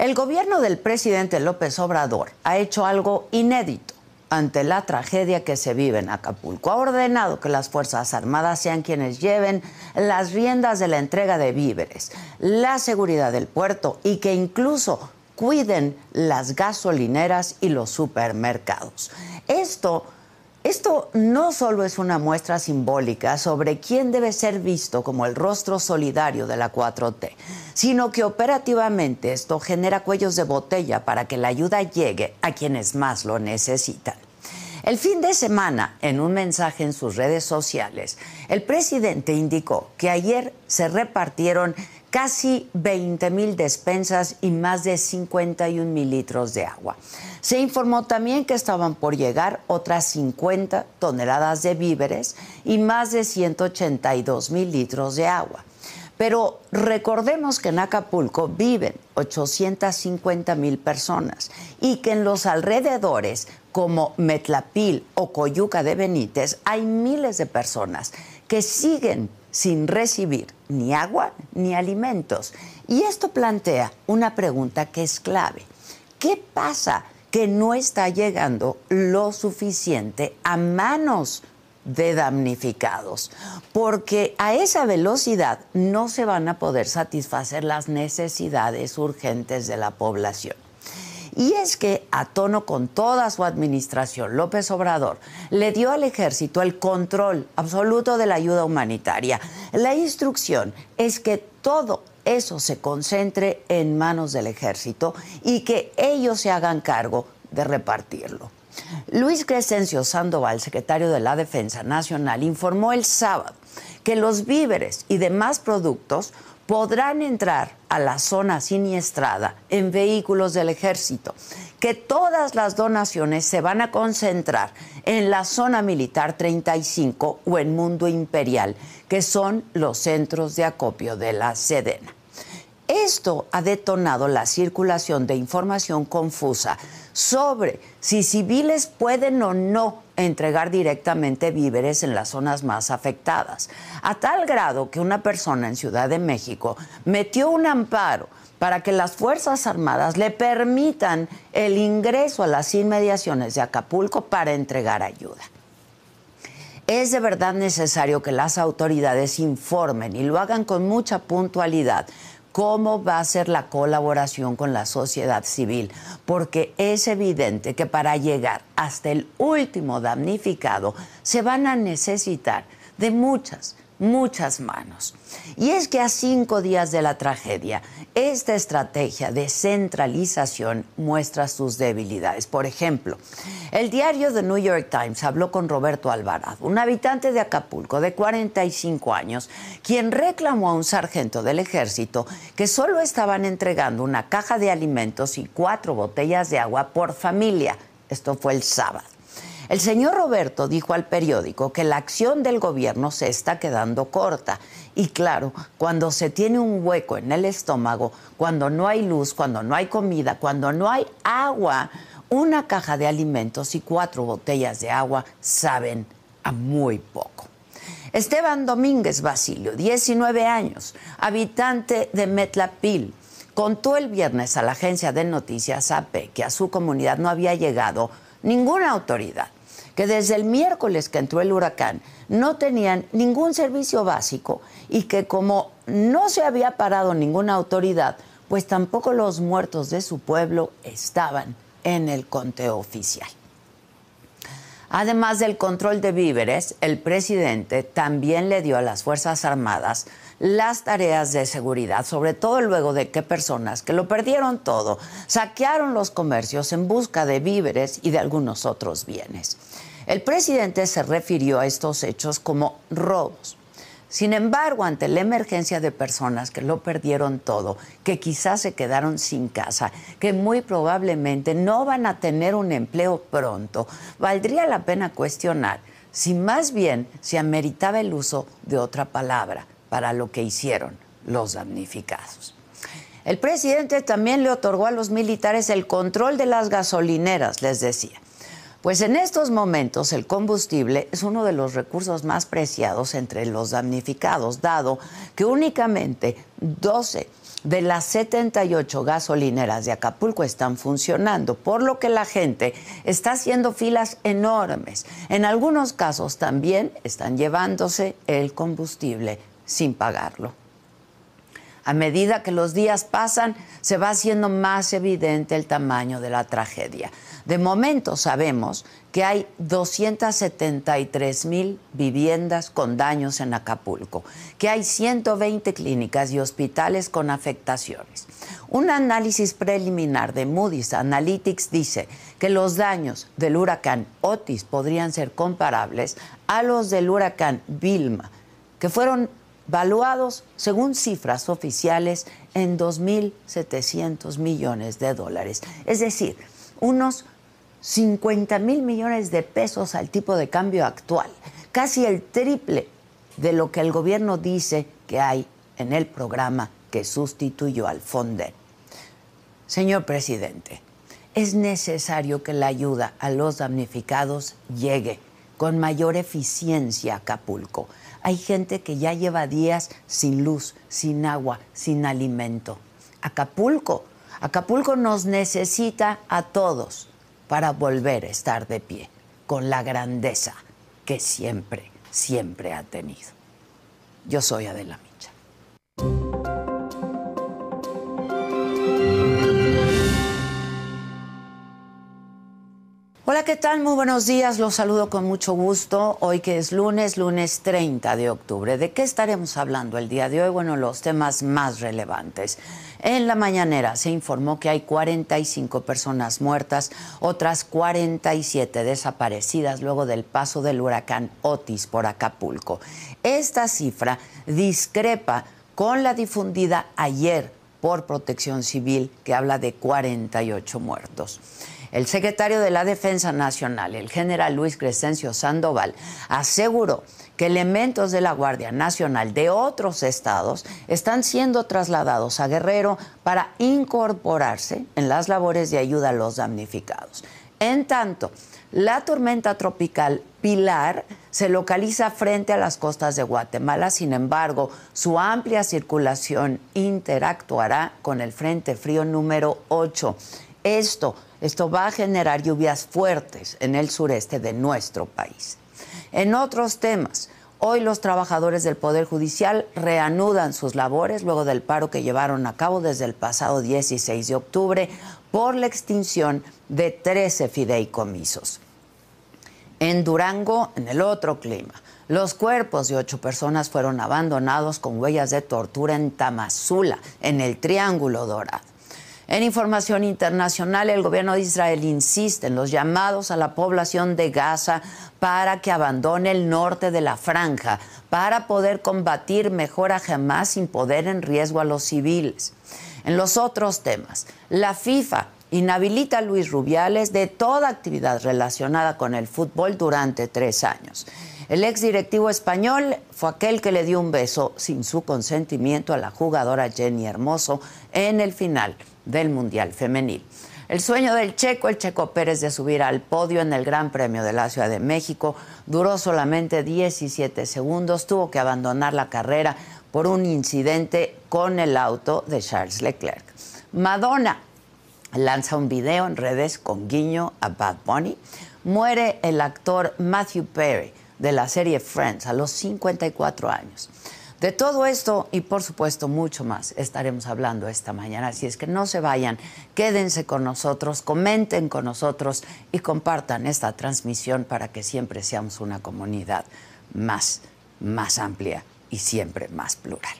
El gobierno del presidente López Obrador ha hecho algo inédito ante la tragedia que se vive en Acapulco. Ha ordenado que las Fuerzas Armadas sean quienes lleven las riendas de la entrega de víveres, la seguridad del puerto y que incluso cuiden las gasolineras y los supermercados. Esto esto no solo es una muestra simbólica sobre quién debe ser visto como el rostro solidario de la 4T, sino que operativamente esto genera cuellos de botella para que la ayuda llegue a quienes más lo necesitan. El fin de semana, en un mensaje en sus redes sociales, el presidente indicó que ayer se repartieron casi 20 mil despensas y más de 51 mil litros de agua. Se informó también que estaban por llegar otras 50 toneladas de víveres y más de 182 mil litros de agua. Pero recordemos que en Acapulco viven 850 mil personas y que en los alrededores, como Metlapil o Coyuca de Benítez, hay miles de personas que siguen sin recibir ni agua ni alimentos. Y esto plantea una pregunta que es clave. ¿Qué pasa que no está llegando lo suficiente a manos de damnificados? Porque a esa velocidad no se van a poder satisfacer las necesidades urgentes de la población. Y es que, a tono con toda su administración, López Obrador le dio al ejército el control absoluto de la ayuda humanitaria. La instrucción es que todo eso se concentre en manos del ejército y que ellos se hagan cargo de repartirlo. Luis Crescencio Sandoval, secretario de la Defensa Nacional, informó el sábado que los víveres y demás productos podrán entrar a la zona siniestrada en vehículos del ejército, que todas las donaciones se van a concentrar en la zona militar 35 o en Mundo Imperial, que son los centros de acopio de la Sedena. Esto ha detonado la circulación de información confusa sobre si civiles pueden o no entregar directamente víveres en las zonas más afectadas, a tal grado que una persona en Ciudad de México metió un amparo para que las Fuerzas Armadas le permitan el ingreso a las inmediaciones de Acapulco para entregar ayuda. Es de verdad necesario que las autoridades informen y lo hagan con mucha puntualidad cómo va a ser la colaboración con la sociedad civil, porque es evidente que para llegar hasta el último damnificado se van a necesitar de muchas, muchas manos. Y es que a cinco días de la tragedia, esta estrategia de centralización muestra sus debilidades. Por ejemplo, el diario The New York Times habló con Roberto Alvarado, un habitante de Acapulco de 45 años, quien reclamó a un sargento del ejército que solo estaban entregando una caja de alimentos y cuatro botellas de agua por familia. Esto fue el sábado. El señor Roberto dijo al periódico que la acción del gobierno se está quedando corta. Y claro, cuando se tiene un hueco en el estómago, cuando no hay luz, cuando no hay comida, cuando no hay agua, una caja de alimentos y cuatro botellas de agua saben a muy poco. Esteban Domínguez Basilio, 19 años, habitante de Metlapil, contó el viernes a la agencia de noticias AP que a su comunidad no había llegado ninguna autoridad, que desde el miércoles que entró el huracán no tenían ningún servicio básico y que como no se había parado ninguna autoridad, pues tampoco los muertos de su pueblo estaban en el conteo oficial. Además del control de víveres, el presidente también le dio a las Fuerzas Armadas las tareas de seguridad, sobre todo luego de que personas que lo perdieron todo saquearon los comercios en busca de víveres y de algunos otros bienes. El presidente se refirió a estos hechos como robos. Sin embargo, ante la emergencia de personas que lo perdieron todo, que quizás se quedaron sin casa, que muy probablemente no van a tener un empleo pronto, valdría la pena cuestionar si más bien se ameritaba el uso de otra palabra para lo que hicieron los damnificados. El presidente también le otorgó a los militares el control de las gasolineras, les decía. Pues en estos momentos el combustible es uno de los recursos más preciados entre los damnificados, dado que únicamente 12 de las 78 gasolineras de Acapulco están funcionando, por lo que la gente está haciendo filas enormes. En algunos casos también están llevándose el combustible sin pagarlo. A medida que los días pasan, se va haciendo más evidente el tamaño de la tragedia. De momento sabemos que hay 273 mil viviendas con daños en Acapulco, que hay 120 clínicas y hospitales con afectaciones. Un análisis preliminar de Moody's Analytics dice que los daños del huracán Otis podrían ser comparables a los del huracán Vilma, que fueron valuados, según cifras oficiales, en 2.700 millones de dólares. Es decir, unos 50 mil millones de pesos al tipo de cambio actual, casi el triple de lo que el gobierno dice que hay en el programa que sustituyó al FONDEN. Señor presidente, es necesario que la ayuda a los damnificados llegue con mayor eficiencia a Acapulco. Hay gente que ya lleva días sin luz, sin agua, sin alimento. Acapulco, Acapulco nos necesita a todos para volver a estar de pie con la grandeza que siempre, siempre ha tenido. Yo soy Adela Micha. Hola, ¿qué tal? Muy buenos días. Los saludo con mucho gusto. Hoy que es lunes, lunes 30 de octubre. ¿De qué estaremos hablando el día de hoy? Bueno, los temas más relevantes. En la mañanera se informó que hay 45 personas muertas, otras 47 desaparecidas luego del paso del huracán Otis por Acapulco. Esta cifra discrepa con la difundida ayer por Protección Civil, que habla de 48 muertos. El secretario de la Defensa Nacional, el general Luis Crescencio Sandoval, aseguró que elementos de la Guardia Nacional de otros estados están siendo trasladados a Guerrero para incorporarse en las labores de ayuda a los damnificados. En tanto, la tormenta tropical Pilar se localiza frente a las costas de Guatemala, sin embargo, su amplia circulación interactuará con el Frente Frío número 8. Esto esto va a generar lluvias fuertes en el sureste de nuestro país. En otros temas, hoy los trabajadores del Poder Judicial reanudan sus labores luego del paro que llevaron a cabo desde el pasado 16 de octubre por la extinción de 13 fideicomisos. En Durango, en el otro clima, los cuerpos de ocho personas fueron abandonados con huellas de tortura en Tamazula, en el Triángulo Dorado. En información internacional, el gobierno de Israel insiste en los llamados a la población de Gaza para que abandone el norte de la franja, para poder combatir mejor a Hamas sin poder en riesgo a los civiles. En los otros temas, la FIFA inhabilita a Luis Rubiales de toda actividad relacionada con el fútbol durante tres años. El exdirectivo español fue aquel que le dio un beso sin su consentimiento a la jugadora Jenny Hermoso en el final del Mundial Femenil. El sueño del checo, el checo Pérez, de subir al podio en el Gran Premio de la Ciudad de México duró solamente 17 segundos. Tuvo que abandonar la carrera por un incidente con el auto de Charles Leclerc. Madonna lanza un video en redes con guiño a Bad Bunny. Muere el actor Matthew Perry de la serie Friends a los 54 años. De todo esto y por supuesto mucho más estaremos hablando esta mañana. Así es que no se vayan, quédense con nosotros, comenten con nosotros y compartan esta transmisión para que siempre seamos una comunidad más, más amplia y siempre más plural.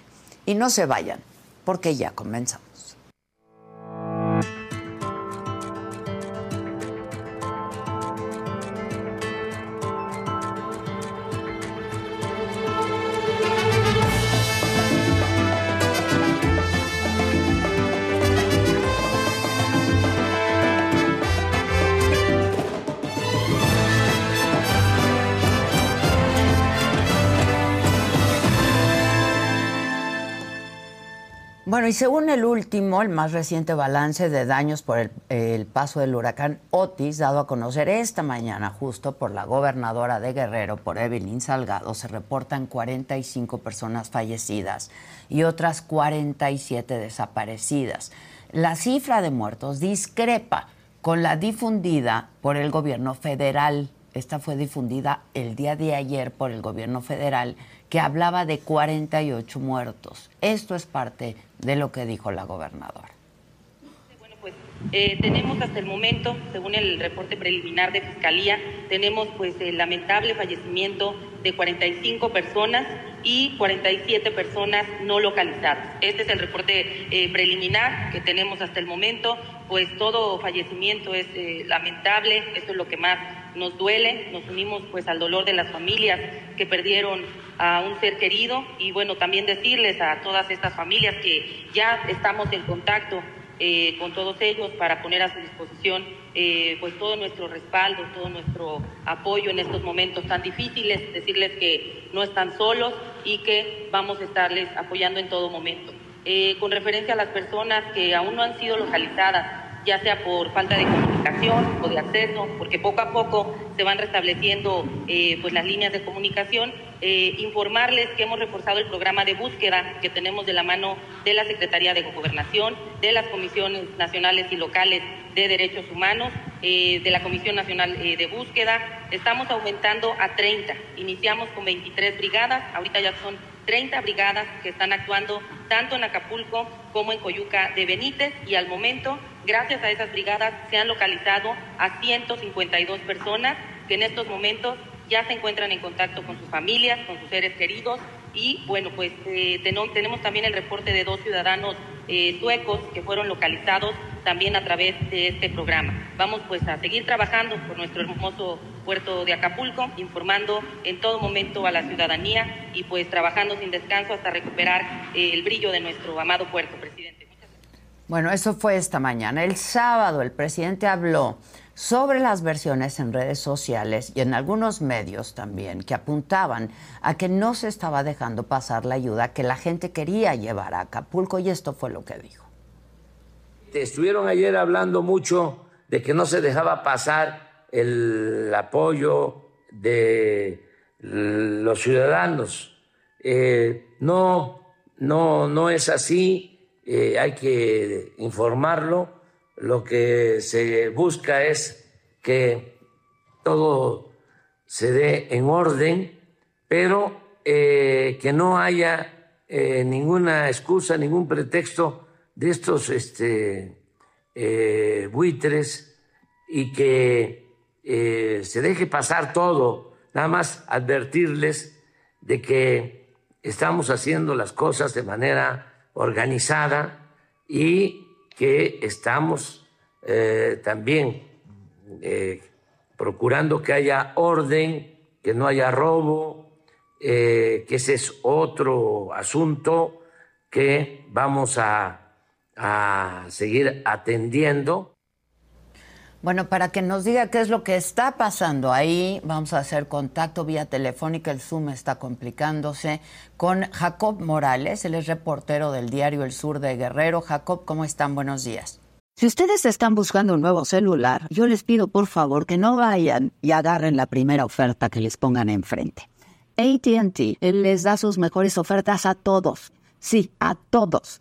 Y no se vayan, porque ya comenzamos. Bueno, y según el último, el más reciente balance de daños por el, paso del huracán Otis, dado a conocer esta mañana justo por la gobernadora de Guerrero, por Evelyn Salgado, se reportan 45 personas fallecidas y otras 47 desaparecidas. La cifra de muertos discrepa con la difundida por el gobierno federal. Esta fue difundida el día de ayer por el gobierno federal que hablaba de 48 muertos. Esto es parte de lo que dijo la gobernadora. Bueno, pues eh, tenemos hasta el momento, según el reporte preliminar de Fiscalía, tenemos pues el lamentable fallecimiento de 45 personas y 47 personas no localizadas. Este es el reporte eh, preliminar que tenemos hasta el momento, pues todo fallecimiento es eh, lamentable, esto es lo que más nos duele, nos unimos pues al dolor de las familias que perdieron a un ser querido y bueno, también decirles a todas estas familias que ya estamos en contacto eh, con todos ellos para poner a su disposición eh, pues todo nuestro respaldo, todo nuestro apoyo en estos momentos tan difíciles, decirles que no están solos y que vamos a estarles apoyando en todo momento. Eh, con referencia a las personas que aún no han sido localizadas, ya sea por falta de comunicación o de acceso, porque poco a poco se van restableciendo eh, pues las líneas de comunicación. Eh, informarles que hemos reforzado el programa de búsqueda que tenemos de la mano de la Secretaría de Gobernación, de las comisiones nacionales y locales de derechos humanos, de la Comisión Nacional de Búsqueda. Estamos aumentando a 30. Iniciamos con 23 brigadas, ahorita ya son 30 brigadas que están actuando tanto en Acapulco como en Coyuca de Benítez y al momento, gracias a esas brigadas, se han localizado a 152 personas que en estos momentos ya se encuentran en contacto con sus familias, con sus seres queridos y bueno, pues eh, tenemos también el reporte de dos ciudadanos eh, suecos que fueron localizados también a través de este programa. Vamos pues a seguir trabajando por nuestro hermoso puerto de Acapulco, informando en todo momento a la ciudadanía y pues trabajando sin descanso hasta recuperar eh, el brillo de nuestro amado puerto, presidente. Bueno, eso fue esta mañana. El sábado el presidente habló sobre las versiones en redes sociales y en algunos medios también que apuntaban a que no se estaba dejando pasar la ayuda que la gente quería llevar a Acapulco y esto fue lo que dijo. Estuvieron ayer hablando mucho de que no se dejaba pasar el apoyo de los ciudadanos. Eh, no, no, no es así, eh, hay que informarlo. Lo que se busca es que todo se dé en orden, pero eh, que no haya ninguna excusa, ningún pretexto de estos este, eh, buitres y que eh, se deje pasar todo, nada más advertirles de que estamos haciendo las cosas de manera organizada y que estamos eh, también procurando que haya orden, que no haya robo, que ese es otro asunto que vamos a a seguir atendiendo. Bueno, para que nos diga qué es lo que está pasando ahí, vamos a hacer contacto vía telefónica, el Zoom está complicándose, con Jacob Morales, él es reportero del diario El Sur de Guerrero. Jacob, ¿cómo están? Buenos días. Si ustedes están buscando un nuevo celular, yo les pido por favor que no vayan y agarren la primera oferta que les pongan enfrente. ATT les da sus mejores ofertas a todos Sí, a todos.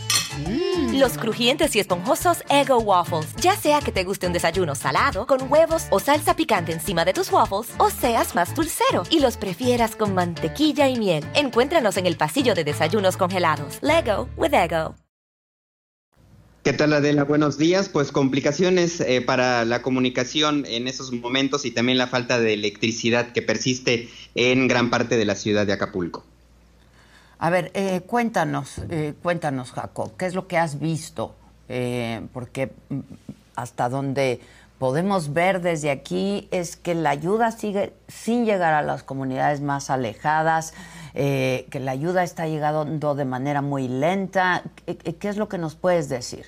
Los crujientes y esponjosos Ego Waffles. Ya sea que te guste un desayuno salado, con huevos o salsa picante encima de tus waffles, o seas más dulcero y los prefieras con mantequilla y miel. Encuéntranos en el pasillo de desayunos congelados. Lego with Ego. ¿Qué tal Adela? Buenos días. Pues complicaciones eh, para la comunicación en esos momentos y también la falta de electricidad que persiste en gran parte de la ciudad de Acapulco. A ver, eh, cuéntanos, eh, cuéntanos, Jacob, ¿qué es lo que has visto? Eh, porque mm, hasta donde podemos ver desde aquí es que la ayuda sigue sin llegar a las comunidades más alejadas, que la ayuda está llegando de manera muy lenta. ¿Qué es lo que nos puedes decir?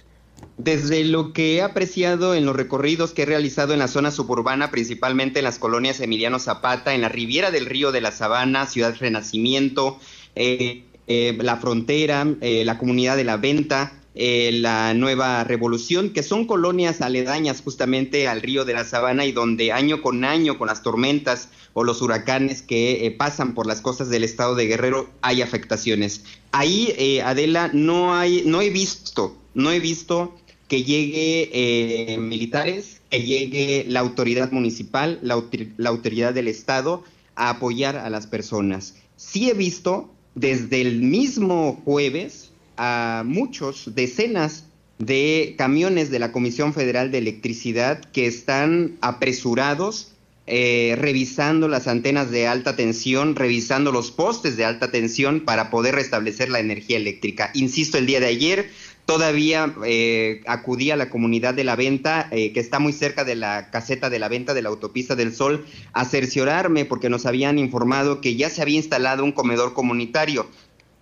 Desde lo que he apreciado en los recorridos que he realizado en la zona suburbana, principalmente en las colonias Emiliano Zapata, en la Riviera del Río de la Sabana, Ciudad Renacimiento, eh, eh, la Frontera, eh, la Comunidad de la Venta, la Nueva Revolución, que son colonias aledañas justamente al río de la Sabana y donde año con año, con las tormentas o los huracanes que pasan por las costas del estado de Guerrero, hay afectaciones. Ahí, Adela, no hay, no he visto, no he visto que llegue militares, que llegue la autoridad municipal, la, la autoridad del estado a apoyar a las personas. Sí he visto desde el mismo jueves a muchos, decenas de camiones de la Comisión Federal de Electricidad que están apresurados eh, revisando las antenas de alta tensión, revisando los postes de alta tensión para poder restablecer la energía eléctrica. Insisto, el día de ayer todavía eh, acudí a la comunidad de la venta, eh, que está muy cerca de la caseta de la venta de la autopista del Sol, a cerciorarme porque nos habían informado que ya se había instalado un comedor comunitario.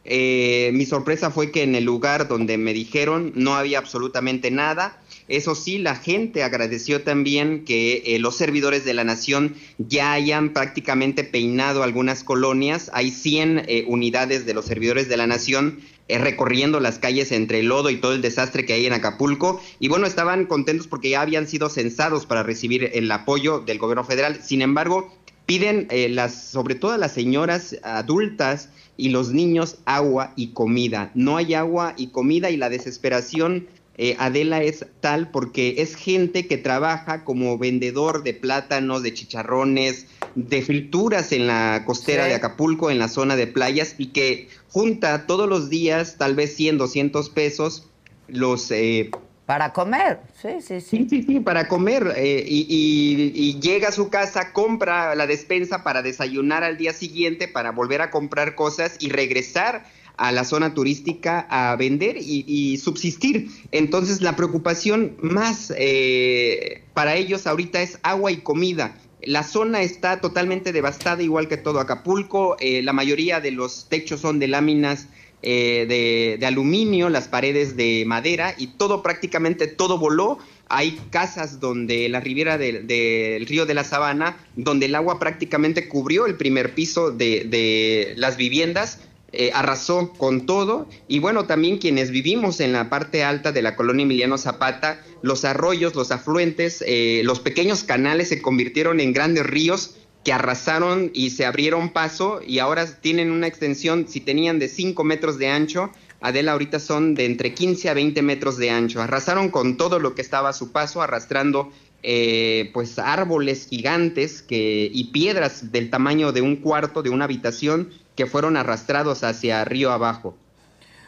Eh, mi sorpresa fue que en el lugar donde me dijeron no había absolutamente nada. Eso sí, la gente agradeció también que los servidores de la nación ya hayan prácticamente peinado algunas colonias. Hay 100 unidades de los servidores de la nación eh, recorriendo las calles entre el lodo y todo el desastre que hay en Acapulco. Y bueno, estaban contentos porque ya habían sido censados para recibir el apoyo del gobierno federal. Sin embargo, piden eh, las, sobre todo a las señoras adultas y los niños agua y comida. No hay agua y comida y la desesperación eh, Adela es tal porque es gente que trabaja como vendedor de plátanos, de chicharrones, de frituras en la costera de Acapulco, en la zona de playas, y que junta todos los días tal vez 100, 200 pesos los... Eh, para comer, sí, sí, sí. Sí, sí, para comer. Eh, y, llega a su casa, compra la despensa para desayunar al día siguiente, para volver a comprar cosas y regresar a la zona turística a vender y, subsistir. Entonces la preocupación más eh, para ellos ahorita es agua y comida. La zona está totalmente devastada, igual que todo Acapulco. Eh, la mayoría de los techos son de láminas eh, de, aluminio, las paredes de madera y todo, prácticamente todo voló. Hay casas donde la riviera del río de la Sabana, donde el agua prácticamente cubrió el primer piso de, de las viviendas eh, arrasó con todo y bueno, también quienes vivimos en la parte alta de la colonia Emiliano Zapata, los arroyos, los afluentes, eh, los pequeños canales se convirtieron en grandes ríos que arrasaron y se abrieron paso y ahora tienen una extensión, si tenían de 5 metros de ancho, Adela, ahorita son de entre 15 a 20 metros de ancho. Arrasaron con todo lo que estaba a su paso, arrastrando eh, pues árboles gigantes que, y piedras del tamaño de un cuarto de una habitación que fueron arrastrados hacia río abajo.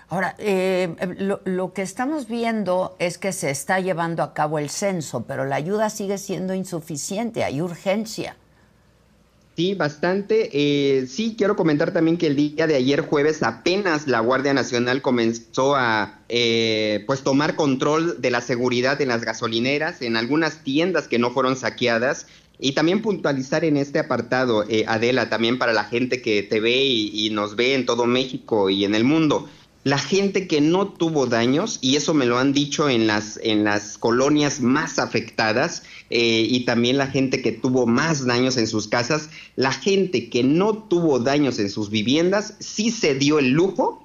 Ahora, eh, lo, lo, que estamos viendo es que se está llevando a cabo el censo, pero la ayuda sigue siendo insuficiente, hay urgencia. Sí, bastante. Eh, sí, quiero comentar también que el día de ayer jueves apenas la Guardia Nacional comenzó a eh, pues tomar control de la seguridad en las gasolineras, en algunas tiendas que no fueron saqueadas. Y también puntualizar en este apartado, eh, Adela, también para la gente que te ve y nos ve en todo México y en el mundo. La gente que no tuvo daños, y eso me lo han dicho en las, en las colonias más afectadas, eh, y también la gente que tuvo más daños en sus casas, la gente que no tuvo daños en sus viviendas, sí se dio el lujo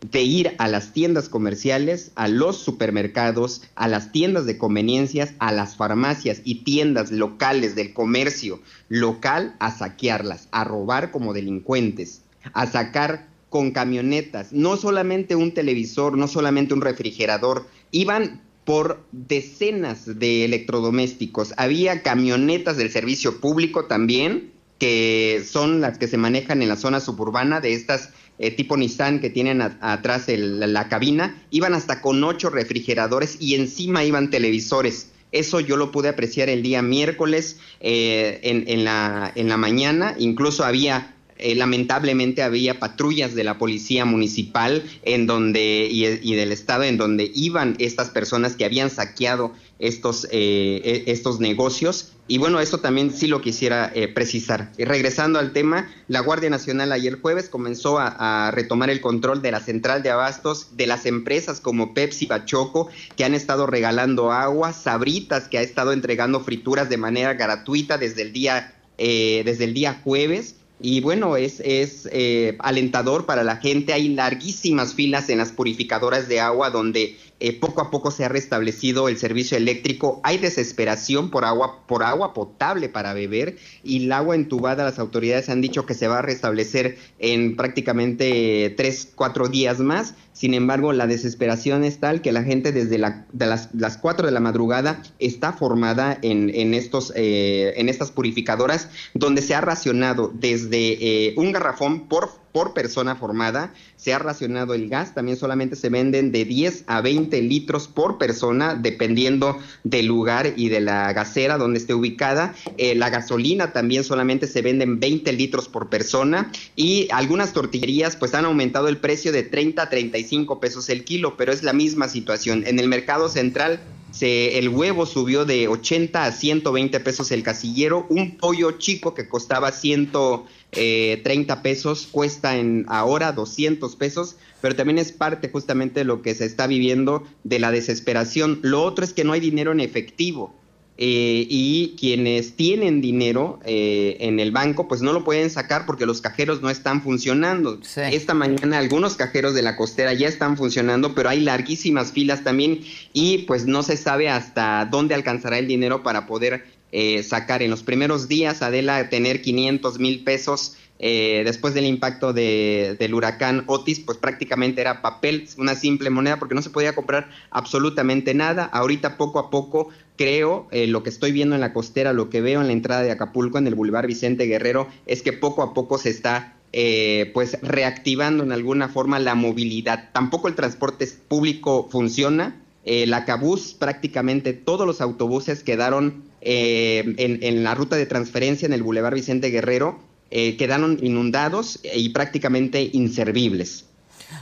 de ir a las tiendas comerciales, a los supermercados, a las tiendas de conveniencias, a las farmacias y tiendas locales del comercio local a saquearlas, a robar como delincuentes, a sacar con camionetas, no solamente un televisor, no solamente un refrigerador, iban por decenas de electrodomésticos. Había camionetas del servicio público también, que son las que se manejan en la zona suburbana de estas eh, tipo Nissan que tienen atrás la, cabina, iban hasta con ocho refrigeradores y encima iban televisores. Eso yo lo pude apreciar el día miércoles eh, en, la, en la mañana, incluso había eh, lamentablemente había patrullas de la policía municipal en donde y, del estado en donde iban estas personas que habían saqueado estos eh, e, estos negocios. Y bueno esto también sí lo quisiera eh, precisar. Y regresando al tema la Guardia Nacional ayer jueves comenzó a, retomar el control de la central de abastos de las empresas como Pepsi Bachoco que han estado regalando agua Sabritas que ha estado entregando frituras de manera gratuita desde el día desde el día jueves. Y bueno, es, es eh, alentador para la gente. Hay larguísimas filas en las purificadoras de agua donde eh, poco a poco se ha restablecido el servicio eléctrico. Hay desesperación por agua, por agua potable para beber y el agua entubada, las autoridades han dicho que se va a restablecer en prácticamente tres, cuatro días más. Sin embargo, la desesperación es tal que la gente desde la, de las, las 4 de la madrugada está formada en, en estos, eh, en estas purificadoras donde se ha racionado desde eh, un garrafón por por persona formada. Se ha racionado el gas, también solamente se venden de 10 a 20 litros por persona, dependiendo del lugar y de la gasera donde esté ubicada. Eh, la gasolina también solamente se venden 20 litros por persona y algunas tortillerías pues han aumentado el precio de 30 a 35 pesos el kilo, pero es la misma situación. En el mercado central se, el huevo subió de 80 a 120 pesos el casillero, un pollo chico que costaba 130 eh, pesos cuesta en ahora 200 pesos, pero también es parte justamente de lo que se está viviendo de la desesperación. Lo otro es que no hay dinero en efectivo. Eh, y quienes tienen dinero eh, en el banco pues no lo pueden sacar porque los cajeros no están funcionando. Esta mañana algunos cajeros de la costera ya están funcionando, pero hay larguísimas filas también y pues no se sabe hasta dónde alcanzará el dinero para poder eh, sacar en los primeros días, Adela, tener 500 mil pesos eh, después del impacto de, del huracán Otis, pues prácticamente era papel, una simple moneda, porque no se podía comprar absolutamente nada. Ahorita poco a poco creo, eh, lo que estoy viendo en la costera, lo que veo en la entrada de Acapulco, en el Boulevard Vicente Guerrero, es que poco a poco se está eh, pues reactivando en alguna forma la movilidad. Tampoco el transporte público funciona. El Acabús, prácticamente todos los autobuses quedaron en, en, la ruta de transferencia en el Boulevard Vicente Guerrero eh, quedaron inundados y prácticamente inservibles.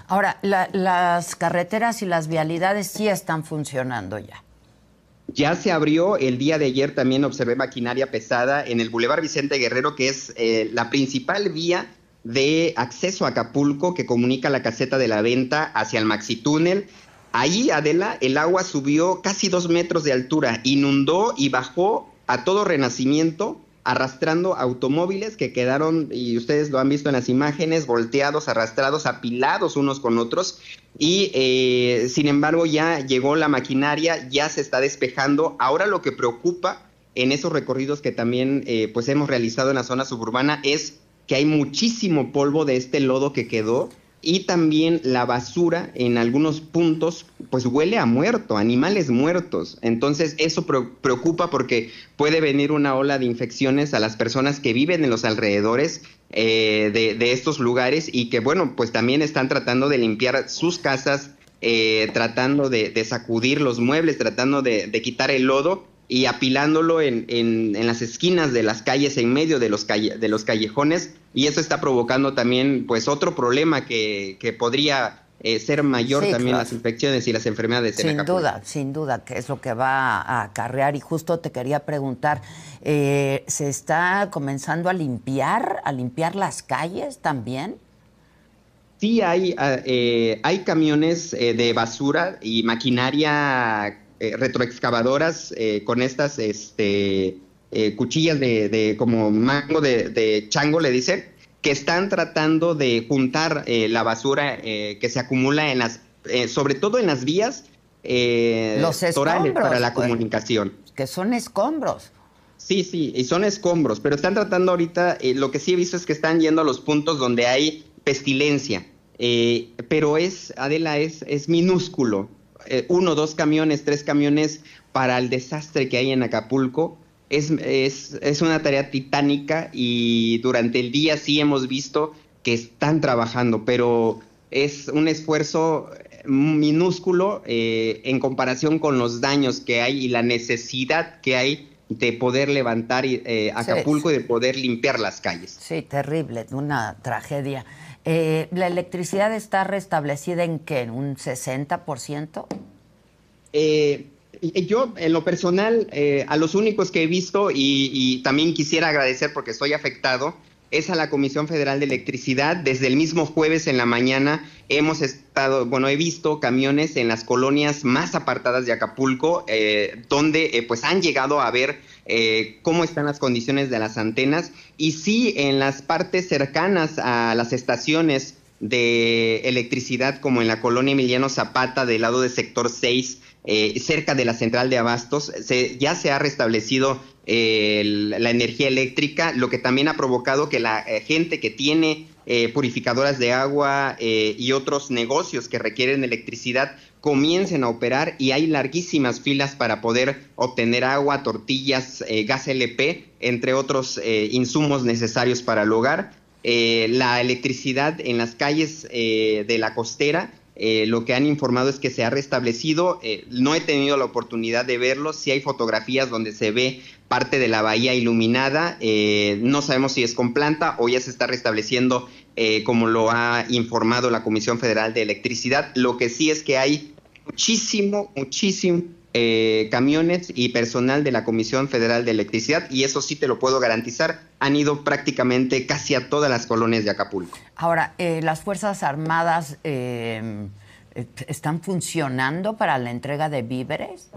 Ahora, las carreteras y las vialidades sí están funcionando ya. Ya se abrió el día de ayer, también observé maquinaria pesada en el Boulevard Vicente Guerrero, que es eh, la principal vía de acceso a Acapulco que comunica la caseta de la venta hacia el Maxi Túnel. Ahí, Adela, el agua subió casi dos metros de altura, inundó y bajó a todo renacimiento arrastrando automóviles que quedaron, y ustedes lo han visto en las imágenes, volteados, arrastrados, apilados unos con otros. Y eh, sin embargo ya llegó la maquinaria, ya se está despejando. Ahora lo que preocupa en esos recorridos que también eh, pues hemos realizado en la zona suburbana es que hay muchísimo polvo de este lodo que quedó y también la basura en algunos puntos pues huele a muerto, animales muertos. Entonces eso preocupa porque puede venir una ola de infecciones a las personas que viven en los alrededores eh, de, estos lugares y que bueno pues también están tratando de limpiar sus casas, eh, tratando de, sacudir los muebles, tratando de, quitar el lodo y apilándolo en, en, las esquinas de las calles, en medio de los, de los callejones, y eso está provocando también pues otro problema que, que podría eh, ser mayor también las infecciones y las enfermedades. Sin duda, sin duda, que es lo que va a acarrear. Y justo te quería preguntar, eh, ¿se está comenzando a limpiar, a limpiar las calles también? Sí, hay, ah, eh, hay camiones de basura y maquinaria retroexcavadoras con estas este, cuchillas de, de, como mango de, de chango, le dicen, que están tratando de juntar eh, la basura eh, que se acumula en las, eh, sobre todo en las vías Los para la pues, comunicación. Que son escombros. Sí, sí, y son escombros, pero están tratando ahorita, lo que sí he visto es que están yendo a los puntos donde hay pestilencia, pero es, Adela, es, es minúsculo. Uno, dos camiones, tres camiones para el desastre que hay en Acapulco es, es, es, una tarea titánica y durante el día sí hemos visto que están trabajando, pero es un esfuerzo minúsculo eh, en comparación con los daños que hay y la necesidad que hay de poder levantar eh, Acapulco y de poder limpiar las calles. Sí, terrible, una tragedia. Eh, ¿La electricidad está restablecida en qué? ¿En un 60%? Eh, yo, en lo personal, eh, a los únicos que he visto y, también quisiera agradecer porque estoy afectado, es a la Comisión Federal de Electricidad. Desde el mismo jueves en la mañana hemos estado, bueno, he visto camiones en las colonias más apartadas de Acapulco, eh, donde pues han llegado a ver cómo están las condiciones de las antenas y sí en las partes cercanas a las estaciones de electricidad, como en la colonia Emiliano Zapata del lado del sector 6, eh, cerca de la central de abastos, ya se ha restablecido eh, la energía eléctrica, lo que también ha provocado que la eh, gente que tiene purificadoras de agua y otros negocios que requieren electricidad comiencen a operar y hay larguísimas filas para poder obtener agua, tortillas, gas LP, entre otros insumos necesarios para el hogar. la electricidad en las calles de la costera eh, lo que han informado es que se ha restablecido. Eh, no he tenido la oportunidad de verlo. Sí hay fotografías donde se ve parte de la bahía iluminada. Eh, no sabemos si es con planta o ya se está restableciendo como lo ha informado la Comisión Federal de Electricidad. Lo que sí es que hay muchísimo, muchísimo camiones y personal de la Comisión Federal de Electricidad y eso sí te lo puedo garantizar, han ido prácticamente casi a todas las colonias de Acapulco. Ahora, eh, las Fuerzas Armadas eh, están funcionando para la entrega de víveres.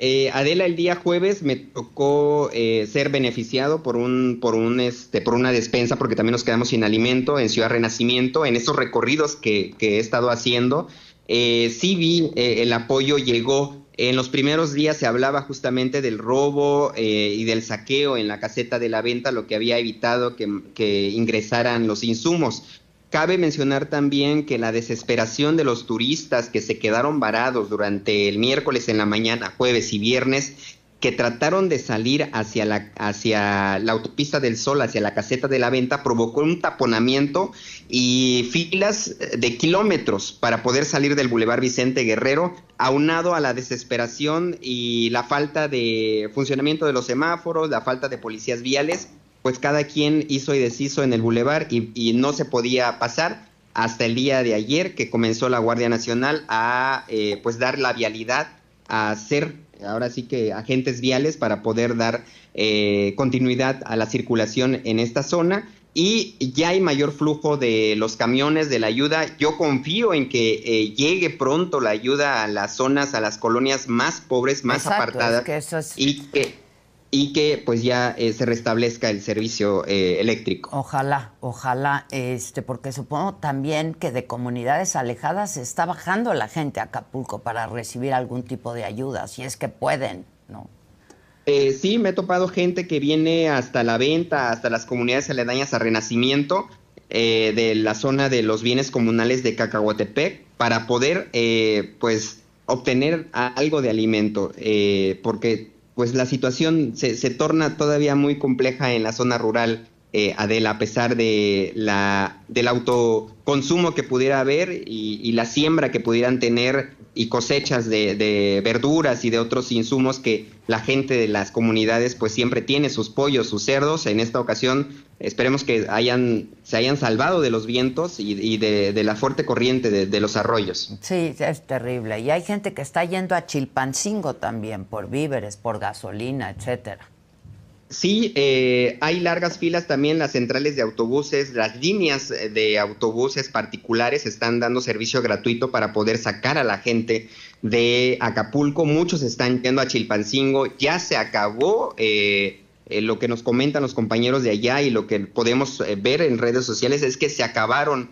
Eh, Adela, el día jueves me tocó ser beneficiado por un, por un, este, por una despensa, porque también nos quedamos sin alimento en Ciudad Renacimiento, en estos recorridos que, que he estado haciendo. sí vi el apoyo llegó en los primeros días se hablaba justamente del robo eh, y del saqueo en la caseta de la venta, lo que había evitado que, ingresaran los insumos. Cabe mencionar también que la desesperación de los turistas que se quedaron varados durante el miércoles en la mañana, jueves y viernes, que trataron de salir hacia la, hacia la autopista del Sol, hacia la caseta de la venta, provocó un taponamiento y filas de kilómetros para poder salir del Boulevard Vicente Guerrero, aunado a la desesperación y la falta de funcionamiento de los semáforos, la falta de policías viales, pues cada quien hizo y deshizo en el Boulevard y, no se podía pasar hasta el día de ayer que comenzó la Guardia Nacional a eh, pues dar la vialidad a ser ahora sí que agentes viales para poder dar eh, continuidad a la circulación en esta zona y ya hay mayor flujo de los camiones de la ayuda. Yo confío en que eh, llegue pronto la ayuda a las zonas, a las colonias más pobres, más apartadas y que y que pues ya eh, se restablezca el servicio eh, eléctrico. Ojalá, ojalá, este, porque supongo también que de comunidades alejadas se está bajando la gente a Acapulco para recibir algún tipo de ayuda, si es que pueden, ¿no? Eh, sí, me he topado gente que viene hasta la venta, hasta las comunidades aledañas a Renacimiento, eh, de la zona de los bienes comunales de Cacahuatepec para poder eh, pues obtener algo de alimento, porque pues la situación se, se, torna todavía muy compleja en la zona rural, Adela, a pesar de la, del autoconsumo que pudiera haber y la siembra que pudieran tener y cosechas de, verduras y de otros insumos que la gente de las comunidades pues siempre tiene, sus pollos, sus cerdos. En esta ocasión esperemos que hayan, se hayan salvado de los vientos y, de, la fuerte corriente de, los arroyos. Sí, es terrible. Y hay gente que está yendo a Chilpancingo también por víveres, por gasolina, etcétera. Sí, eh, hay largas filas también las centrales de autobuses, las líneas de autobuses particulares están dando servicio gratuito para poder sacar a la gente de Acapulco. Muchos están yendo a Chilpancingo. Ya se acabó eh, eh, lo que nos comentan los compañeros de allá y lo que podemos ver en redes sociales es que se acabaron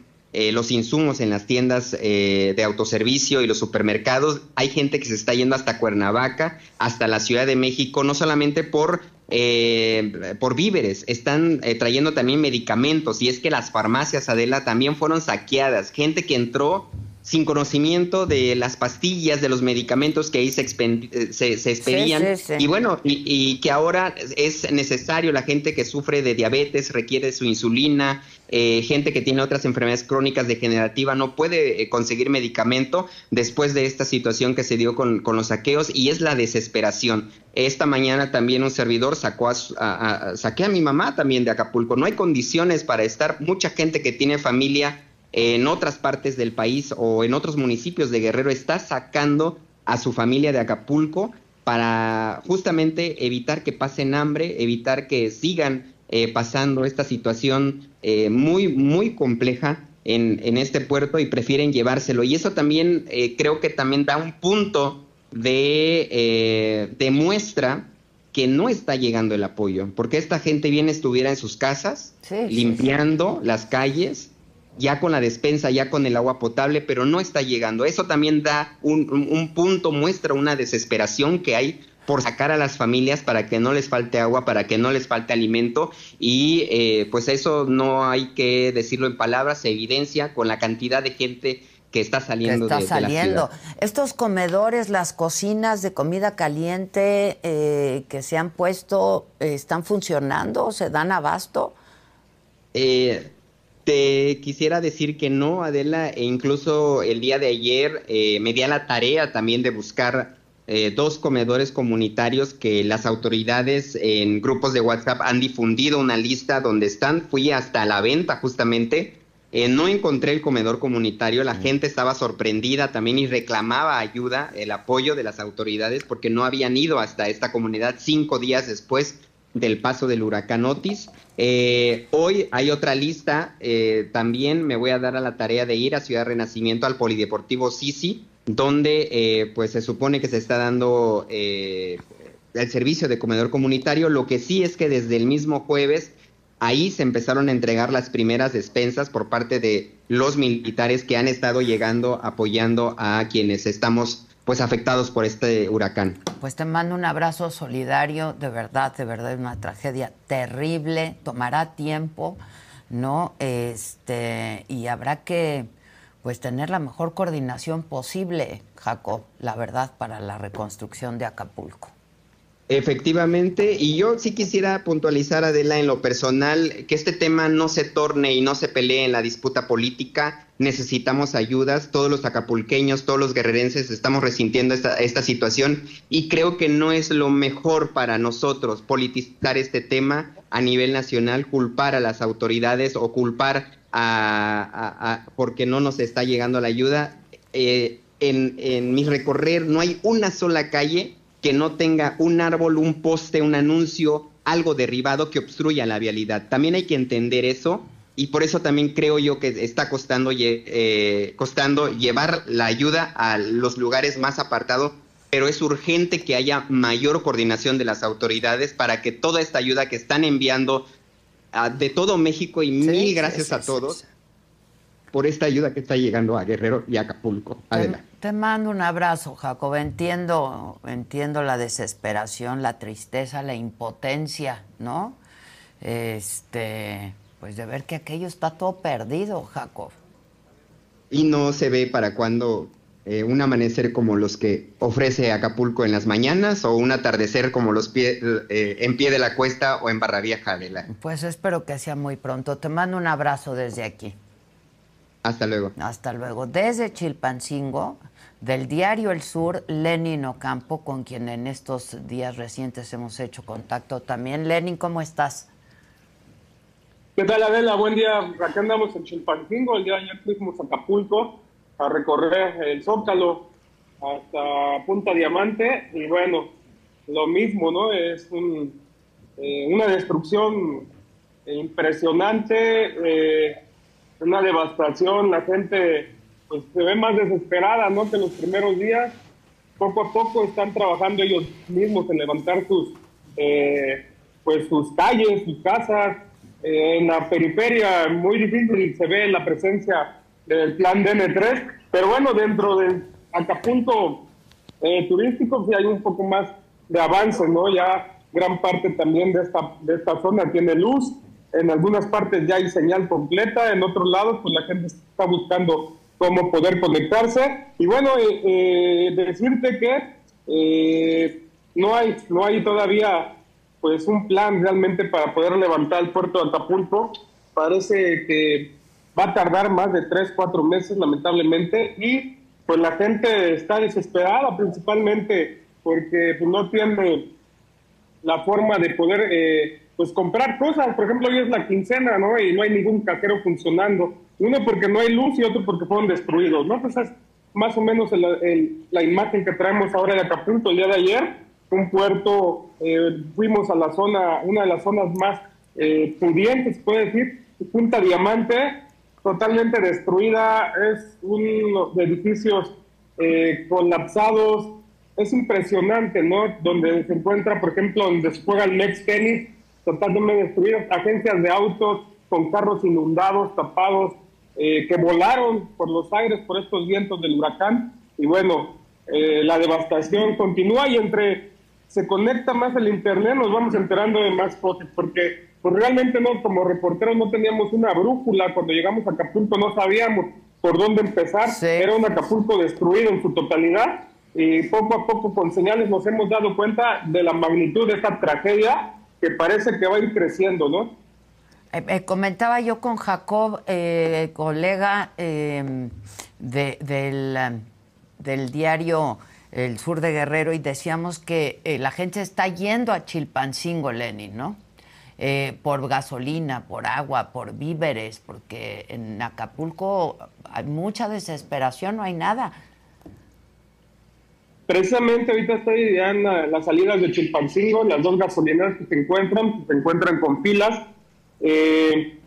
los insumos en las tiendas de autoservicio y los supermercados. Hay gente que se está yendo hasta Cuernavaca, hasta la Ciudad de México, no solamente por eh, por víveres, están eh, trayendo también medicamentos y es que las farmacias, Adela, también fueron saqueadas. Gente que entró sin conocimiento de las pastillas, de los medicamentos que ahí se, eh, se, expedían. Y bueno, y, que ahora es necesario la gente que sufre de diabetes, requiere su insulina, eh, gente que tiene otras enfermedades crónicas degenerativas no puede eh, conseguir medicamento después de esta situación que se dio con, los saqueos y es la desesperación. Esta mañana también un servidor sacó a, saqué a mi mamá también de Acapulco. No hay condiciones para estar. Mucha gente que tiene familia en otras partes del país o en otros municipios de Guerrero está sacando a su familia de Acapulco para justamente evitar que pasen hambre, evitar que sigan eh, pasando esta situación eh, muy, muy compleja en, en, este puerto y prefieren llevárselo. Y eso también eh, creo que también da un punto de demuestra que no está llegando el apoyo, porque esta gente bien estuviera en sus casas, limpiando las calles, ya con la despensa, ya con el agua potable, pero no está llegando. Eso también da un, punto, muestra una desesperación que hay por sacar a las familias para que no les falte agua, para que no les falte alimento y eh, pues eso no hay que decirlo en palabras, se evidencia con la cantidad de gente que está saliendo está saliendo. Estos comedores, las cocinas de comida caliente eh, que se han puesto, ¿están funcionando? ¿Se dan abasto? Eh, te quisiera decir que no, Adela, e incluso el día de ayer eh, me di a la tarea también de buscar eh, dos comedores comunitarios que las autoridades en grupos de WhatsApp han difundido una lista donde están. Fui hasta la venta justamente. Eh, no encontré el comedor comunitario, la mm. gente estaba sorprendida también y reclamaba ayuda, el apoyo de las autoridades porque no habían ido hasta esta comunidad cinco días después del paso del huracán Otis. Eh, hoy hay otra lista, eh, también me voy a dar a la tarea de ir a Ciudad Renacimiento al Polideportivo Sisi, donde eh, pues se supone que se está dando el servicio de comedor comunitario. Lo que sí es que desde el mismo jueves ahí se empezaron a entregar las primeras despensas por parte de los militares que han estado llegando apoyando a quienes estamos pues afectados por este huracán. Pues te mando un abrazo solidario, de verdad, de verdad es una tragedia terrible, tomará tiempo, ¿no? Este, y habrá que pues tener la mejor coordinación posible, Jacob, la verdad, para la reconstrucción de Acapulco. Efectivamente, y yo sí quisiera puntualizar, Adela, en lo personal, que este tema no se torne y no se pelee en la disputa política. Necesitamos ayudas, todos los acapulqueños, todos los guerrerenses estamos resintiendo esta, esta situación y creo que no es lo mejor para nosotros politizar este tema a nivel nacional, culpar a las autoridades o culpar a, porque no nos está llegando la ayuda. Eh, en, en mi recorrer no hay una sola calle que no tenga un árbol, un poste, un anuncio, algo derribado que obstruya la vialidad. También hay que entender eso y por eso también creo yo que está costando, eh, costando llevar la ayuda a los lugares más apartados, pero es urgente que haya mayor coordinación de las autoridades para que toda esta ayuda que están enviando de todo México y mil gracias a todos por esta ayuda que está llegando a Guerrero y a Acapulco. Adelante. Te, mando un abrazo, Jacob. Entiendo, entiendo la desesperación, la tristeza, la impotencia, ¿no? Este, Pues de ver que aquello está todo perdido, Jacob. Y no se ve para cuándo eh, un amanecer como los que ofrece Acapulco en las mañanas o un atardecer como los pie, eh, en pie de la cuesta o en Barra Vieja. Pues espero que sea muy pronto. Te mando un abrazo desde aquí. Hasta luego. Hasta luego. Desde Chilpancingo, del diario El Sur, Lenin Ocampo, con quien en estos días recientes hemos hecho contacto también. Lenin, ¿cómo estás? ¿Qué tal, Adela? Buen día. Acá andamos en Chilpancingo. El día de ayer fuimos a Acapulco a recorrer el Zócalo hasta Punta Diamante. Y bueno, lo mismo, ¿no? Es eh, una destrucción impresionante, eh, una devastación. La gente pues, se ve más desesperada, ¿no? Que los primeros días. Poco a poco están trabajando ellos mismos en levantar sus, eh, pues, sus calles, sus casas en la periferia muy difícil se ve la presencia del plan DN3, pero bueno, dentro del Acapulco eh, turístico sí hay un poco más de avance, ¿no? Ya gran parte también de esta, de esta zona tiene luz, en algunas partes ya hay señal completa, en otros lados pues la gente está buscando cómo poder conectarse y bueno, eh, eh, decirte que no hay no hay todavía pues un plan realmente para poder levantar el puerto de Acapulco. Parece que va a tardar más de tres, cuatro meses, lamentablemente, y pues la gente está desesperada, principalmente porque pues, no tiene la forma de poder eh, pues comprar cosas. Por ejemplo, hoy es la quincena, ¿no? Y no hay ningún cajero funcionando. Uno porque no hay luz y otro porque fueron destruidos, ¿no? Pues es más o menos la imagen que traemos ahora de Acapulco el día de ayer un puerto, eh, fuimos a la zona, una de las zonas más eh, pudientes, puede decir, Punta Diamante, totalmente destruida, es uno de edificios eh, colapsados, es impresionante, ¿no? Donde se encuentra, por ejemplo, donde se juega el Next Tennis, totalmente destruidas, agencias de autos con carros inundados, tapados, que volaron por los aires por estos vientos del huracán, y bueno, la devastación continúa y entre se conecta más el internet, nos vamos enterando de más cosas, porque pues realmente no, como reporteros no teníamos una brújula, cuando llegamos a Acapulco no sabíamos por dónde empezar, era un Acapulco destruido en su totalidad, y poco a poco con señales nos hemos dado cuenta de la magnitud de esta tragedia que parece que va a ir creciendo, ¿no? Eh, eh, comentaba yo con Jacob, eh, colega de, del, del diario el sur de Guerrero, y decíamos que eh, la gente está yendo a Chilpancingo, Lenin, ¿no? Eh, por gasolina, por agua, por víveres, porque en Acapulco hay mucha desesperación, no hay nada. Precisamente ahorita estoy ya en las salidas de Chilpancingo, las dos gasolineras que se encuentran, se encuentran con filas. Eh,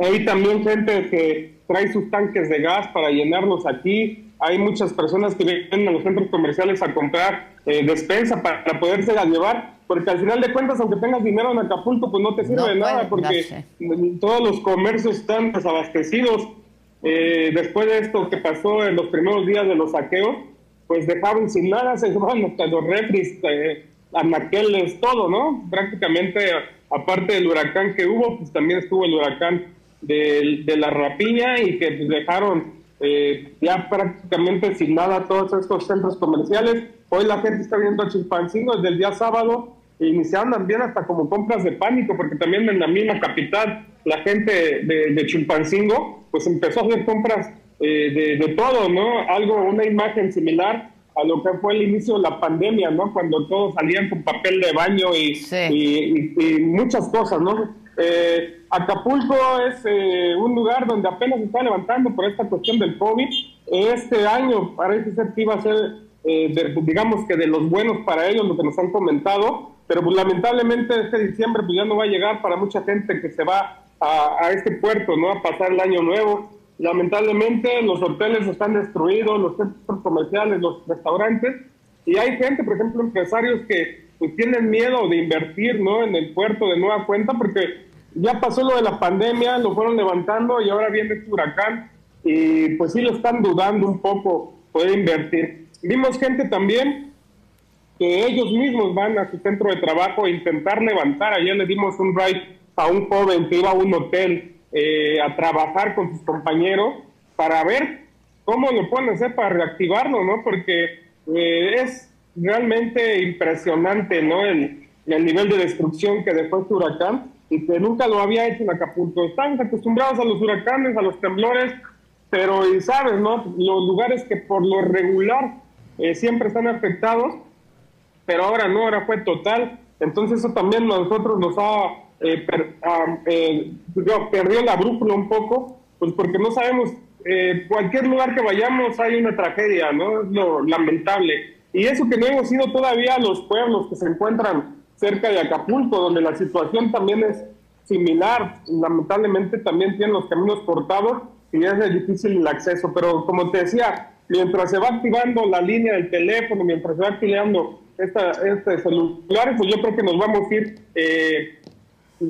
hay también gente que trae sus tanques de gas para llenarlos aquí hay muchas personas que vienen a los centros comerciales a comprar eh, despensa para, poderse la llevar, porque al final de cuentas, aunque tengas dinero en Acapulco, pues no te sirve de nada, porque todos los comercios están desabastecidos. Eh, después de esto que pasó en los primeros días de los saqueos, pues dejaron sin nada, se llevaron hasta los refris, eh, anaqueles, todo, ¿no? Prácticamente, aparte del huracán que hubo, pues también estuvo el huracán de, de la rapiña y que pues, dejaron eh, ya prácticamente sin nada todos estos centros comerciales. Hoy la gente está viendo a Chilpancingo desde el día sábado e iniciaron también hasta como compras de pánico, porque también en la misma capital la gente de, de Chilpancingo pues empezó a hacer compras eh, de, todo, ¿no? Algo, una imagen similar a lo que fue el inicio de la pandemia, ¿no? Cuando todos salían con papel de baño y, y muchas cosas, ¿no? Eh, Acapulco es eh, un lugar donde apenas se está levantando por esta cuestión del COVID. Este año parece ser que iba a ser, eh, digamos que de los buenos para ellos, lo que nos han comentado, pero pues, lamentablemente este diciembre pues, ya no va a llegar para mucha gente que se va a, este puerto, ¿no? A pasar el año nuevo. Lamentablemente los hoteles están destruidos, los centros comerciales, los restaurantes, y hay gente, por ejemplo, empresarios que pues tienen miedo de invertir ¿no? en el puerto de nueva cuenta porque ya pasó lo de la pandemia, lo fueron levantando y ahora viene este huracán y pues sí lo están dudando un poco poder invertir. Vimos gente también que ellos mismos van a su centro de trabajo a intentar levantar. Ayer le dimos un ride a un joven que iba a un hotel eh, a trabajar con sus compañeros para ver cómo lo pueden hacer para reactivarlo, ¿no? Porque eh, es realmente impresionante, ¿no? El, el nivel de destrucción que dejó este huracán y que nunca lo había hecho en Acapulco. Están acostumbrados a los huracanes, a los temblores, pero y sabes, ¿no? Los lugares que por lo regular eh, siempre están afectados, pero ahora no, ahora fue total. Entonces eso también nosotros nos ha eh, eh, perdió la brújula un poco, pues porque no sabemos, eh, cualquier lugar que vayamos hay una tragedia, ¿no? Es lo lamentable. Y eso que no hemos ido todavía a los pueblos que se encuentran cerca de Acapulco, donde la situación también es similar, lamentablemente también tienen los caminos cortados y es difícil el acceso, pero como te decía, mientras se va activando la línea del teléfono, mientras se va activando esta, este celular, pues yo creo que nos vamos a ir eh,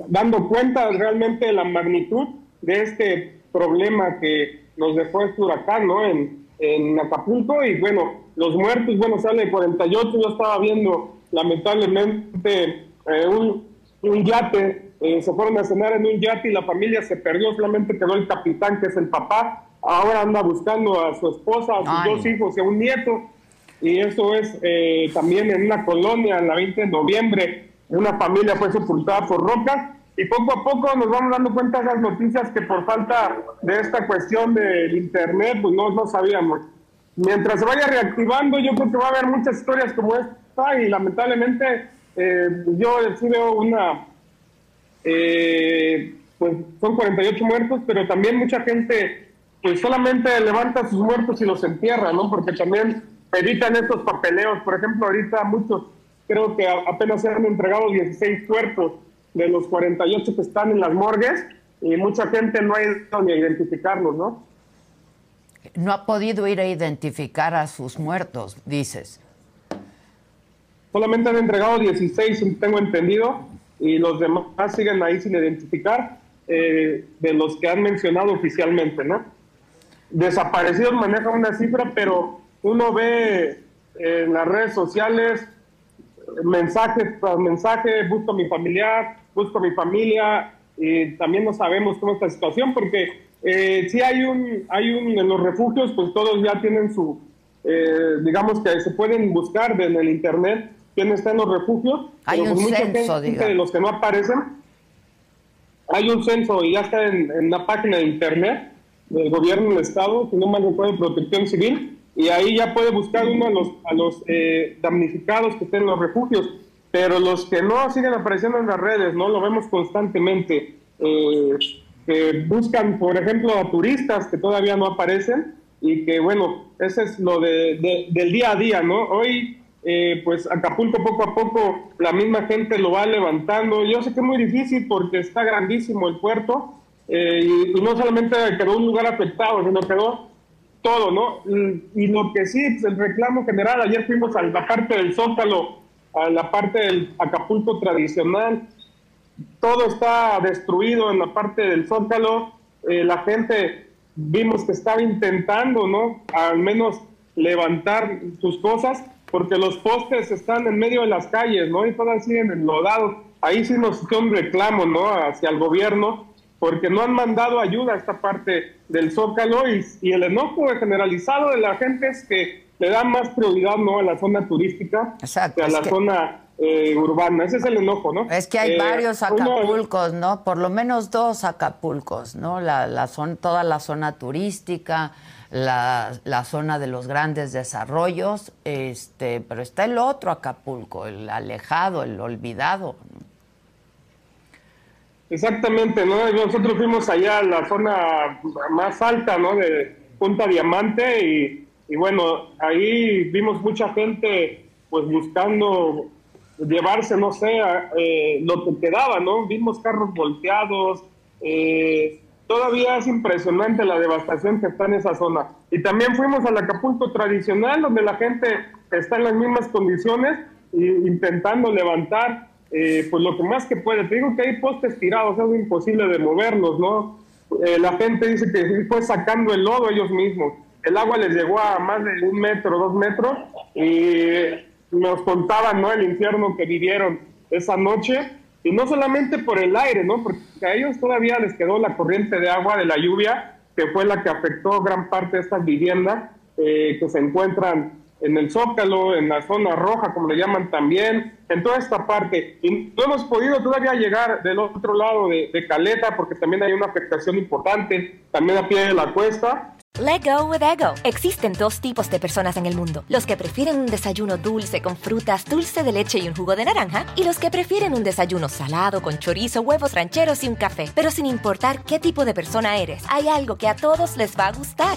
dando cuenta realmente de la magnitud de este problema que nos dejó este huracán ¿no? en, en Acapulco y bueno, los muertos, bueno, sale 48, yo estaba viendo lamentablemente eh, un, un, yate, eh, se fueron a cenar en un yate y la familia se perdió, solamente quedó el capitán que es el papá, ahora anda buscando a su esposa, a sus dos hijos y a un nieto. Y eso es eh, también en una colonia, en la 20 de noviembre, una familia fue sepultada por rocas y poco a poco nos vamos dando cuenta de las noticias que por falta de esta cuestión del internet, pues no, no sabíamos. Mientras se vaya reactivando, yo creo que va a haber muchas historias como esta y lamentablemente eh, yo sí veo una, eh, pues son 48 muertos, pero también mucha gente pues solamente levanta sus muertos y los entierra, ¿no? Porque también evitan estos papeleos. Por ejemplo, ahorita muchos, creo que apenas se han entregado 16 cuerpos de los 48 que están en las morgues y mucha gente no ha ido ni a identificarlos, ¿no? No ha podido ir a identificar a sus muertos, dices. Solamente han entregado 16, tengo entendido, y los demás siguen ahí sin identificar eh, de los que han mencionado oficialmente, ¿no? Desaparecidos maneja una cifra, pero uno ve en las redes sociales mensajes tras mensaje, busco a mi familiar, busco a mi familia, y también no sabemos cómo está la situación, porque eh, si hay un, hay un, en los refugios, pues todos ya tienen su, eh, digamos que se pueden buscar en el internet quién está en los refugios. Hay un pues censo, de los que no aparecen. Hay un censo y ya está en, en una página de internet del gobierno del estado, si no mal recuerdo, protección civil, y ahí ya puede buscar uno a los, a eh, damnificados que estén en los refugios, pero los que no siguen apareciendo en las redes, ¿no? Lo vemos constantemente, eh, que buscan, por ejemplo, a turistas que todavía no aparecen y que, bueno, ese es lo de, del día a día, ¿no? Hoy, eh, pues Acapulco poco a poco la misma gente lo va levantando. Yo sé que es muy difícil porque está grandísimo el puerto y, y no solamente quedó un lugar afectado, sino quedó todo, ¿no? Y lo que sí, pues, el reclamo general, ayer fuimos a la parte del Zócalo, a la parte del Acapulco tradicional, todo está destruido en la parte del Zócalo, eh, la gente vimos que estaba intentando, ¿no? Al menos levantar sus cosas, porque los postes están en medio de las calles, ¿no? Y todas siguen enlodados. Ahí sí nos hizo un reclamo, ¿no? Hacia el gobierno, porque no han mandado ayuda a esta parte del Zócalo y, el enojo generalizado de la gente es que le dan más prioridad no a la zona turística que a la zona eh, urbana. Ese es el enojo, ¿no? Es que hay Eh, varios Acapulcos, ¿no? Por lo menos dos Acapulcos, ¿no? La, la zona, toda la zona turística, la, la zona de los grandes desarrollos, este, pero está el otro Acapulco, el alejado, el olvidado. Exactamente, ¿no? Nosotros fuimos allá a la zona más alta, ¿no? De Punta Diamante y, bueno, ahí vimos mucha gente pues buscando llevarse, no sé, eh, lo que quedaba, ¿no? Vimos carros volteados, eh, todavía es impresionante la devastación que está en esa zona. Y también fuimos al Acapulco tradicional, donde la gente está en las mismas condiciones y intentando levantar eh, pues lo que más que puede. Te digo que hay postes tirados, es imposible de moverlos, ¿no? Eh, la gente dice que fue sacando el lodo ellos mismos. El agua les llegó a más de un metro, dos metros, y nos contaban, ¿no? El infierno que vivieron esa noche. y no solamente por el aire, ¿no? Porque a ellos todavía les quedó la corriente de agua de la lluvia, que fue la que afectó gran parte de estas viviendas eh, que se encuentran en el Zócalo, en la zona roja, como le llaman también, en toda esta parte. Y no hemos podido todavía llegar del otro lado de, de Caleta, porque también hay una afectación importante, también a pie de la cuesta. Let go with ego. Existen dos tipos de personas en el mundo: los que prefieren un desayuno dulce con frutas, dulce de leche y un jugo de naranja, y los que prefieren un desayuno salado con chorizo, huevos rancheros y un café. Pero sin importar qué tipo de persona eres, hay algo que a todos les va a gustar.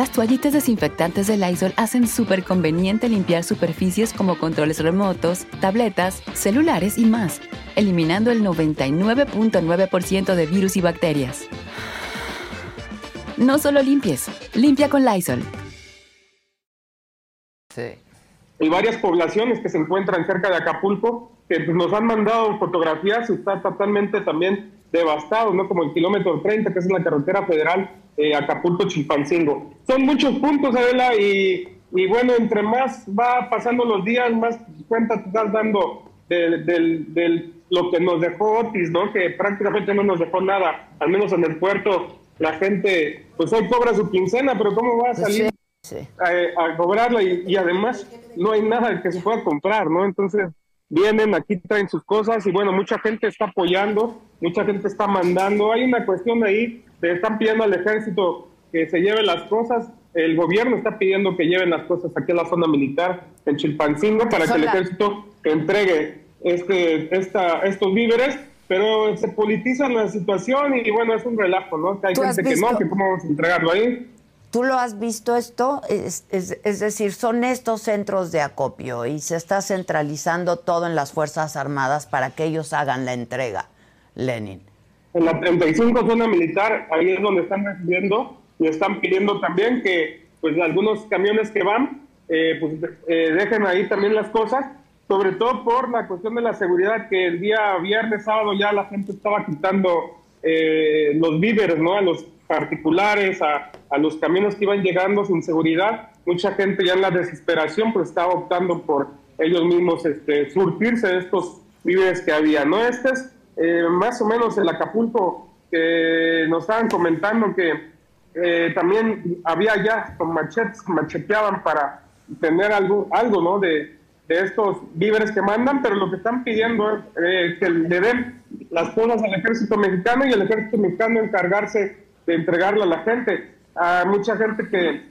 Las toallitas desinfectantes de Lysol hacen súper conveniente limpiar superficies como controles remotos, tabletas, celulares y más, eliminando el 99.9% de virus y bacterias. No solo limpies, limpia con Lysol. Sí. Hay varias poblaciones que se encuentran cerca de Acapulco que nos han mandado fotografías y está totalmente también devastado, ¿no? Como el kilómetro 30, que es la carretera federal eh, Acapulco-Chilpancingo. Son muchos puntos, Adela, y, y, bueno, entre más va pasando los días, más cuenta te estás dando de, lo que nos dejó Otis, ¿no? Que prácticamente no nos dejó nada, al menos en el puerto. La gente, pues hoy cobra su quincena, pero ¿cómo va a salir A, cobrarla? Y, y además no hay nada que se pueda comprar, ¿no? Entonces, vienen, aquí traen sus cosas y bueno, mucha gente está apoyando, mucha gente está mandando. Hay una cuestión ahí, de están pidiendo al ejército que se lleve las cosas, el gobierno está pidiendo que lleven las cosas aquí a la zona militar en Chilpancingo para que el ejército entregue este, esta, estos víveres, pero se politiza la situación y bueno, es un relajo, ¿no? Que hay gente que no, que cómo vamos a entregarlo ahí. ¿Tú lo has visto esto? Es, es, decir, son estos centros de acopio y se está centralizando todo en las Fuerzas Armadas para que ellos hagan la entrega, Lenin. En la 35 zona militar, ahí es donde están recibiendo y están pidiendo también que pues algunos camiones que van, eh, pues eh, dejen ahí también las cosas, sobre todo por la cuestión de la seguridad, que el día viernes, sábado ya la gente estaba quitando eh, los víveres, ¿no? A los particulares, a, a, los camiones que iban llegando sin seguridad. Mucha gente ya en la desesperación pues estaba optando por ellos mismos este, surtirse de estos víveres que había. ¿no? Este es eh, más o menos el Acapulco que nos estaban comentando que eh, también había ya con machetes, macheteaban para tener algo, algo ¿no? de, de estos víveres que mandan, pero lo que están pidiendo es que le den las cosas al ejército mexicano y el ejército mexicano encargarse de entregarle a la gente. Hay mucha gente que,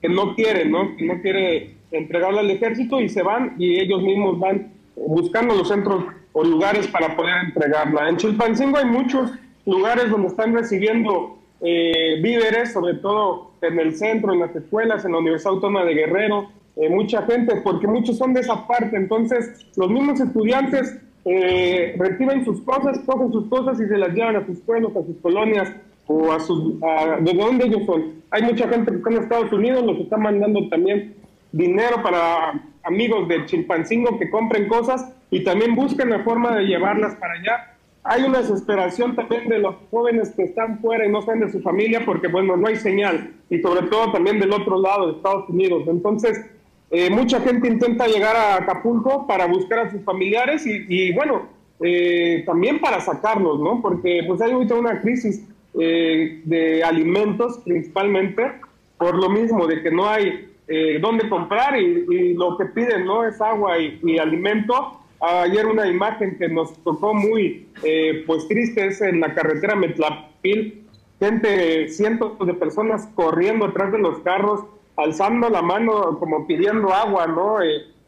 que no quiere, ¿no? Que no quiere entregarle al ejército y se van y ellos mismos van buscando los centros o lugares para poder entregarla. En Chilpancingo hay muchos lugares donde están recibiendo eh, víveres, sobre todo en el centro, en las escuelas, en la Universidad Autónoma de Guerrero, eh, mucha gente, porque muchos son de esa parte. Entonces, los mismos estudiantes eh, reciben sus cosas, cogen sus cosas y se las llevan a sus pueblos, a sus colonias o a sus, de dónde ellos son. Hay mucha gente que está en Estados Unidos, los está mandando también dinero para amigos de Chimpancingo que compren cosas y también busquen la forma de llevarlas para allá. Hay una desesperación también de los jóvenes que están fuera y no saben de su familia porque, bueno, no hay señal. Y sobre todo también del otro lado de Estados Unidos. Entonces, eh, mucha gente intenta llegar a Acapulco para buscar a sus familiares y, y bueno, eh, también para sacarlos, ¿no? Porque pues hay ahorita una crisis eh, de alimentos principalmente, por lo mismo de que no hay eh, dónde comprar y, lo que piden no es agua y, alimento. Ayer una imagen que nos tocó muy eh, pues triste es en la carretera Metlapil, gente, cientos de personas corriendo atrás de los carros, alzando la mano como pidiendo agua, ¿no?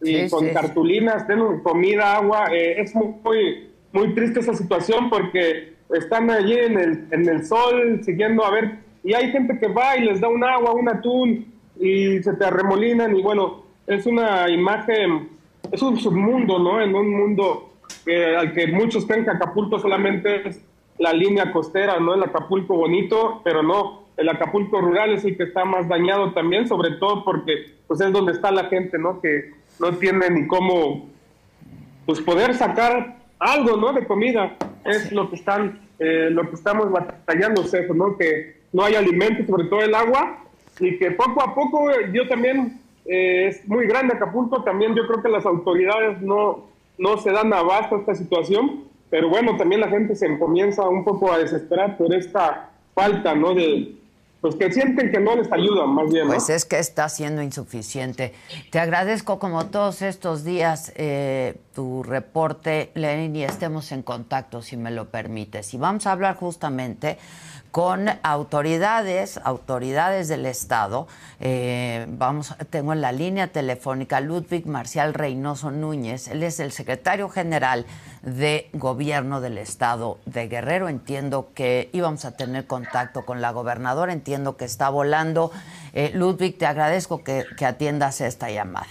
y con cartulinas, den comida, agua. es muy, muy triste esa situación porque están allí en el, en el sol siguiendo a ver, y hay gente que va y les da un agua, un atún, y se te arremolinan, y bueno, es una imagen, es un submundo, ¿no? En un mundo al que muchos creen que Acapulco solamente es la línea costera, ¿no? El Acapulco bonito, pero no, el Acapulco rural es el que está más dañado también, sobre todo porque pues es donde está la gente, ¿no? Que no tiene ni cómo pues poder sacar algo, ¿no? De comida. Es lo que están, eh, lo que estamos batallando, eso, ¿no? Que no hay alimento, sobre todo el agua, y que poco a poco yo también eh, es muy grande Acapulco, también yo creo que las autoridades no, no se dan abasto a esta situación, pero bueno, también la gente se comienza un poco a desesperar por esta falta, ¿no? De, pues que sienten que no les ayudan, más bien. Pues es que está siendo insuficiente. Te agradezco como todos estos días eh, tu reporte, Lenin, y estemos en contacto, si me lo permites. Y vamos a hablar justamente con autoridades, autoridades del Estado. Eh, vamos, tengo en la línea telefónica Ludwig Marcial Reynoso Núñez. Él es el secretario general de Gobierno del Estado de Guerrero. Entiendo que íbamos a tener contacto con la gobernadora. Entiendo que está volando. Eh, Ludwig, te agradezco que atiendas esta llamada.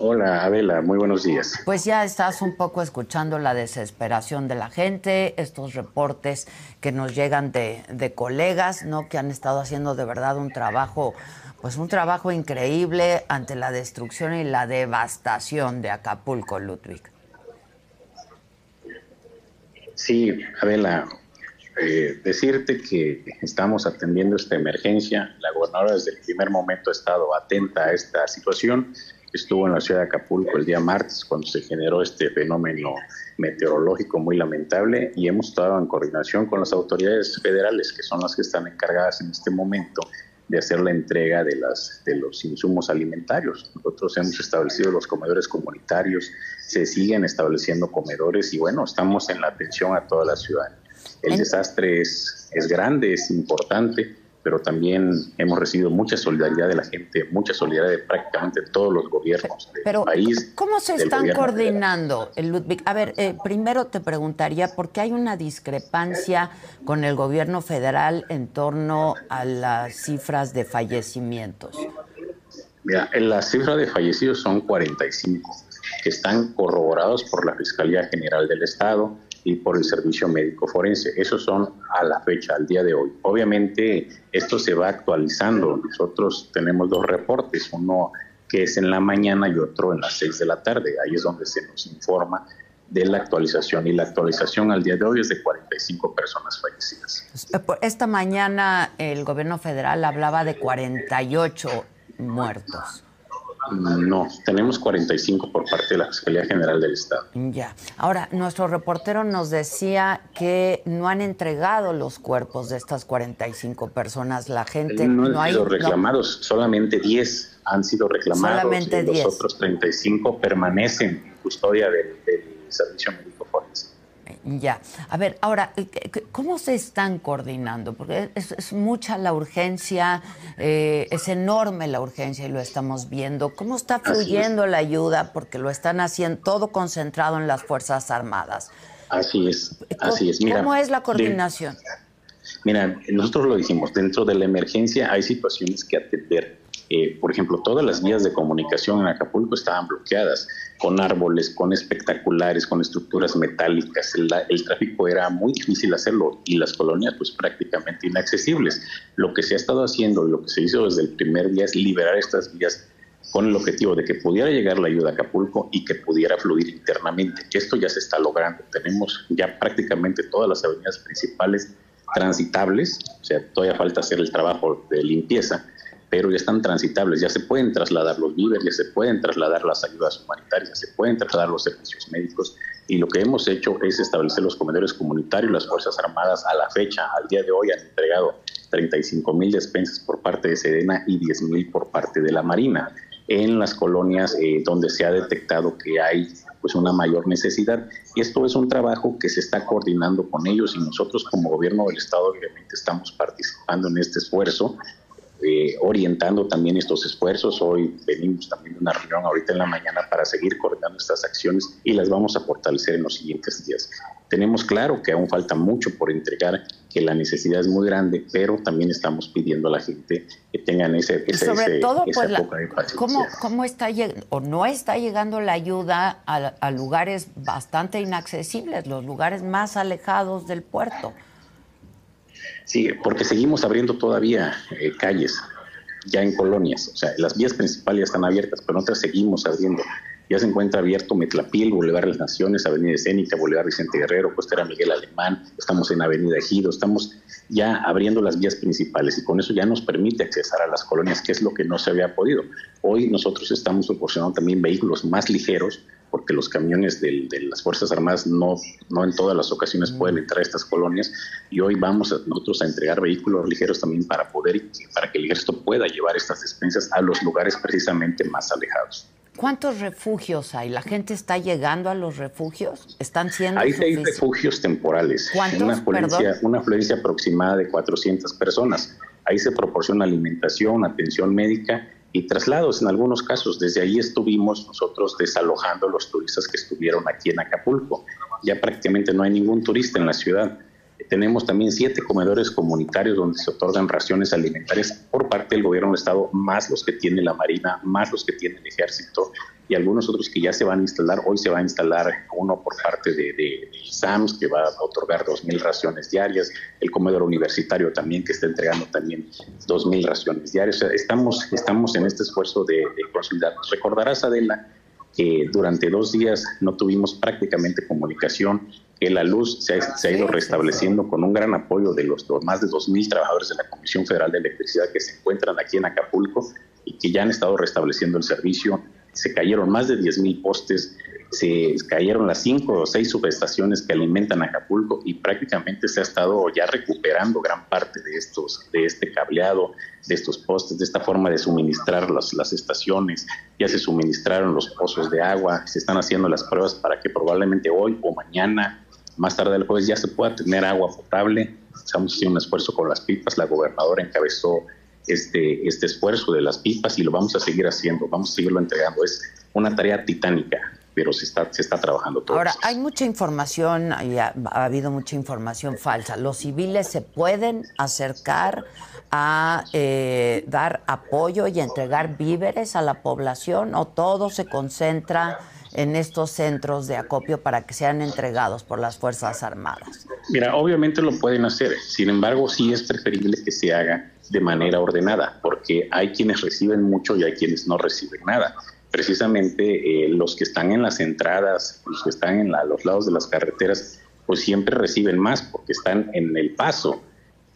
Hola, Adela, muy buenos días. Pues ya estás un poco escuchando la desesperación de la gente, estos reportes que nos llegan de, colegas, ¿no? Que han estado haciendo de verdad un trabajo, pues un trabajo increíble ante la destrucción y la devastación de Acapulco, Ludwig. Sí, Adela, eh, decirte que estamos atendiendo esta emergencia. La gobernadora desde el primer momento ha estado atenta a esta situación estuvo en la ciudad de Acapulco el día martes cuando se generó este fenómeno meteorológico muy lamentable y hemos estado en coordinación con las autoridades federales que son las que están encargadas en este momento de hacer la entrega de, las, de los insumos alimentarios. Nosotros hemos establecido los comedores comunitarios, se siguen estableciendo comedores y bueno, estamos en la atención a toda la ciudad. El desastre es, es grande, es importante, pero también hemos recibido mucha solidaridad de la gente, mucha solidaridad de prácticamente todos los gobiernos del país. ¿Cómo se están coordinando, Ludwig? A ver, eh, primero te preguntaría, ¿por qué hay una discrepancia con el gobierno federal en torno a las cifras de fallecimientos? Mira, las cifras de fallecidos son 45, que están corroborados por la Fiscalía General del Estado, y por el servicio médico forense. Esos son a la fecha, al día de hoy. Obviamente esto se va actualizando. Nosotros tenemos dos reportes, uno que es en la mañana y otro en las seis de la tarde. Ahí es donde se nos informa de la actualización y la actualización al día de hoy es de 45 personas fallecidas. Esta mañana el gobierno federal hablaba de 48 muertos. No, tenemos 45 por parte de la Fiscalía General del Estado. Ya. Ahora, nuestro reportero nos decía que no han entregado los cuerpos de estas 45 personas. La gente no, han sido reclamados, solamente 10 han sido reclamados. Solamente 10. Los otros 35 permanecen en custodia del, del Servicio Médico Forense. Ya. A ver, ahora, eh, ¿cómo se están coordinando? Porque es, mucha la urgencia, eh, es enorme la urgencia y lo estamos viendo. ¿Cómo está fluyendo la ayuda? Porque lo están haciendo todo concentrado en las Fuerzas Armadas. Así es, así es. Mira, ¿Cómo es la coordinación? mira, nosotros lo dijimos, dentro de la emergencia hay situaciones que atender eh, por ejemplo, todas las vías de comunicación en Acapulco estaban bloqueadas, con árboles, con espectaculares, con estructuras metálicas. El, tráfico era muy difícil hacerlo y las colonias pues prácticamente inaccesibles. Lo que se ha estado haciendo y lo que se hizo desde el primer día es liberar estas vías con el objetivo de que pudiera llegar la ayuda a Acapulco y que pudiera fluir internamente. Esto ya se está logrando. Tenemos ya prácticamente todas las avenidas principales transitables, o sea, todavía falta hacer el trabajo de limpieza, pero ya están transitables, ya se pueden trasladar los víveres, ya se pueden trasladar las ayudas humanitarias, se pueden trasladar los servicios médicos y lo que hemos hecho es establecer los comedores comunitarios. Las Fuerzas Armadas a la fecha, al día de hoy, han entregado 35 mil despensas por parte de Sedena y 10 mil por parte de la Marina en las colonias eh, donde se ha detectado que hay pues una mayor necesidad. Y esto es un trabajo que se está coordinando con ellos y nosotros como gobierno del Estado obviamente estamos participando en este esfuerzo eh, orientando también estos esfuerzos. Hoy venimos también de una reunión ahorita en la mañana para seguir coordinando estas acciones y las vamos a fortalecer en los siguientes días. Tenemos claro que aún falta mucho por entregar, que la necesidad es muy grande, pero también estamos pidiendo a la gente que tengan ese, ese, sobre todo, pues, ¿cómo, ¿cómo, está o no está llegando la ayuda a lugares bastante inaccesibles, los lugares más alejados del puerto? Sí, porque seguimos abriendo todavía eh, calles, ya en colonias. O sea, las vías principales están abiertas, pero otras seguimos abriendo. Ya se encuentra abierto Metlapil, Boulevard de las Naciones, Avenida Escénica, Boulevard Vicente Guerrero, Costera Miguel Alemán, estamos en Avenida Ejido, estamos ya abriendo las vías principales y con eso ya nos permite accesar a las colonias, que es lo que no se había podido. Hoy nosotros estamos proporcionando también vehículos más ligeros porque los camiones de, las Fuerzas Armadas no, no en todas las ocasiones pueden mm. entrar a estas colonias y hoy vamos nosotros a entregar vehículos ligeros también para poder, para que el ejército pueda llevar estas despensas a los lugares precisamente más alejados. ¿Cuántos refugios hay? ¿La gente está llegando a los refugios? ¿Están siendo Hay seis refugios temporales. ¿Cuántos? Una afluencia, una afluencia aproximada de 400 personas. Ahí se proporciona alimentación, atención médica y traslados en algunos casos. Desde ahí estuvimos nosotros desalojando los turistas que estuvieron aquí en Acapulco. Ya prácticamente no hay ningún turista en la ciudad. Tenemos también siete comedores comunitarios donde se otorgan raciones alimentarias por parte del gobierno del estado, más los que tiene la Marina, más los que tiene el ejército y algunos otros que ya se van a instalar. Hoy se va a instalar uno por parte de, de, SAMS que va a otorgar 2.000 raciones diarias, el comedor universitario también que está entregando también 2.000 raciones diarias. estamos, estamos en este esfuerzo de, de consolidar. Recordarás, Adela, que durante dos días no tuvimos prácticamente comunicación, que la luz se ha, ido restableciendo con un gran apoyo de los, más de 2.000 trabajadores de la Comisión Federal de Electricidad que se encuentran aquí en Acapulco y que ya han estado restableciendo el servicio. Se cayeron más de 10.000 postes, se cayeron las cinco o seis subestaciones que alimentan Acapulco y prácticamente se ha estado ya recuperando gran parte de estos, de este cableado, de estos postes, de esta forma de suministrar las, las estaciones. Ya se suministraron los pozos de agua, se están haciendo las pruebas para que probablemente hoy o mañana, más tarde del jueves, ya se pueda tener agua potable. Estamos haciendo un esfuerzo con las pipas, la gobernadora encabezó este, este esfuerzo de las pipas y lo vamos a seguir haciendo, vamos a seguirlo entregando. Es una tarea titánica pero se está, se está trabajando todo. Ahora, hay mucha información, y ha, habido mucha información falsa. ¿Los civiles se pueden acercar a eh, dar apoyo y entregar víveres a la población o todo se concentra en estos centros de acopio para que sean entregados por las Fuerzas Armadas? Mira, obviamente lo pueden hacer, sin embargo sí es preferible que se haga de manera ordenada, porque hay quienes reciben mucho y hay quienes no reciben nada precisamente eh, los que están en las entradas, los que están en los lados de las carreteras, pues siempre reciben más porque están en el paso.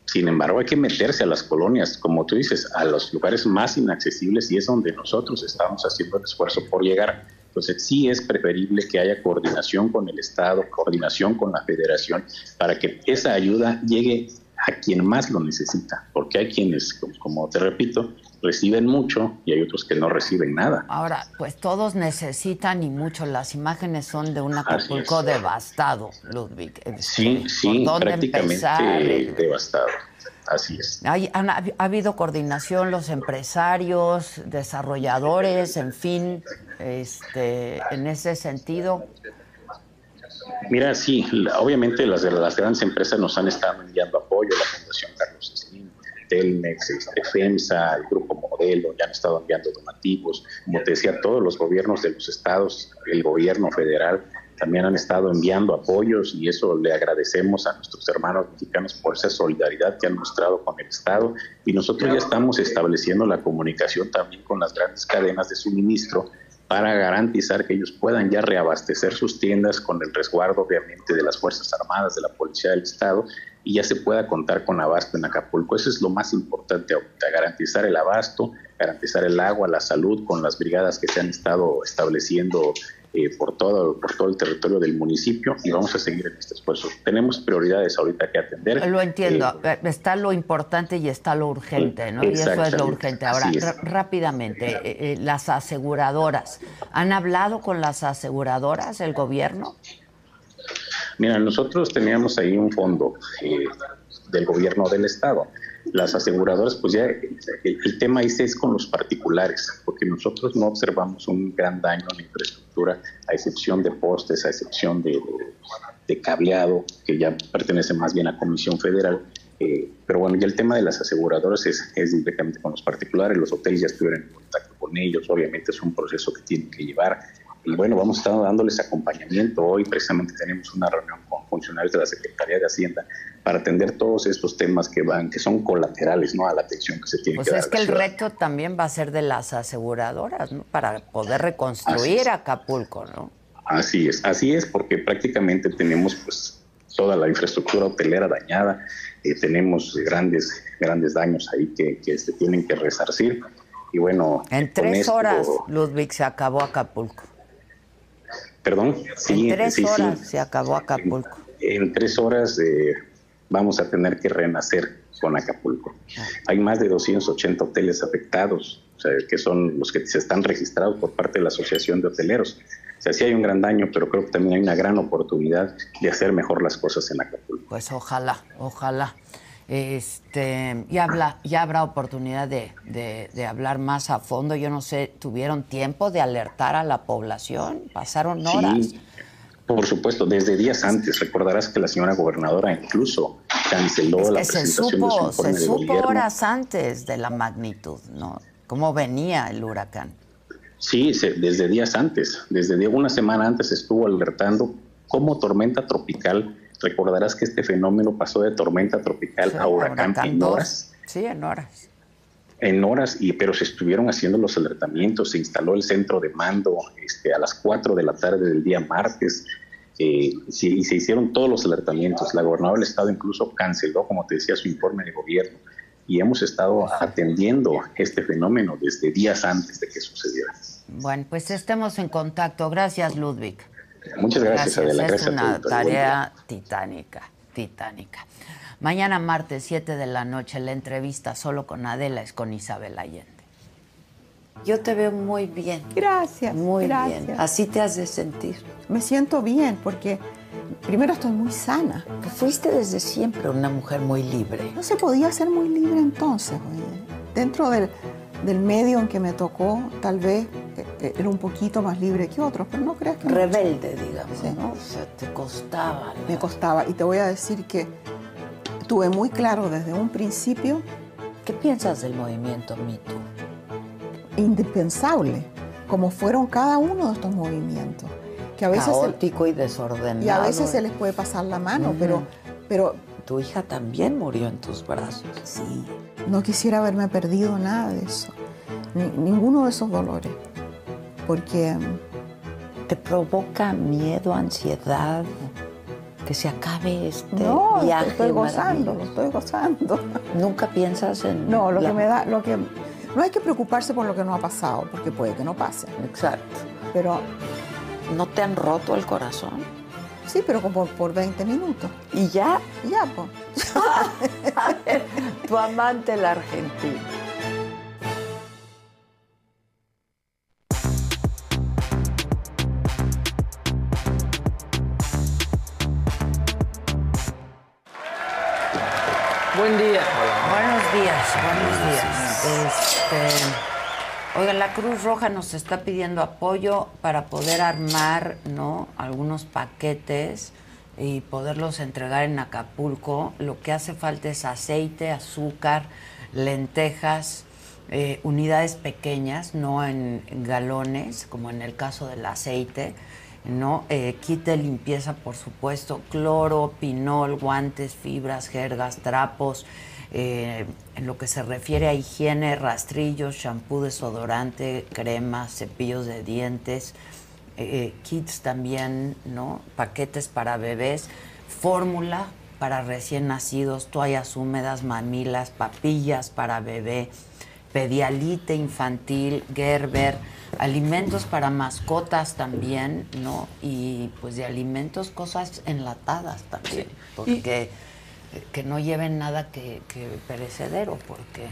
Sin embargo, hay que meterse a las colonias, como tú dices, a los lugares más inaccesibles y es donde nosotros estamos haciendo el esfuerzo por llegar. Entonces, sí es preferible que haya coordinación con el Estado, coordinación con la Federación, para que esa ayuda llegue a quien más lo necesita, porque hay quienes, como te repito, reciben mucho y hay otros que no reciben nada. Ahora, pues todos necesitan y mucho. Las imágenes son de un Acapulco devastado, Ludwig. Este, sí, sí, prácticamente devastado. Así es. Hay, ha habido coordinación, los empresarios, desarrolladores, en fin, este, en ese sentido. Mira, sí, obviamente las, las grandes empresas nos han estado enviando apoyo, la Fundación Carlos Telmex, este, FEMSA, el Grupo Modelo, ya han estado enviando donativos. Como te decía, todos los gobiernos de los estados, el gobierno federal, también han estado enviando apoyos y eso le agradecemos a nuestros hermanos mexicanos por esa solidaridad que han mostrado con el Estado. Y nosotros ya estamos estableciendo la comunicación también con las grandes cadenas de suministro para garantizar que ellos puedan ya reabastecer sus tiendas con el resguardo obviamente de las Fuerzas Armadas, de la Policía del Estado y ya se pueda contar con abasto en Acapulco. Eso es lo más importante ahorita, garantizar el abasto, garantizar el agua, la salud con las brigadas que se han estado estableciendo eh, por, todo, por todo el territorio del municipio y vamos a seguir en este esfuerzo. Tenemos prioridades ahorita que atender. Lo entiendo, eh, está lo importante y está lo urgente, ¿no? Y eso es lo urgente. Ahora, rápidamente, eh, las aseguradoras, ¿han hablado con las aseguradoras el gobierno? Mira, nosotros teníamos ahí un fondo del gobierno del estado las aseguradoras, pues ya el, tema ese es con los particulares, porque nosotros no observamos un gran daño en la infraestructura, a excepción de postes, a excepción de, de cableado, que ya pertenece más bien a Comisión Federal. Eh, pero bueno, ya el tema de las aseguradoras es, es directamente con los particulares, los hoteles ya estuvieron en contacto con ellos, obviamente es un proceso que tienen que llevar. Y bueno, vamos a estar dándoles acompañamiento. Hoy precisamente tenemos una reunión con funcionarios de la Secretaría de Hacienda para atender todos estos temas que van, que son colaterales, ¿no? A la atención que se tiene pues que es que el reto también va a ser de las aseguradoras, ¿no? Para poder reconstruir Acapulco, ¿no? Así es, así es, porque prácticamente tenemos pues toda la infraestructura hotelera dañada, eh, tenemos grandes, grandes daños ahí que, se tienen que resarcir. Y bueno. En tres horas, Ludwig, se acabó Acapulco. Perdón, sí. En tres horas se acabó Acapulco. En, tres horas eh, vamos a tener que renacer con Acapulco. Ah. Hay más de 280 hoteles afectados, o sea, que son los que se están registrados por parte de la Asociación de Hoteleros. O sea, sí hay un gran daño, pero creo que también hay una gran oportunidad de hacer mejor las cosas en Acapulco. Pues ojalá, ojalá. Este, ya, habla, ya habrá oportunidad de, de, hablar más a fondo. Yo no sé, ¿tuvieron tiempo de alertar a la población? ¿Pasaron horas? Sí, por supuesto, desde días antes. Recordarás que la señora gobernadora incluso canceló la presentación de su Se supo horas antes de la magnitud, ¿no? ¿Cómo venía el huracán? Sí, desde días antes, desde una semana antes estuvo alertando como tormenta tropical. Recordarás que este fenómeno pasó de tormenta tropical a huracán, en horas. Sí, en horas. En horas, y, pero se estuvieron haciendo los alertamientos, se instaló el centro de mando este, a las 4 de la tarde del día martes, eh, y se hicieron todos los alertamientos. La gobernadora del estado incluso canceló, como te decía, su informe de gobierno y hemos estado atendiendo este fenómeno desde días antes de que sucediera. Bueno, pues estemos en contacto. Gracias, Ludwig. Muchas gracias, Adela. Es una tarea titánica, titánica. Mañana martes, 7 de la noche, la entrevista solo con Adela es con Isabel Allende. Yo te veo muy bien. Gracias. Muy gracias. bien. Así te has de sentir. Me siento bien porque primero estoy muy sana. Fuiste desde siempre una mujer muy libre. No se podía ser muy libre entonces. Dentro del, del medio en que me tocó, tal vez eh, eh, era un poquito más libre que otros, pero no creas que... Rebelde, digamos, ¿no? O sea, te costaba. Me costaba. Y te voy a decir que tuve muy claro desde un principio... ¿Qué piensas del movimiento MeToo? Indispensable, como fueron cada uno de estos movimientos. Que a veces Caótico y desordenado. Y a veces se les puede pasar la mano, pero, pero... Tu hija también murió en tus brazos. Sí. No quisiera haberme perdido nada de eso, ninguno de esos dolores, porque... ¿Te provoca miedo, ansiedad? Que se acabe este no, viaje. estoy gozando, lo estoy gozando. ¿Nunca piensas en.? No, lo que me da. Lo que, no hay que preocuparse por lo que no ha pasado, porque puede que no pase. Exacto. Pero. ¿No te han roto el corazón? Sí, pero como por 20 minutos. ¿Y ya? Ya, pues. tu amante la Argentina. Buen día. Buenos días, buenos días. Este, oigan, la Cruz Roja nos está pidiendo apoyo para poder armar, ¿no? Algunos paquetes y poderlos entregar en Acapulco. Lo que hace falta es aceite, azúcar, lentejas, eh, unidades pequeñas, no en, galones, como en el caso del aceite. ¿no? Eh, de limpieza, por supuesto, cloro, pinol, guantes, fibras, jergas, trapos. Eh, en lo que se refiere a higiene, rastrillos, shampoo, desodorante, cremas, cepillos de dientes, eh, kits también, ¿no? Paquetes para bebés, fórmula para recién nacidos, toallas húmedas, mamilas, papillas para bebé, pedialite infantil, Gerber, alimentos para mascotas también, ¿no? Y pues de alimentos, cosas enlatadas también, porque que no lleven nada que, que perecedero, porque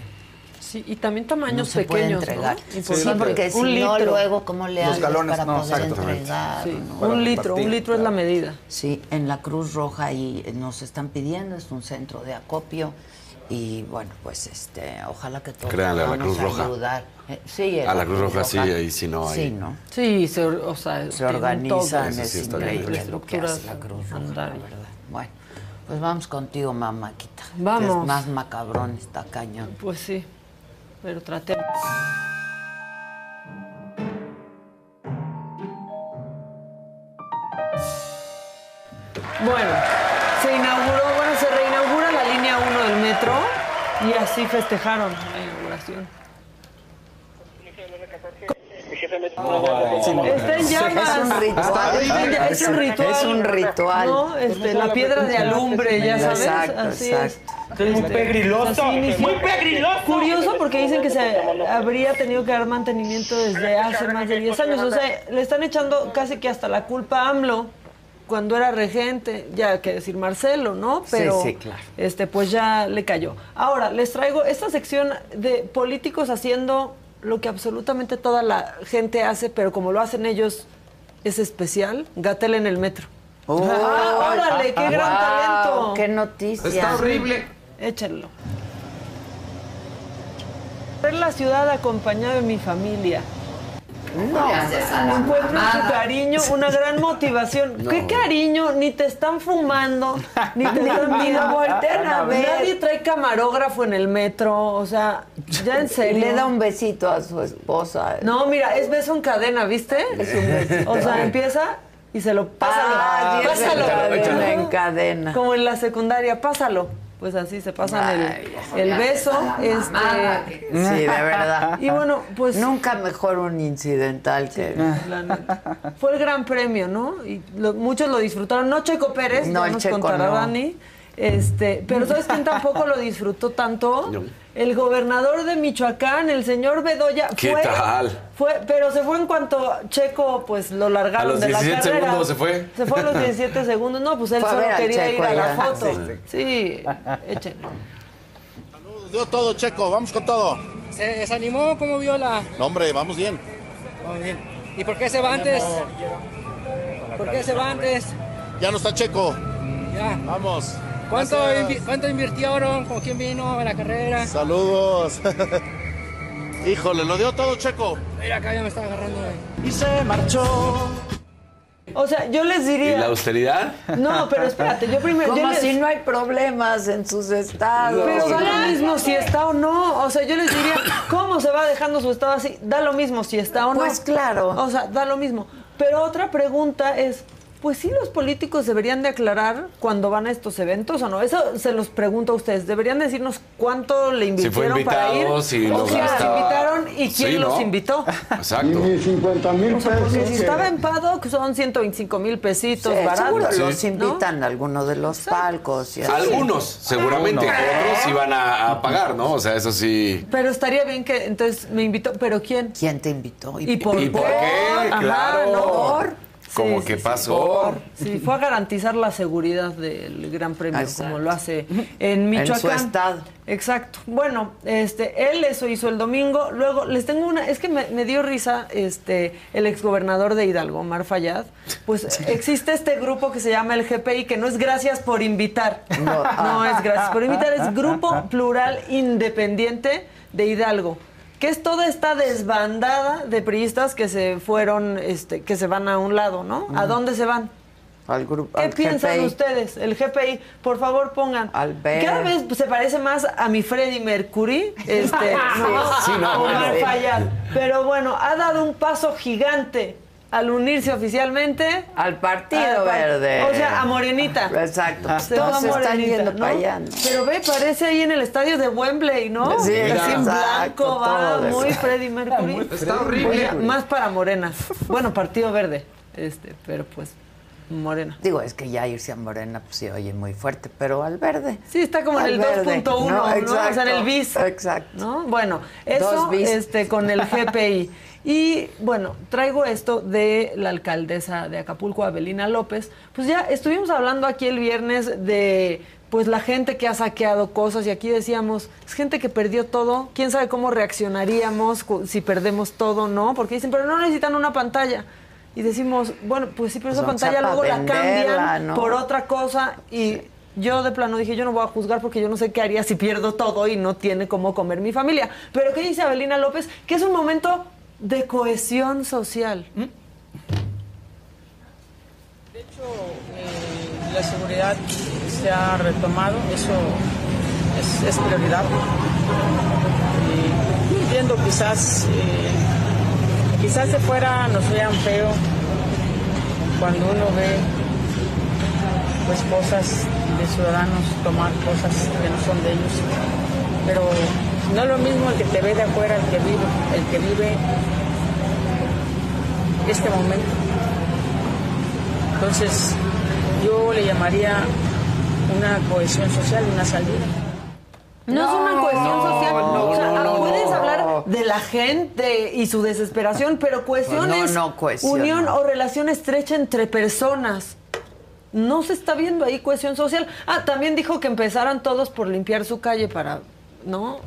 Sí, y también tamaños pequeños, entregar. Sí, porque si no, luego, ¿cómo le haces para poder entregar? un litro, un litro es la medida. Sí, en la Cruz Roja y nos están pidiendo, es un centro de acopio y bueno, pues este, ojalá que todos Créanle a la Cruz Roja. ayudar. Eh, sí, A la Cruz Roja sí, ahí sí no hay. Sí, ¿no? Sí, se, o sea, Se organizan, es sí increíble lo que hace la Cruz Roja, la Andar. verdad. Bueno, pues vamos contigo, mamáquita. Vamos. es más macabrón, está cañón. Pues sí, pero tratemos. Bueno, se inauguró, bueno, se reinaugura la línea 1 del metro y así festejaron la inauguración. Está en llamas. Es un ritual. Está Es un ritual. Es un ritual. No, este, la piedra de alumbre, ya sabes. Exacto, así exacto. es. Muy pegriloso, Así inició. muy pegriloso. Curioso porque dicen que se habría tenido que dar mantenimiento desde hace más de 10 años. O sea, le están echando casi que hasta la culpa a AMLO cuando era regente, ya que decir Marcelo, ¿no? Pero sí, claro. este pues ya le cayó. Ahora, les traigo esta sección de políticos haciendo lo que absolutamente toda la gente hace, pero como lo hacen ellos es especial, Gatel en el metro. Oh, ¡Ah, órale! ¡Qué gran wow, talento! ¡Qué noticia! Está horrible. Échenlo. Ver la ciudad acompañado de mi familia. No, Encuentro en su cariño una gran motivación. ¿Qué cariño? Ni te están fumando, ni te están lo voltean a ver. Nadie trae camarógrafo en el metro, o sea, ya en Y serio. le da un besito a su esposa. No, mira, es beso en cadena, ¿viste? Es un besito. O sea, empieza y se lo pásalo. Ah, pásalo. en cadena, en cadena. Como en la secundaria, pásalo. Pues así se pasan Ay, el, el beso. Este, Sí, de verdad. y bueno, pues Nunca mejor un incidental que... Fue el gran premio, ¿no? Y lo- muchos lo disfrutaron. No Checo Pérez, No, el nos Checo contará no. Dani. Este, pero ¿sabes quién tampoco lo disfrutó tanto? No. El gobernador de Michoacán, el señor Bedoya. ¿Qué fue, tal? Fue, pero se fue en cuanto Checo, pues lo largaron A los de la 17 carrera. segundos se fue. Se fue a los 17 segundos. No, pues él Fue solo quería Checo ir a la foto. Sí. Sí, échenlo. Dio todo, Checo, vamos con todo. ¿Se desanimó? ¿Cómo vio la...? No, hombre, vamos bien. Vamos bien. ¿Y por qué se va antes? ¿Por qué se va antes? Ya no está Checo. Ya. Vamos. ¿Cuánto, invi- ¿Cuánto invirtieron? ¿Con quién vino a la carrera? Saludos. Híjole, lo dio todo, Checo. Mira, acá ya me está agarrando. eh. Y se marchó. O sea, yo les ¿Y la diría. austeridad? No, pero espérate, yo primero. yo Como les- si no hay problemas en sus estados. Pero da lo mismo si está o no. O sea, yo les diría, ¿cómo se va dejando su estado así? Da lo mismo si está o no. Pues claro. O sea, da lo mismo. Pero otra pregunta es, pues sí los políticos deberían de aclarar cuando van a estos eventos o no. Eso se los pregunto a ustedes. Deberían decirnos cuánto le Si fue invirtieron para ir. invitado, si o si los invitaron y quién Sí, ¿no? los invitó. Exacto. 50 mil O sea, porque pesos. si estaba en que son 125 mil pesitos Sí, baratos. seguro Sí. los invitan a alguno de los palcos. y así. Algunos, seguramente. Otros sí van a, a pagar, ¿no? O sea, eso sí. Pero estaría bien que entonces me invitó. ¿Pero quién? ¿Quién te invitó? ¿Y por, ¿Y por qué? Ajá, Claro. ¿no? Por. Como Sí, que sí, pasó. Sí, fue a garantizar la seguridad del Gran Premio, Exacto. como lo hace en Michoacán. En su estado. Exacto. Bueno, este, él eso hizo el domingo. Luego les tengo una, es que me, me dio risa, este, el exgobernador de Hidalgo, Omar Fayad. Pues existe este grupo que se llama el GPI, que no es gracias por invitar. No. No es gracias por invitar, es Grupo Plural Independiente de Hidalgo. Que es toda esta desbandada de priistas que se fueron, este, que se van a un lado, ¿no? ¿A dónde se van? Al grupo. ¿Qué al piensan GPI. ustedes? El GPI, por favor pongan. Al ver. Cada vez se parece más a mi Freddie Mercury, este, ¿no? Sí, no, bueno. Fayad. Pero bueno, ha dado un paso gigante al unirse oficialmente Al Partido al par- Verde. O sea, a Morenita. Exacto. Se va todos están Morenita, yendo ¿no? para allá. ¿no? Pero ve, parece ahí en el estadio de Wembley, ¿no? Sí, Así en blanco, va, muy Freddie Mercury. Está horrible. Oye, más para morenas. Bueno, Partido Verde, este, pero pues morena. Digo, es que ya irse a Morena pues se oye muy fuerte, pero al verde. Sí, está como en el verde, 2.1, ¿no? O sea, en el bis. Exacto. ¿no? Bueno, eso este, con el GPI. Y bueno, traigo esto de la alcaldesa de Acapulco, Abelina López. Pues ya estuvimos hablando aquí el viernes de pues la gente que ha saqueado cosas y aquí decíamos, es gente que perdió todo, quién sabe cómo reaccionaríamos si perdemos todo, ¿no? Porque dicen, pero no necesitan una pantalla. Y decimos, bueno, pues sí, pero Pues esa pantalla luego la cambian ¿no? por otra cosa y yo de plano dije, yo no voy a juzgar porque yo no sé qué haría si pierdo todo y no tiene cómo comer mi familia. Pero ¿qué dice Abelina López? Que es un momento de cohesión social. Eh, la seguridad se ha retomado, eso es, es prioridad. Y entiendo quizás, eh, quizás de fuera nos vean feo cuando uno ve pues cosas de ciudadanos tomar cosas que no son de ellos. Pero no es lo mismo el que te ve de afuera, el que vive, el que vive este momento. Entonces, yo le llamaría una cohesión social, una salida. No, es una cohesión no, social. no, o sea, no, puedes no. hablar de la gente y su desesperación, pero cohesión No, es no, cohesión, unión no. o relación estrecha entre personas. No se está viendo ahí cohesión social. Ah, también dijo que empezaran todos por limpiar su calle para... ¿No?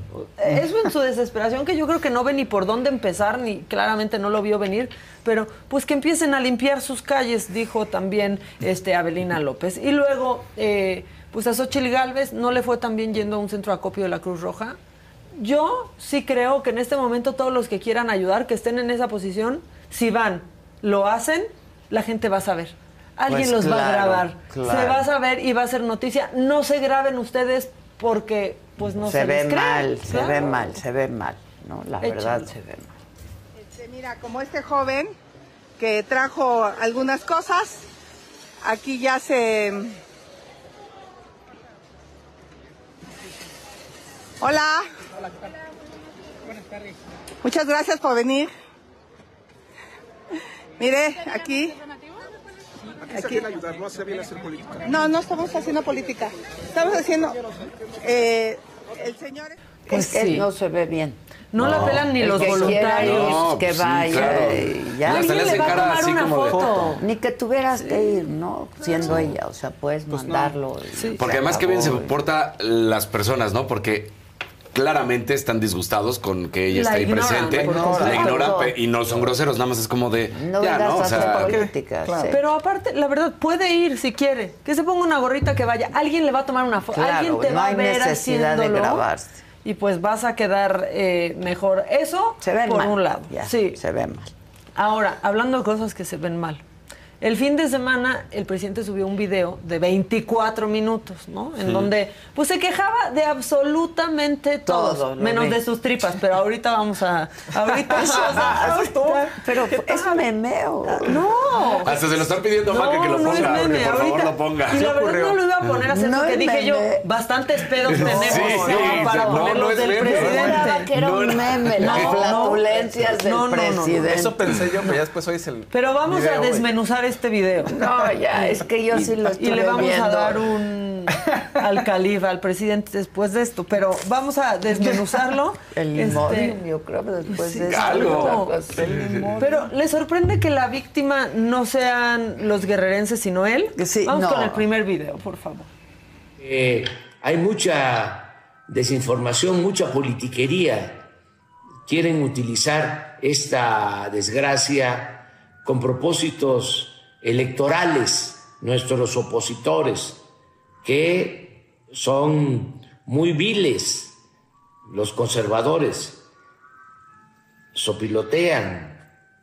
Eso en su desesperación que yo creo que no ve ni por dónde empezar, ni claramente no lo vio venir, pero pues que empiecen a limpiar sus calles, dijo también este Abelina López. Y luego, eh, pues a Xochitl Galvez no le fue tan bien yendo a un centro de acopio de la Cruz Roja. Yo sí creo que en este momento todos los que quieran ayudar, que estén en esa posición, si van, lo hacen, la gente va a saber. Alguien Pues los va a grabar. claro. Se va a saber y va a ser noticia. No se graben ustedes porque pues no se, se, ve les cree. mal, se Claro. ve mal, se ve mal, ¿no? La Échale. verdad se ve mal. Este, mira, como este joven que trajo algunas cosas, aquí ya se... Hola. Muchas gracias por venir. Mire, aquí. Aquí se viene a ayudar, no se viene a hacer política. No, no estamos haciendo política. Estamos haciendo... eh, el señor... es que no se ve bien. No la pelan ni los que voluntarios. No, que pues sí, vaya claro. ya. Hasta le hacen cara así como de- Ni que tuvieras que ir, ¿no? Siendo ella, o sea, puedes Pues mandarlo. Porque además que bien se porta las personas, ¿no? Porque claramente están disgustados con que ella La está ahí ignoran, presente, la ignoran pe- y no son groseros, nada más es como de No ya, ¿no? O sea, política. sí. Pero aparte, la verdad, puede ir si quiere. Que se ponga una gorrita que vaya. Alguien le va a tomar una foto. Claro, Alguien te no va a ver necesidad de haciéndolo, grabarse. Y pues vas a quedar eh, mejor. Eso Se por mal, un lado. ya, sí. se ve mal. Ahora, hablando de cosas que se ven mal. El fin de semana el presidente subió un video de 24 minutos, ¿no? En Sí. donde pues se quejaba de absolutamente todo, menos vi. de sus tripas, pero ahorita vamos a ahorita vamos a- ahorita- Pero es memeo. No. hasta se lo están pidiendo a Maca que lo no ponga, es meme, por favor lo ponga. Y la verdad no lo iba a poner a hacer No porque dije yo, bastantes pedos No, tenemos sí, ¿no? sí, para no, poner no los es del meme. presidente. que era un meme, las flatulencias del no, no, no, no. presidente. Eso pensé yo, pero ya después hoy es el. Pero vamos video, a desmenuzar este video. No, ya, es que yo sí lo Y le vamos viendo. a dar un al califa, al presidente después de esto, pero vamos a desmenuzarlo. El Este, limón, yo creo, después de eso. algo. el limón. Pero ¿le sorprende que la víctima no sean los guerrerenses, sino él? Sí, vamos no. con el primer video, por favor. Eh, hay mucha desinformación, mucha politiquería. Quieren utilizar esta desgracia con propósitos electorales, nuestros opositores, que son muy viles, los conservadores, sopilotean,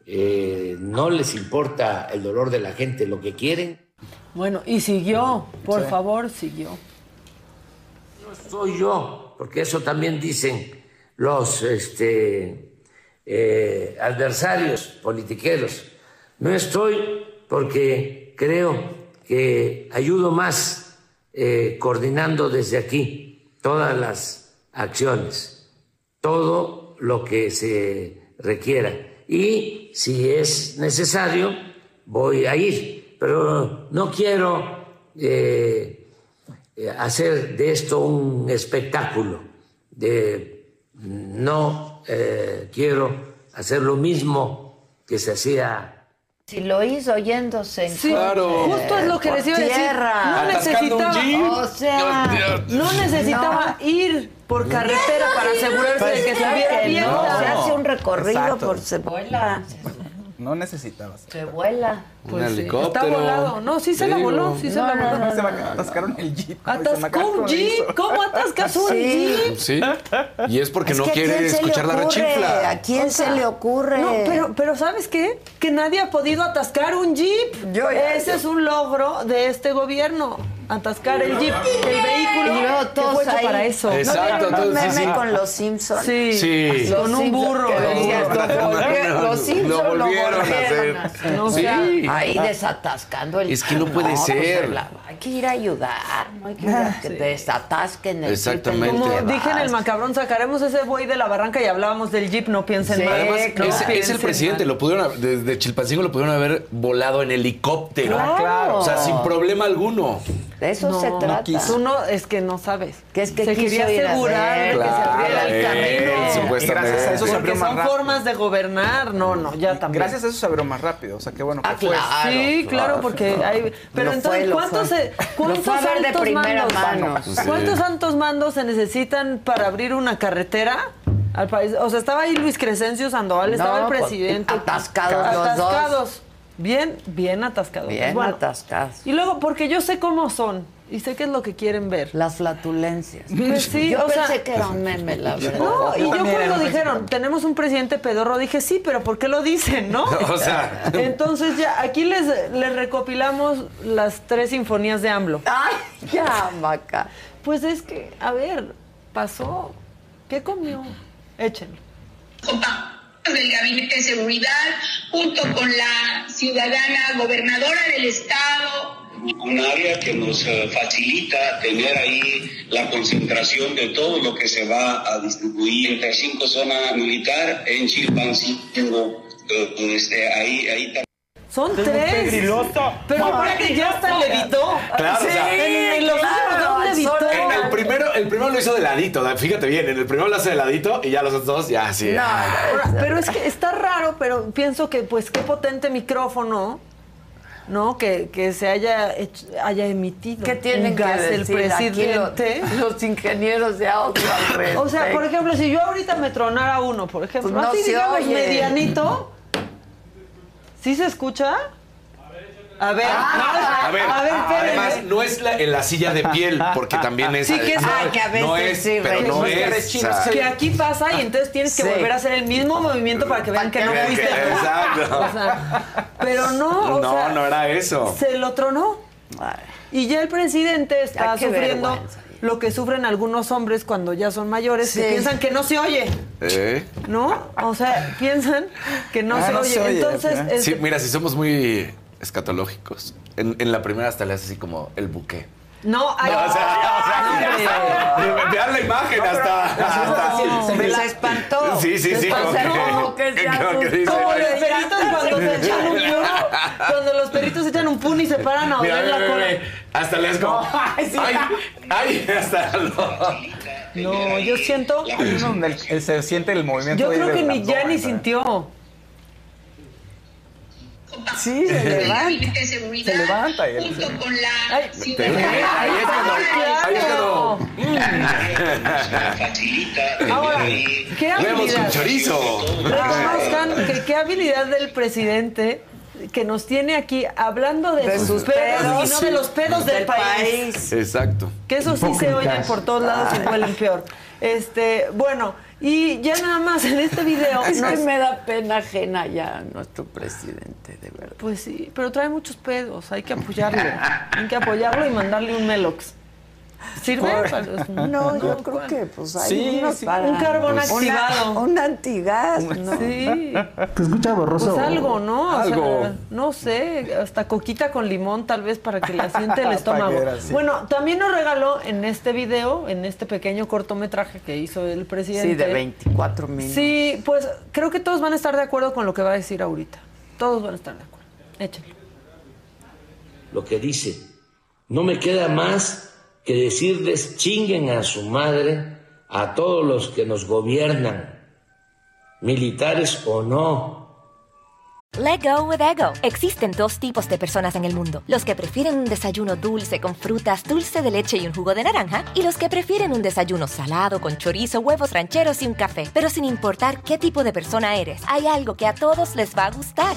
eh, no les importa el dolor de la gente, lo que quieren Bueno, y siguió, por Sí. favor, siguió. soy yo, porque eso también dicen los este, eh, adversarios politiqueros. No estoy porque creo que ayudo más eh, coordinando desde aquí todas las acciones, todo lo que se requiera. Y si es necesario, voy a ir, pero no quiero... eh, eh, hacer de esto un espectáculo. De, no quiero hacer lo mismo que se hacía. Si lo hizo yéndose en Sí, Claro. justo es lo que les iba a decir. tierra. No necesitaba. O sea, no necesitaba ir por carretera para asegurarse de que estuviera abierta. no, se hace un recorrido Exacto. por Cebolla. No necesitabas. Se vuela. Pues sí, Está volado. No, sí se la voló, sí se la voló. Se me atascaron el jeep. Atascó un jeep. ¿Cómo atascas un jeep? Sí. Y es porque Es no que ¿a quién quiere escuchar la rechifla. ¿A quién O sea, se le ocurre? No, pero, pero ¿sabes qué? Que nadie ha podido atascar un jeep. Ese es un logro de este gobierno. Atascar el jeep, el vehículo. Y luego todos fue hecho ahí. para eso. Exacto, ¿No entonces, meme sí. con los Simpsons? Sí. Sí. Los Con un burro. No, no, no, Los lo Simpsons lo volvieron a volvieron a hacer. hacer. O sea, Ahí desatascando el Es que no puede pues, ser. la- hay que ir a ayudar, no hay que ir a que desatasquen el Exactamente. jeep Como dije en el macabrón, sacaremos ese buey de la barranca y hablábamos del jeep, no piensen Sí, mal. Además, no es, es el presidente, mal. lo pudieron haber- desde Chilpancingo lo pudieron haber volado en helicóptero. Ah, claro. O sea, sin problema alguno. De eso No, se no trata. Tú no, es que no sabes. Que es que se quiso quería ir a asegurar ver, de que se Claro, abriera el él, camino. supuestamente. Gracias a eso se Porque abrió más son rápido. formas de gobernar. No, no, ya también. Gracias a eso se abrió más rápido. O sea, qué bueno que Ah, fue. claro. Sí, claro, porque hay. Pero Lo entonces, fue, ¿cuántos, fue. se- cuántos de altos primera mandos? mano. Sí. ¿Cuántos altos mandos se necesitan para abrir una carretera? Al país? O sea, estaba ahí Luis Crescencio Sandoval, estaba No, el presidente. atascados los dos. atascados. Bien, bien atascados. Bien Bueno, atascados. Y luego, porque yo sé cómo son y sé qué es lo que quieren ver. Las flatulencias. Pues sí, yo o sea- pensé que era un meme, la verdad. No, y yo cuando dijeron, tenemos un presidente pedorro, dije, sí, pero ¿por qué lo dicen, no? O sea, Entonces ya, aquí les, les recopilamos las tres sinfonías de AMLO. Ay, ya, Maca. Pues es que, a ver, pasó. ¿Qué comió? Échenlo. Del Gabinete de Seguridad, junto con la ciudadana gobernadora del estado. un área que nos eh, facilita tener ahí la concentración de todo lo que se va a distribuir. 35 zona militar en Chilpancingo, eh, este, ahí, ahí Son tres. Pero aparte ya hasta levitó. Claro, sí, o sea, en los claro, últimos dos levitó. En el primero, el primero lo hizo de ladito, fíjate bien, en el primero lo hace de ladito y ya los otros dos ya así. Ahora, pero es que está raro, pero pienso que pues qué potente micrófono, ¿no? Que, que se haya hecho- haya emitido. ¿Qué tienen que gas decir el aquí presidente? los, los ingenieros de audio al O sea, por ejemplo, si yo ahorita me tronara uno, por ejemplo, Pues no así digamos oye. medianito, ¿sí se escucha? A ver, A ver, a ver, además no es la, en la silla de piel, porque también es. Sí, que es- ah, que a veces no es, sí, pero no es. Sea, que aquí pasa y entonces tienes que Sí. volver a hacer el mismo movimiento para que vean que no fuiste exacto. O sea, pero no, o no, sea, no era eso. se lo tronó. Y ya el presidente está sufriendo vergüenza. Lo que sufren algunos hombres cuando ya son mayores, Sí. que piensan que no se oye, ¿Eh? ¿no? O sea, piensan que no, Ah, se, no oye. se oye, Entonces, ¿verdad? es- Sí, mira, si somos muy escatológicos. En, en la primera hasta le hace así como el buque. No, hay, No, o sea, o sea, ya Vean la imagen hasta. hasta- me la espantó. Sí, sí, sí. Como sea, que, como que se como que dice, Como los perritos cuando se echan un puro, cuando los perritos echan un pun y se paran a oler la cola. Hasta le es como. Ay, ay, hasta lo. No, yo siento, se siente el movimiento. yo creo que ni ya ni sintió. Sí, se levanta. Se levanta y él junto con la Ay, ciudadana Ahí es cuando. Ahí es cuando. facilita Ahora, ¿qué Vemos un habilidad? chorizo. Reconozcan que qué habilidad del presidente que nos tiene aquí hablando de, De sus, sus pedos, pedos, y no de los pedos del, Del país. país. Exacto. Que eso sí se oye por todos lados y huelen peor. Este, bueno, y ya nada más en este video. Es que me da pena ajena ya nuestro presidente, de verdad. Pues sí, pero trae muchos pedos, hay que apoyarlo. Hay que apoyarlo y mandarle un Melox. ¿Sirve? Para- No, yo creo que pues hay Sí, unos sí. para... Un carbón activado. Un antigas, ¿no? Sí. Te escucha borroso. Pues algo, ¿no? O sea, Algo. no sé, hasta coquita con limón tal vez para que le asiente el estómago. Bueno, también nos regaló en este video, en este pequeño cortometraje que hizo el presidente. Sí, de 24 minutos. Sí, pues creo que todos van a estar de acuerdo con lo que va a decir ahorita. Todos van a estar de acuerdo. Échalo. lo que dice. No me queda más que decirles chinguen a su madre a todos los que nos gobiernan, militares o no, Let go with ego. Existen dos tipos de personas en el mundo: los que prefieren un desayuno dulce con frutas, dulce de leche y un jugo de naranja, y los que prefieren un desayuno salado con chorizo, huevos rancheros y un café. Pero sin importar qué tipo de persona eres, hay algo que a todos les va a gustar.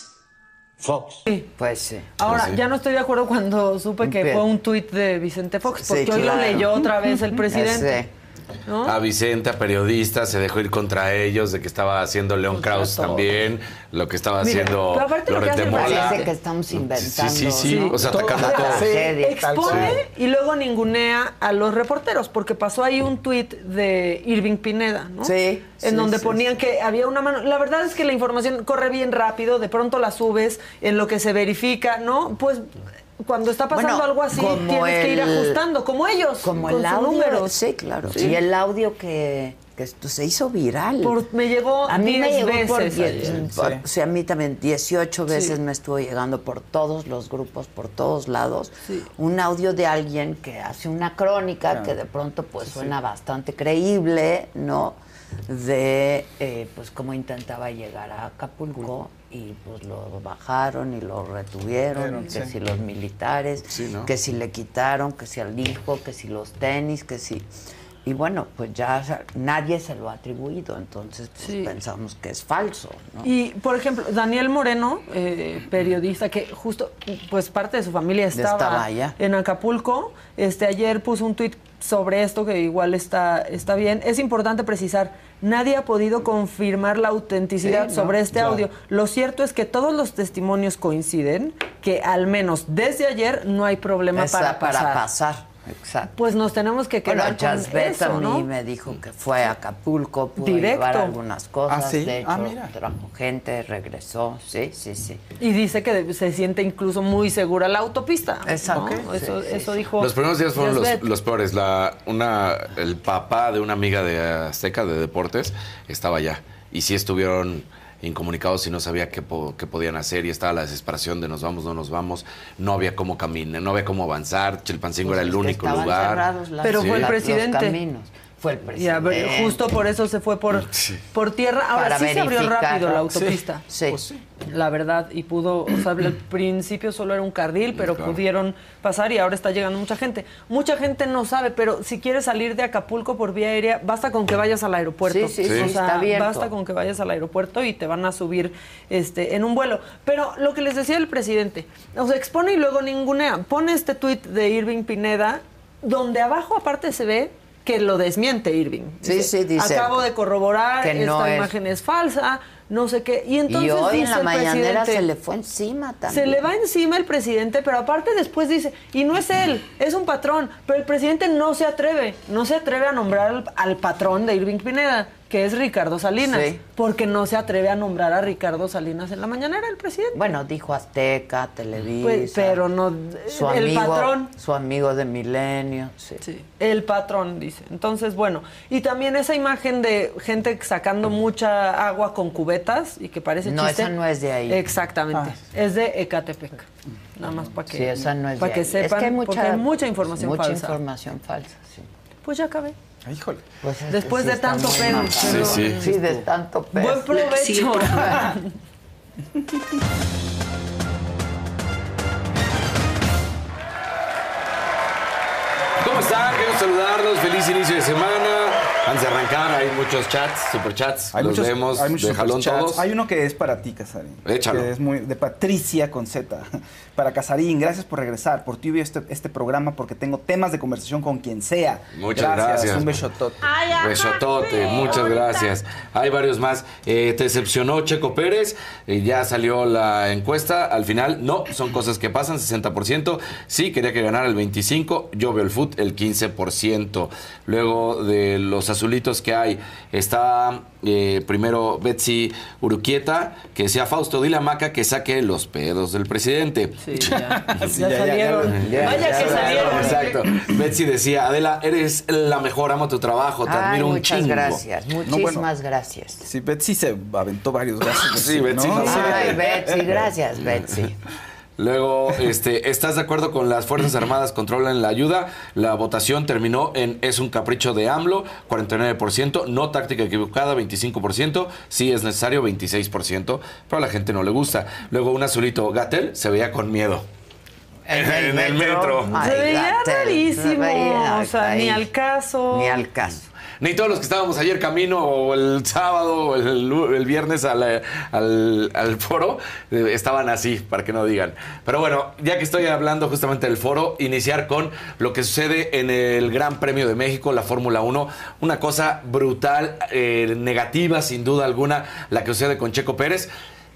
Fox. Pues sí. Ahora, Pues sí. ya no estoy de acuerdo cuando supe que Bien. fue un tuit de Vicente Fox, porque Sí, hoy lo leyó otra vez el presidente. ¿No? A Vicente, a periodista, se dejó ir contra ellos de que estaba haciendo León Krause todos. también, lo que estaba Mira, haciendo pero aparte lo que hace presidente- que estamos Sí, inventando. sí, sí, o sea, atacando la todo. expone y luego ningunea a los reporteros, porque pasó ahí un tuit de Irving Pineda, ¿no? Sí, En sí, donde sí, ponían que había una mano. La verdad es que la información corre bien rápido, de pronto la subes, en lo que se verifica, ¿no? Pues cuando está pasando Bueno, algo así, tienes que ir ajustando, como ellos, Como con el audio. Sí, claro. Sí. Y el audio que, que esto se hizo viral. Por- me llegó a mí me 10 llegó por veces diez- ayer. por- Sí. o sea, a mí también 18 veces Sí. me estuvo llegando por todos los grupos, por todos lados, un audio de alguien que hace una crónica Claro. que de pronto pues suena bastante creíble, ¿no? De eh, pues cómo intentaba llegar a Acapulco y pues lo bajaron y lo retuvieron, y que Sí. si los militares, Sí, ¿no? que si le quitaron, que si al hijo, que si los tenis, que si... Y bueno, pues ya nadie se lo ha atribuido, entonces pues, pensamos que es falso, ¿no? Y, por ejemplo, Daniel Moreno, eh, periodista que justo, pues parte de su familia estaba, Estaba allá. en Acapulco, este ayer puso un tuit sobre esto que igual está, está bien. Es importante precisar, nadie ha podido confirmar la autenticidad Sí, ¿no? sobre este Claro. audio. Lo cierto es que todos los testimonios coinciden que al menos desde ayer no hay problema Esa- para pasar. pasar, exacto. Pues nos tenemos que Bueno, quedar con Jasbet eso, a mí ¿no? me dijo que fue a Acapulco, pudo Directo. llevar algunas cosas, Ah, ¿sí? de hecho, Ah, mira. trajo gente, regresó, sí, sí, sí. Y dice que se siente incluso muy segura la autopista. Exacto. ¿no? Eso, Sí, eso sí. dijo. Los primeros días fueron los, los peores. La, una, el papá de una amiga de Azteca de Deportes estaba allá. Y sí estuvieron incomunicados y no sabía qué, po- qué podían hacer. Y estaba la desesperación de nos vamos, no nos vamos. No había cómo caminar, no había cómo avanzar. Chilpancingo Pues era el único lugar. Pero fue el presidente. Los caminos. Fue el Y presidente. ver, justo por eso se fue por, por tierra. Ahora Para sí se abrió rápido la Sí, autopista. sí. Pues La verdad, y pudo, o sea, al principio solo era un carril, pero Claro. pudieron pasar y ahora está llegando mucha gente. Mucha gente no sabe, pero si quieres salir de Acapulco por vía aérea, basta con que vayas al aeropuerto. Sí, sí, sí, O sea, está abierto. basta con que vayas al aeropuerto y te van a subir este, en un vuelo. Pero lo que les decía el presidente, o sea, expone y luego ningunea. Pone este tuit de Irving Pineda, donde abajo aparte se ve que lo desmiente Irving. Sí, sí, dice Acabo de corroborar, que no esta es- imagen es falsa, no sé qué. Y entonces y hoy en dice la el mañanera presidente- se le fue encima también. se le va encima el presidente, pero aparte después dice, y no es él, es un patrón, pero el presidente no se atreve, no se atreve a nombrar al, al patrón de Irving Pineda, que es Ricardo Salinas, Sí. porque no se atreve a nombrar a Ricardo Salinas en la mañanera el presidente. Bueno, dijo Azteca, Televisa. Pues, pero no, su el amigo, patrón. Su amigo de Milenio. Sí. El patrón, dice. Entonces, bueno, y también esa imagen de gente sacando mucha agua con cubetas y que parece No, chiste. esa no es de ahí. Exactamente. Es de Ecatepec. Nada más para que, Sí, esa no es para de que ahí. sepan, es que hay porque mucha, hay mucha información mucha falsa. información falsa, sí. Pues ya acabé. Híjole. Pues es Después sí de tanto pedo. pero- Sí, Sí, de tanto pedo. Buen provecho. ¿Cómo están? Quiero saludarlos. Feliz inicio de semana. Antes de arrancar, hay muchos chats, superchats. Hay los muchos, leemos hay muchos de jalón superchats. todos. Hay uno que es para ti, Casarín. Échalo. Que es muy de Patricia con Z. Para Casarín, gracias por regresar. Por ti veo este, este programa porque tengo temas de conversación con quien sea. Muchas gracias. Un besotote. Besotote, muchas gracias. Hay varios más. Eh, ¿Te decepcionó Checo Pérez? Eh, ya salió la encuesta. Al final, no, son cosas que pasan, 60%. Sí, quería que ganara el 25%. Yo veo el foot, el 15%. Luego de los azulitos que hay, está eh, primero Betsy Uruquieta, que decía Fausto, dile a Maca que saque los pedos del presidente. Sí, ya. Sí, ya, salieron. ya, Vaya ya, que salieron. Exacto. Betsy decía, Adela, eres la mejor, amo tu trabajo, te Ay, admiro un muchas chingo. gracias, muchísimas gracias. Sí, Betsy se aventó varios gases. Sí, Betsy ¿no? no. Ay, Betsy, gracias, Betsy. Luego, este, ¿estás de acuerdo con las Fuerzas Armadas controlan la ayuda? La votación terminó en es un capricho de AMLO, 49%, no táctica equivocada, 25%, sí es necesario, 26%, pero a la gente no le gusta. Luego un azulito, Gatel se veía con miedo. En el metro. Ay, Se veía se rarísimo. veía o sea, ahí. ni al caso. Ni al caso. Ni todos los que estábamos ayer camino o el sábado o el, viernes al, al- al foro eh, estaban así, para que no digan. Pero bueno, ya que estoy hablando justamente del foro, iniciar con lo que sucede en el Gran Premio de México, la Fórmula 1. Una cosa brutal, eh, negativa sin duda alguna, la que sucede con Checo Pérez.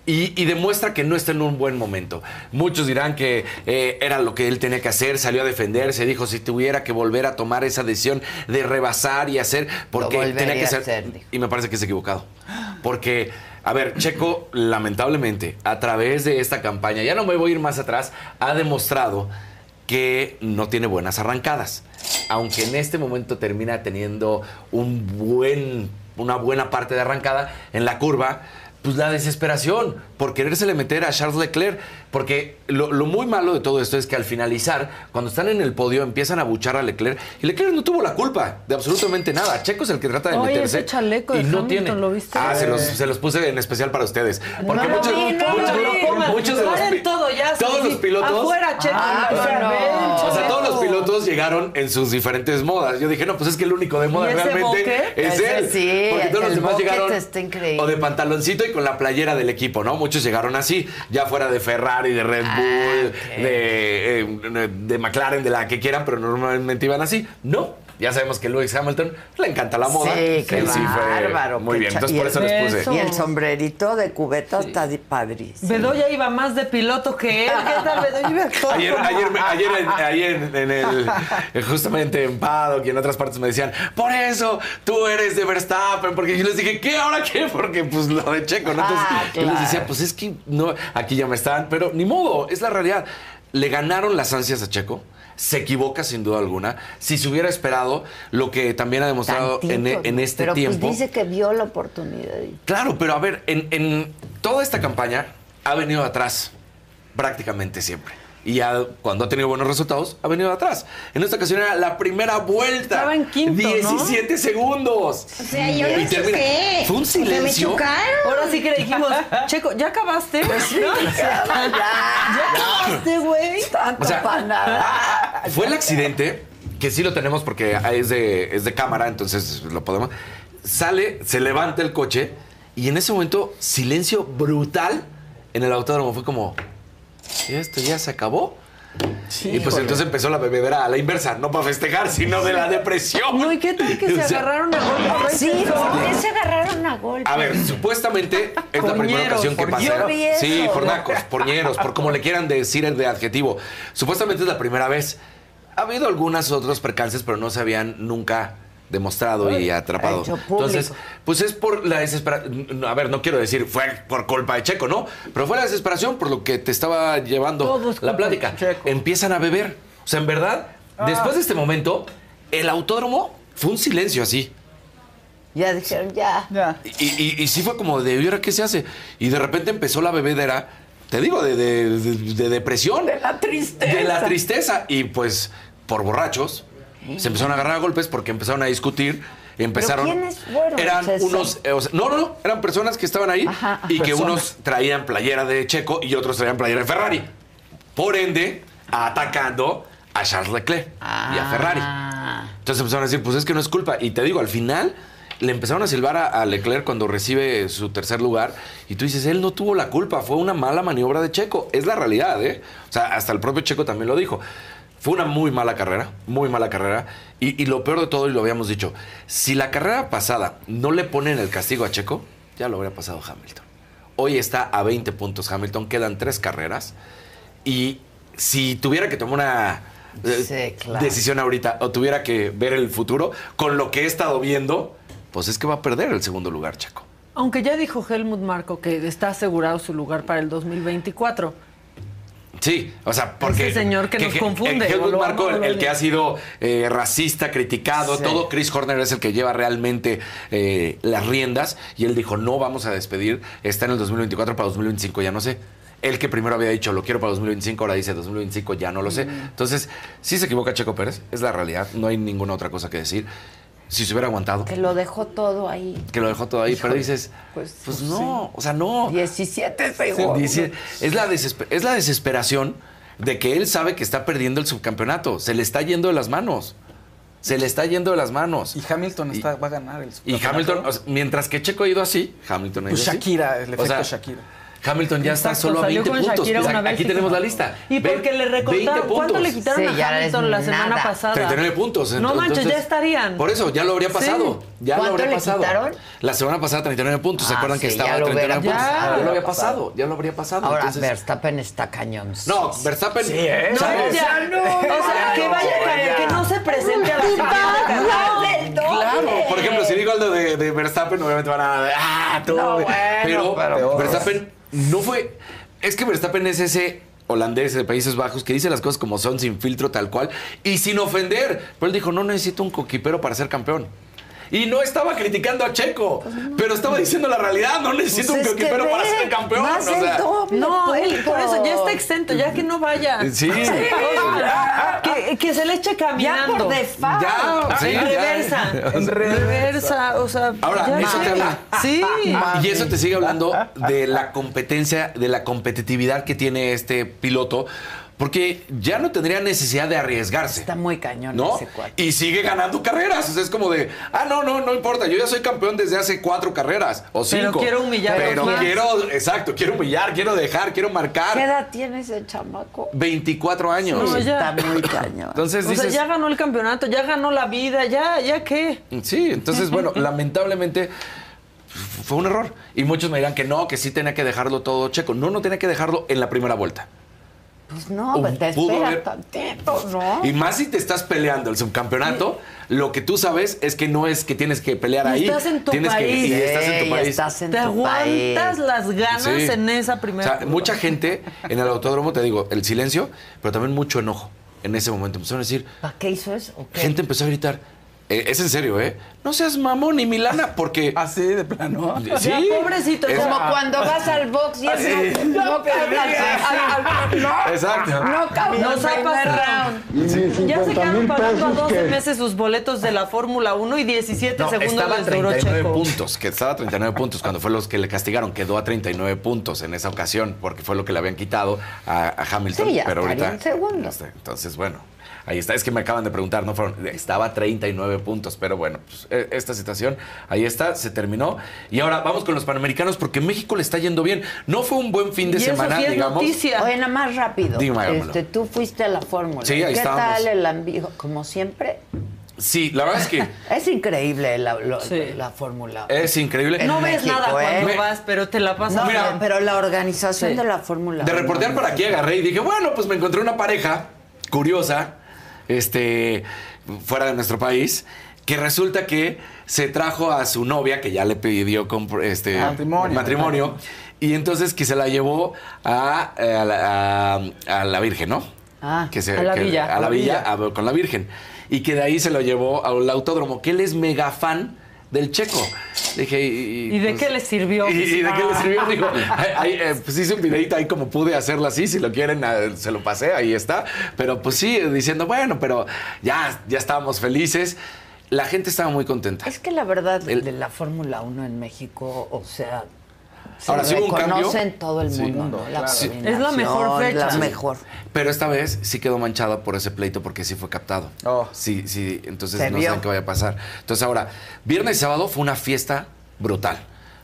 Y, y demuestra que no está en un buen momento. Muchos dirán que eh, era lo que él tenía que hacer, salió a defenderse, dijo si tuviera que volver a tomar esa decisión de rebasar y hacer, porque tenía que ser. hacer, y me parece que es equivocado. Porque, a ver, Checo, lamentablemente, a través de esta campaña, ya no me voy a ir más atrás, ha demostrado que no tiene buenas arrancadas. Aunque en este momento termina teniendo un buen, una buena parte de arrancada en la curva, pues la desesperación por querérsele meter a Charles Leclerc. Porque lo, lo muy malo de todo esto es que al finalizar, cuando están en el podio, empiezan a buchar a Leclerc. Y Leclerc no tuvo la culpa de absolutamente nada. Checo es el que trata de Oye, meterse. ese chaleco de y no Hamilton, tiene. ¿lo viste? Ah, se los, se los puse en especial para ustedes. Porque No, muchos, no, muchos- no de los, todo ya, todos sí, los pilotos. afuera, Checo, Ah, o sea, O todos los pilotos llegaron en sus diferentes modas. Yo dije, no, pues es que el único de moda ¿Y ese realmente boque? es Ese él. sí, Porque todos los demás llegaron o de pantaloncito y con la playera del equipo, ¿no? Muchos llegaron así, ya fuera de Ferrari, de Red Ah, Bull, de, eh, de McLaren, de la que quieran, pero normalmente iban así. No. Ya sabemos que Lewis Hamilton le encanta la moda. Sí, qué sí fue bárbaro. Muy bien, entonces y por el- eso les puse. Eso. Y el sombrerito de cubeta está di- padrísimo. Bedoya iba más de piloto que él. ¿Qué tal, Bedoya? Iba todo Ayer, ayer, ayer, en- ayer en, en el, justamente en Paddock y en otras partes me decían, por eso tú eres de Verstappen, porque yo les dije, ¿qué? ¿Ahora qué? Porque pues lo de Checo, ¿no? Entonces Ah, yo les decía, pues es que no, aquí ya me están, pero ni modo, es la realidad. Le ganaron las ansias a Checo. Se equivoca sin duda alguna. Si se hubiera esperado lo que también ha demostrado en, Tantito, en ¿no? este Pero tiempo. pues dice que vio la oportunidad. Claro, pero a ver, en, en toda esta campaña ha venido atrás prácticamente siempre. Y ya cuando ha tenido buenos resultados, ha venido atrás. En esta ocasión era la primera vuelta. Estaba en quinto, ¿no? 17 segundos. O sea, yo Y no choqué. Fue un O sea, me silencio. Ahora sí que le dijimos, Checo, ¿ya acabaste? Pues ¿No? ¿Ya acabaste, güey? O sea, fue el accidente, que sí lo tenemos porque es de, es de cámara, entonces lo podemos. Sale, se levanta el coche y en ese momento, silencio brutal en el autódromo. Fue como, ¿y esto ya se acabó? y pues entonces empezó la bebedera a la inversa, no para festejar, sino de la depresión. No, ¿y qué tal que se O sea, agarraron a golpes? Sí, ¿por qué se agarraron a golpe? A ver, supuestamente es la primera ocasión que pasa. yo vi eso. Sí, pornacos, porñeros, por como le quieran decir el de adjetivo. Supuestamente es la primera vez. Ha habido algunos otros percances, pero no se habían nunca demostrado y atrapado. Entonces, pues es por la desesperación. A ver, no quiero decir fue por culpa de Checo, ¿no? Pero fue la desesperación por lo que te estaba llevando la plática. Empiezan a beber. O sea, en verdad, después de este momento, el autódromo fue un silencio así. Ya dijeron, ya. Ya. Y, y- y sí fue como de, ¿y ahora qué se hace? Y de repente empezó la bebedera, te digo, de, de- de- de depresión. De la tristeza. De la tristeza. Y pues, por borrachos, se empezaron a agarrar a golpes porque empezaron a discutir. Empezaron. quiénes fueron? Eran unos. eh, o sea, no, no, no. Eran personas que estaban ahí Ajá, y que unos traían playera de Checo y otros traían playera de Ferrari. Por ende, atacando a Charles Leclerc y a Ferrari. Ah. Entonces empezaron a decir, pues es que no es culpa. Y te digo, al final le empezaron a silbar a, a Leclerc cuando recibe su tercer lugar. Y tú dices, él no tuvo la culpa, fue una mala maniobra de Checo. Es la realidad, ¿eh? O sea, hasta el propio Checo también lo dijo. Fue una muy mala carrera, muy mala carrera. Y, y lo peor de todo, y lo habíamos dicho, si la carrera pasada no le ponen el castigo a Checo, ya lo habría pasado Hamilton. Hoy está a 20 puntos Hamilton, quedan tres carreras. Y si tuviera que tomar una eh, Sí, claro. decisión ahorita o tuviera que ver el futuro, con lo que he estado viendo, pues es que va a perder el segundo lugar, Checo. Aunque ya dijo Helmut Marco que está asegurado su lugar para el 2024. Sí, o sea, porque... Ese señor que nos confunde, El Helmut o lo Marko, ama o el, que ha sido eh, racista, criticado, Sí. todo. Chris Horner es el que lleva realmente eh, las riendas. Y él dijo, no vamos a despedir. Está en el 2024 para 2025, ya no sé. El que primero había dicho, lo quiero para 2025, ahora dice 2025, ya no lo sé. Entonces, sí se equivoca Checo Pérez, es la realidad. No hay ninguna otra cosa que decir. Si se hubiera aguantado, Que lo dejó todo ahí. que lo dejó todo ahí, pero dices, pues, pues, pues no, o sea, no. 17 segundos. Dice, es, la es la desesperación de que él sabe que está perdiendo el subcampeonato. Se le está yendo de las manos. Se le está yendo de las manos. Y Hamilton está, va a ganar el Y subcampeonato. Hamilton, o sea, mientras que Checo ha ido así, Hamilton ha ido Pues así. Shakira, el O efecto sea, Shakira. Hamilton ya está solo a salió 20 con puntos. Pues aquí y tenemos la lista. Y porque le 20 recortaron. ¿Cuánto le quitaron Sí, a Hamilton la semana nada. pasada? 39 puntos. No Entonces- manches, ya estarían. Por eso, ya lo habría Sí. pasado. Ya lo ¿Cuánto habría le pasado. quitaron? La semana pasada 39 puntos. ¿Se Ah, acuerdan que sí, estaba ya a lo 39 hubiera puntos? Ya lo había pasado. Ya lo habría pasado. Ahora, Entonces- Verstappen está cañón. No, Verstappen. Sí, ¿eh? No, ya, no, o sea, que vaya, que, que no se presente a la siguiente. Claro, por ejemplo, si digo algo de, Verstappen, obviamente van a. ¡Ah, bueno, pero, pero- Verstappen no fue. Es que Verstappen es ese holandés de Países Bajos que dice las cosas como son, sin filtro, tal cual, y sin ofender. Pero él dijo: No necesito un coquipero para ser campeón. Y no estaba criticando a Checo, pero estaba diciendo la realidad. No necesito Pues un es que coquipero para ser campeón. más o sea, el doble, No, él por eso ya está exento, ya que no vaya. Sí. O sea, que, que se le eche caminando. Ya por default. Ya, sí, en reversa. En reversa, o sea. Ahora, ya eso te habla. Sí. Y eso te sigue hablando de la competencia, de la competitividad que tiene este piloto, porque ya no tendría necesidad de arriesgarse. Está muy cañón ¿No? ese cuate. Y sigue ganando carreras. O sea, es como de, ah, no, no, no importa. Yo ya soy campeón desde hace cuatro carreras o Pero cinco. quiero humillar Pero más. quiero, exacto, quiero humillar, quiero dejar, quiero ¿Qué marcar. edad tiene ese chamaco? 24 años. No, ya. Está muy cañón. Entonces O sea, dices, ya ganó el campeonato, ya ganó la vida, ya, ya qué. Sí, entonces, bueno, lamentablemente fue un error. Y muchos me dirán que no, que sí tenía que dejarlo todo checo. No, no tenía que dejarlo en la primera vuelta. Pues no, pues te Pudo espera haber- tantito, ¿no? Y más si te estás peleando el subcampeonato, lo que tú sabes es que no es que tienes que pelear Y ahí. estás en tu tienes que- país. y estás en tu país. estás en Te tu aguantas país. las ganas Sí. en esa O primera. sea, curva. mucha gente en el autódromo, te digo, el silencio, pero también mucho enojo en ese momento. Empezaron a decir, ¿Para qué hizo eso? ¿O gente empezó a gritar, eh, es en serio, ¿eh? No seas mamón ni Milana, porque... Así de plano. Sí. Ya, pobrecito, Es- Como cuando vas al box y Ah, es no, no. No, Exacto. no pasado. round. Ya se quedaron pagando a 12 que- meses sus boletos de la Fórmula 1 y 17 No, segundos estaba a les duró 39 Checo. puntos, que estaba a 39 puntos cuando fue los que le castigaron, quedó a 39 puntos en esa ocasión, porque fue lo que le habían quitado a, a Hamilton. Sí, ya pero ahorita, en segundo. Entonces, bueno, ahí está. Es que me acaban de preguntar, no fueron, estaba a 39 puntos, pero bueno, pues, e- esta situación, ahí está, se terminó. Y ahora vamos con los Panamericanos, porque México le está yendo bien. No fue un buen fin de Y eso semana, sí es digamos. noticia. Oye, nada más rápido. Dígamelo. Este, tú fuiste a la fórmula. Sí, ahí ¿Qué estábamos. tal el ambiente? Como siempre. Sí, la verdad es que Es increíble la, lo- Sí. la fórmula. es increíble. En No ves México, nada cuando ¿eh? vas, pero te la pasas No, bien. pero la organización Sí. de la fórmula. De reportear para aquí agarré y dije, bueno, pues me encontré una pareja curiosa, este, fuera de nuestro país, que resulta que se trajo a su novia, que ya le pidió este, Matrimonio. matrimonio, y entonces que se la llevó a, a la, a- a la Virgen, ¿no? Ah, que se- a la que- villa. A la villa, con la Virgen. Y que de ahí se lo llevó al autódromo, que él es mega fan del checo. Dije, y, ¿Y de pues, qué le sirvió? ¿Y, y de qué le sirvió? Digo, ay, eh, pues hice un videito ahí como pude hacerlo así, si lo quieren, eh, se lo pasé, ahí está. Pero pues sí, diciendo, bueno, pero ya, ya estábamos felices. La gente estaba muy contenta. Es que la verdad El- de la Fórmula 1 en México, o sea, Se Ahora sí hubo un cambio. en todo el Sí. mundo, ¿no? La Sí. Es la mejor fecha. La Sí. mejor. Pero esta vez sí quedó manchado por ese pleito porque sí fue captado. Sí, sí, entonces Se no vio. saben qué vaya a pasar. Entonces ahora, viernes y sábado fue una fiesta brutal.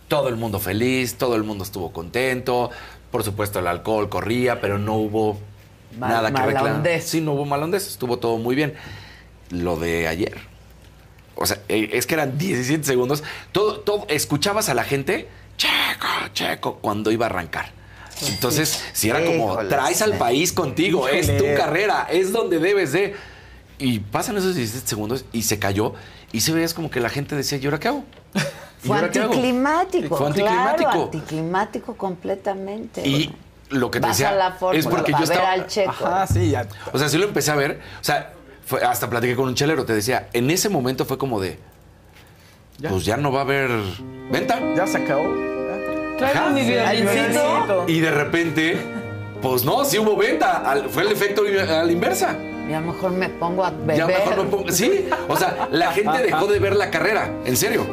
Todo el mundo feliz, todo el mundo estuvo contento. Por supuesto, el alcohol corría, pero no hubo Mal- nada que reclamar. Sí, no hubo malondez, estuvo todo muy bien. Lo de ayer. O sea, eh, es que eran 17 segundos. Todo, todo, escuchabas a la gente, checo, checo, cuando iba a arrancar. Entonces, si era como, traes al país contigo, es tu carrera, es donde debes de. Y pasan esos 17 segundos y se cayó. Y se veías como que la gente decía, ¿y ahora qué hago? ¿Y Fue ahora qué hago?" anticlimático. Fue anticlimático. Claro, anticlimático completamente. Y lo que te Vas decía a la fórmula es porque yo ver estaba. al Checo. Ajá, sí, ya. O sea, sí lo empecé a ver. O sea, fue, hasta platiqué con un chelero, te decía, en ese momento fue como de. Pues ya no va a haber venta. Ya se acabó. Traigo Ajá. mi violincito. Y de repente, pues no, sí hubo venta. Al- fue el efecto a la inversa. Y a lo mejor me pongo a beber. Ya mejor me pongo. Sí, o sea, la gente dejó de ver la carrera, en serio.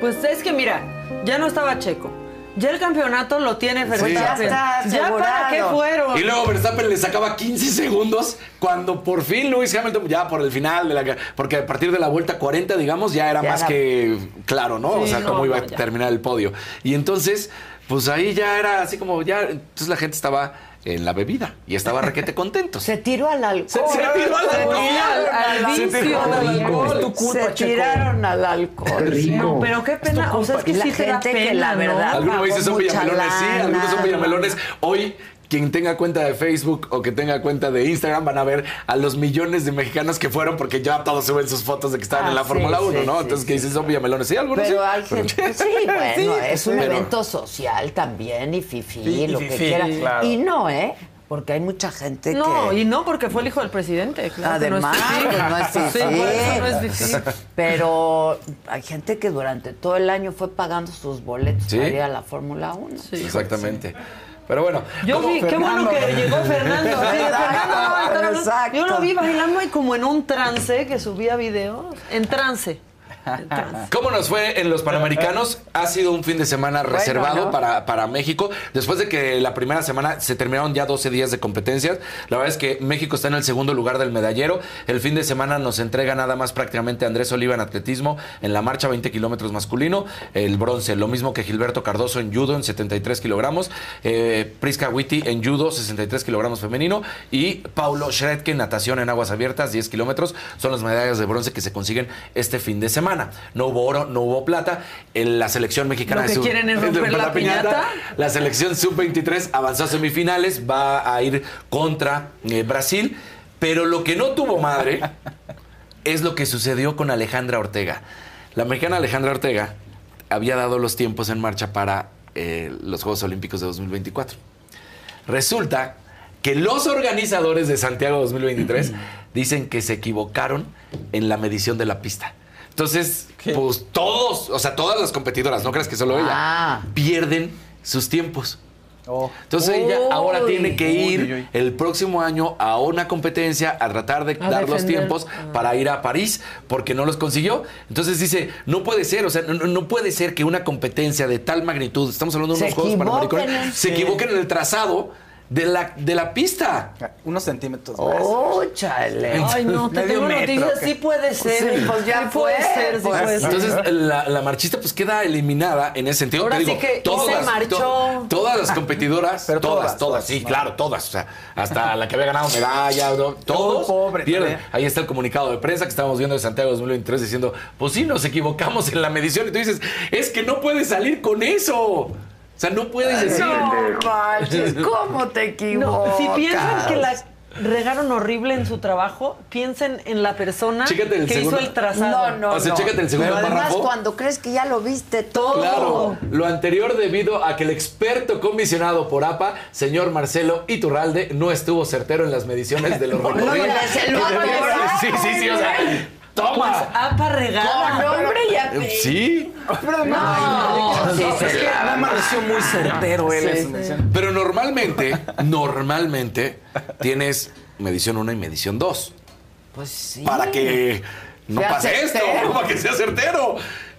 Pues es que mira, ya no estaba Checo. Ya el campeonato lo tiene Verstappen. ya está ¿Ya para qué fueron? Y luego Verstappen le sacaba 15 segundos cuando por fin Lewis Hamilton, ya por el final de la. Porque a partir de la vuelta 40, digamos, ya era Ya más era- que claro, ¿no? o Sí, sea, no, cómo iba no, a ya. terminar el podio. Y entonces, pues ahí ya era así como ya. Entonces la gente estaba en la bebida y estaba requete contentos. Se tiró al alcohol. Se tiró al Se alcohol. tiraron al Se tiró al alcohol. Es tu culpa, Se Checo. tiraron al alcohol. No, pero qué pena. O sea, es que La sí te da gente que la ¿no? verdad- Algunos me dicen son villamelones, sí, algunos son villamelones. Hoy, quien tenga cuenta de Facebook o que tenga cuenta de Instagram van a ver a los millones de mexicanos que fueron porque ya todos suben sus fotos de que estaban Ah, en la sí, Fórmula 1, sí, ¿no? sí, Entonces, sí, que dicen son villamelones. Sí, algunos Pero sí. hay gente. Sí, bueno, Sí, es un pero- evento social también y fifí, Sí, y lo que fifí, quiera. claro. Y no, ¿eh? Porque hay mucha gente No, que. y no porque fue el hijo del presidente. Claro que Además, no es no es Sí, fifí. por eso no es fifí. Pero hay gente que durante todo el año fue pagando sus boletos Sí. para ir a la Fórmula 1. Exactamente. Pero bueno. Yo ¿cómo- vi, qué bueno que llegó Fernando. Sí, Fernando no. Yo lo vi bailando y como en un trance que subía videos. En trance. ¿Cómo nos fue en los Panamericanos? Ha sido un fin de semana reservado ¿no? para, para México. Después de que la primera semana se terminaron ya 12 días de competencias, la verdad es que México está en el segundo lugar del medallero. El fin de semana nos entrega nada más prácticamente Andrés Oliva en atletismo, en la marcha 20 kilómetros masculino, el bronce, lo mismo que Gilberto Cardoso en judo en 73 kilogramos, eh, Prisca Witty en judo 63 kilogramos femenino y Paulo Schredke en natación en aguas abiertas 10 kilómetros. Son las medallas de bronce que se consiguen este fin de semana. No hubo oro, no hubo plata. En la selección mexicana Lo de que quieren es romper la piñata. La selección sub-23 avanzó a semifinales, va a ir contra eh, Brasil. Pero lo que no tuvo madre es lo que sucedió con Alejandra Ortega. La mexicana Alejandra Ortega había dado los tiempos en marcha para eh, los Juegos Olímpicos de 2024. Resulta que los organizadores de Santiago 2023 dicen que se equivocaron en la medición de la pista. Entonces, pues todos, o sea, todas las competidoras, no creas que solo Ah. ella, pierden sus tiempos. Oh. Entonces ella ahora tiene que ir Uy, uy, uy. el próximo año a una competencia a tratar de A dar los tiempos Ah. para ir a París porque no los consiguió. Entonces dice, no puede ser, o sea, no, puede ser que una competencia de tal magnitud, estamos hablando de Se unos Juegos equivoquen Panamericanos, se equivoquen en el trazado de la, de la pista. Unos centímetros más. ¡Oh, chale! Ay, no, te tengo noticias. Sí puede ser. Sí, pues ya Sí puede ser, sí pues. puede ser. Entonces la, la marchista pues queda eliminada en ese sentido. Ahora Te sí digo, que todas, se marchó. to- todas las competidoras, Pero todas, todas, todas, todas, sí, ¿no? claro, todas. O sea, hasta la que había ganado medalla, ¿no? todos pobre, pierden. Ahí está el comunicado de prensa que estábamos viendo de Santiago 2023 diciendo, pues sí, nos equivocamos en la medición. Y tú dices, es que no puedes salir con eso. O sea, no puedes decir. No manches, ¿cómo te equivocas? No, si piensan que la regaron horrible en su trabajo, piensen en la persona que segundo. hizo el trazado. No, no, O sea, no. chécate el segundo Pero además párrafo. cuando crees que ya lo viste todo. Claro, lo anterior debido a que el experto comisionado por APA, señor Marcelo Iturralde, no estuvo certero en las mediciones de los recorridos. se lo atoraron, Sí, sí, sí, o sea, toma. Apa regala. Con nombre y apellido. Sí, No, sí, Es que no me pareció muy certero él pero normalmente, normalmente tienes medición 1 y medición 2 Pues sí. para que no Sea pase esto, para que sea certero.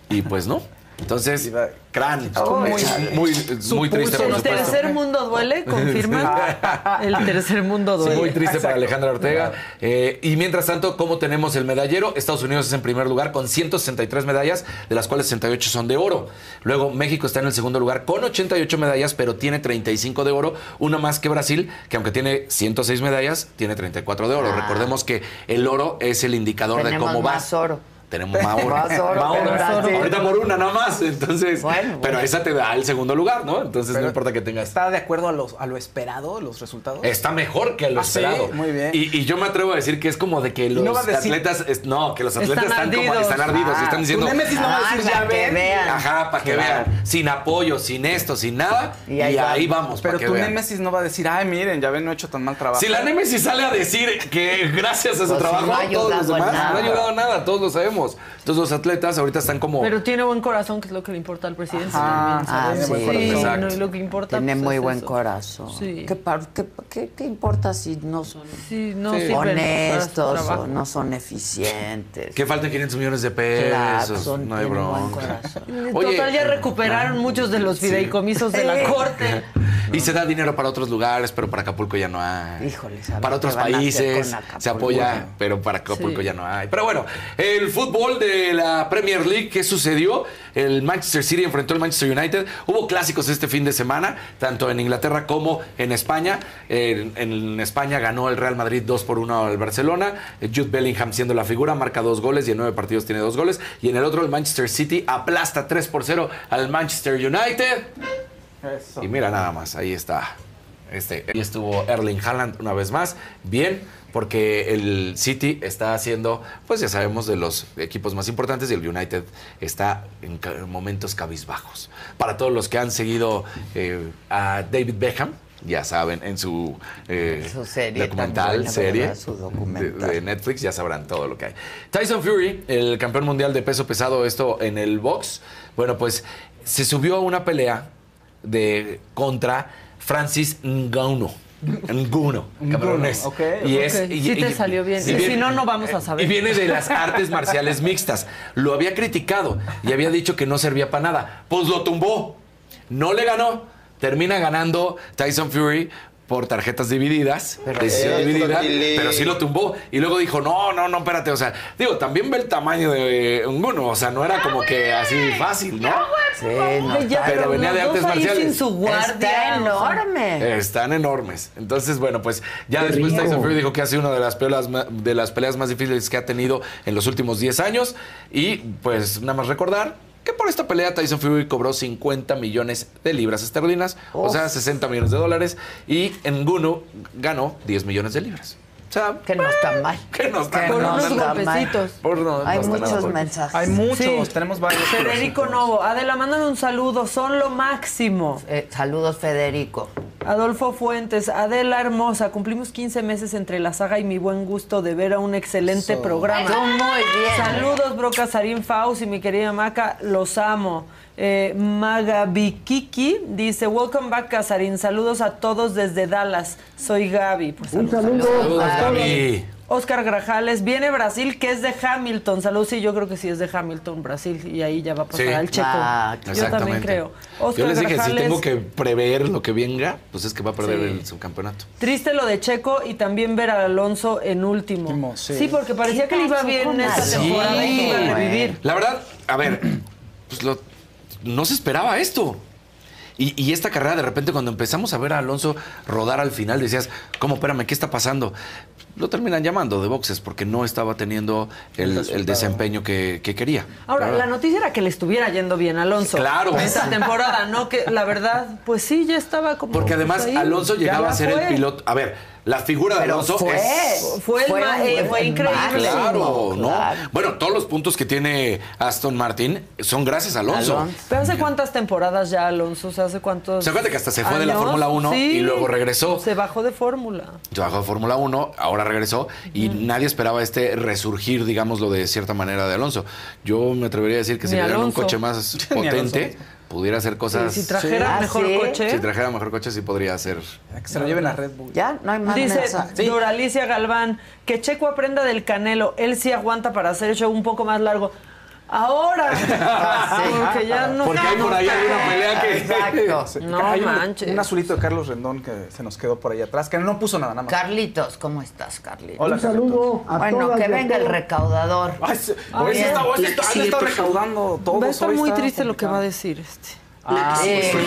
Y pues no. Entonces, Cran, Oh, muy, muy, muy triste, por El supuesto. tercer mundo duele, confirma. El tercer mundo Sí, duele. muy triste para Alejandra Ortega. Eh, y mientras tanto, ¿cómo tenemos el medallero? Estados Unidos es en primer lugar con 163 medallas, de las cuales 68 son de oro. Luego México está en el segundo lugar con 88 medallas, pero tiene 35 de oro, una más que Brasil, que aunque tiene 106 medallas, tiene 34 de oro. Ah. Recordemos que el oro es el indicador de cómo va. más oro. Tenemos más oro. Más oro Más oro. Ahorita por una nada más. Entonces, Bueno, pero esa te da el segundo lugar, ¿no? Entonces no Pero- importa que tengas. ¿Está de acuerdo a, los, a lo esperado, los resultados? Está mejor que lo Ah, sí, esperado. muy bien. Y, y yo me atrevo a decir que es como de que los no a decir- atletas. es- no, que los atletas Están están, como están ardidos y Ah, están diciendo. tu némesis no va a decir, "Ah, ya para que ven". vean. Ajá, para que Claro. vean. Sin apoyo, sin esto, sin nada. Y ahí, vamos, Pero para que tu vean. Némesis no va a decir, ay, miren, ya ven, no he hecho tan mal trabajo. Si la Némesis sale a decir que gracias a su Pues sí, trabajo, no todos los demás no ha ayudado nada, todos lo sabemos. Entonces los atletas ahorita están como. Pero tiene buen corazón, que es lo que le importa al presidente. Ajá. también, Ah, sí. Sí, Exacto. no, y lo que importa Tiene pues, muy es buen eso. corazón. Sí. ¿Qué, par- qué- qué- qué importa si no son Sí, no honestos o no son eficientes? Que faltan 500 millones de pesos. Claro, son- no hay bronca. Total, ya recuperaron muchos de los fideicomisos de la corte. Y se da dinero para otros lugares, pero para Acapulco ya no hay. Híjole, ¿saben Para otros países se apoya, pero para Acapulco Sí. ya no hay. Pero bueno, el fútbol de la Premier League, ¿qué sucedió? El Manchester City enfrentó al Manchester United. Hubo clásicos este fin de semana, tanto en Inglaterra como en España. En, en España ganó el Real Madrid 2 por 1 al Barcelona. Jude Bellingham siendo la figura, marca dos goles y en nueve partidos tiene dos goles. Y en el otro, el Manchester City aplasta 3 por 0 al Manchester United. Eso. Y mira nada más, ahí está. Este, ahí estuvo Erling Haaland una vez más. Bien, porque el City está haciendo, pues ya sabemos, de los equipos más importantes y el United está en momentos cabizbajos. Para todos los que han seguido eh, a David Beckham, ya saben, en su, eh, Su serie documental, buena, serie. Su de, documental. de Netflix, ya sabrán todo lo que hay. Tyson Fury, el campeón mundial de peso pesado, esto en el box, bueno, pues se subió a una pelea de contra Francis Ngannou. Ngannou, cabrones. ok, Y es, y- sí te y- salió bien. y Y viene- si no, no vamos a y saber. viene de las artes marciales mixtas. Lo había criticado y había dicho que no servía para nada. Pues lo tumbó. No le ganó. Termina ganando Tyson Fury por tarjetas divididas, decisión Eh, dividida, pero sí lo tumbó. Y luego dijo, no, no, no, espérate. O sea, digo, también ve el tamaño de eh, uno. O sea, no era como que así fácil, ¿no? Sí, no, Ya, pero pero venía de los artes marciales. sin su guardia. Está enorme. Están enormes. Entonces, bueno, pues ya Qué después rico. Tyson Fury dijo que ha sido una de las, peleas, de las peleas más difíciles que ha tenido en los últimos 10 años. Y pues nada más recordar que por esta pelea Tyson Fury cobró 50 millones de libras esterlinas, o sea, 60 millones de dólares. Y Ngunu ganó 10 millones de libras. O sea, Que no está mal. que no está Que Por no unos está mal. golpecitos. por no- Hay muchos por- mensajes. Hay muchos, Sí. tenemos varios. Federico Novo, Adela, mándame un saludo, son lo máximo. Eh, saludos, Federico. Adolfo Fuentes, Adela Hermosa, cumplimos 15 meses entre la saga y mi buen gusto de ver a un excelente programa. Tú muy bien. Saludos, Bro Casarín Faust y mi querida Maca, los amo. Eh, Magabikiki dice, welcome back Casarín, saludos a todos desde Dallas, soy Gaby. Pues, Un saludo Saludos, a todos. Gaby. Oscar Grajales, viene Brasil, que es de Hamilton. Saludos, sí, yo creo que sí es de Hamilton, Brasil, y ahí ya va a pasar Sí. al checo. Ah, yo también creo. Oscar Yo les dije, si tengo que prever lo que venga, pues es que va a perder Sí. el subcampeonato. Triste lo de Checo y también ver a Alonso en último. Último, sí. porque parecía ¿Qué que le iba bien esta temporada y que iba a revivir. La verdad, a ver, pues lo- no se esperaba esto. Y, y esta carrera, de repente, cuando empezamos a ver a Alonso rodar al final, decías, ¿cómo? Espérame, ¿qué está pasando? Lo terminan llamando de boxes porque no estaba teniendo el, el desempeño que, que quería. Ahora, la noticia era que le estuviera yendo bien a Alonso. Claro. Esta temporada, ¿no? Que la verdad, pues sí, ya estaba como. Porque pues, además ahí. Alonso llegaba a ser fue. el piloto. A ver, la figura de Alonso fue. es. Fue el eh, fue increíble. Claro, ¿no? claro. Bueno, todos los puntos que tiene Aston Martin son gracias a Alonso. Alonso. Pero hace cuántas temporadas ya Alonso, o sea, hace cuántos. ¿Se acuerda que hasta se fue de la? Fórmula 1 y luego regresó? Se bajó de Fórmula. Trabajó de Fórmula 1, ahora regresó y nadie esperaba este resurgir, digámoslo de cierta manera, de Alonso. Yo me atrevería a decir que si le dieran un coche más Ni potente, Alonso. Pudiera hacer cosas. si trajera Ah, mejor ¿sí? coche. Si trajera mejor coche, sí podría hacer. Que se lo lleven a Red Bull. Ya, no hay más Dice. Doralicia Galván que Checo aprenda del Canelo. Él sí aguanta para hacer el show un poco más largo. Ahora. Porque ya no. Porque hay por ahí alguna pelea que. Exacto. Sí, No hay un- manches. Un, azulito de Carlos Rendón que se nos quedó por ahí atrás, que no puso nada, nada más. Carlitos, ¿cómo estás, Carlitos? Hola, Un saludo a Bueno, todas que venga el recaudador. Ay, se- Ah, hoy sí bien. está, hoy sí está- han siguiente estado recaudando todos. Va a estar muy está triste lo que va a decir este. Ah, Sí, pues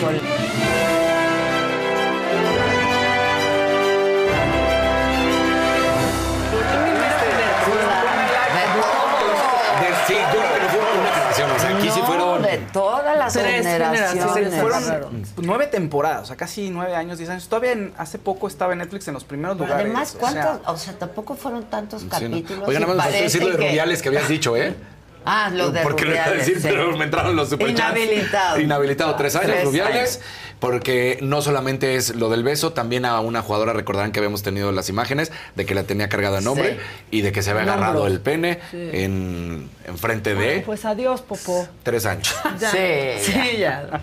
todas las Tres generaciones. generaciones. Fueron nueve temporadas, o sea, casi nueve años, diez años. Todavía en- hace poco estaba en Netflix en los primeros Pero lugares. Además, o sea, ¿cuántos? O sea, tampoco fueron tantos Sí, no. capítulos. Oigan, nada más parece decir lo de que- Rubiales que habías dicho, ¿eh? Ah, lo de Porque lo iba a Rubiales, decir, sí. pero me entraron los superchats. Inhabilitado. Inhabilitado, tres años, Tres Rubiales. años. Porque no solamente es lo del beso, también a una jugadora recordarán que habíamos tenido las imágenes de que la tenía cargada en hombre Sí. y de que se había agarrado el pene Sí. en, en frente de Pues adiós, Popó. tres años. Ya. Sí, Sí, ya.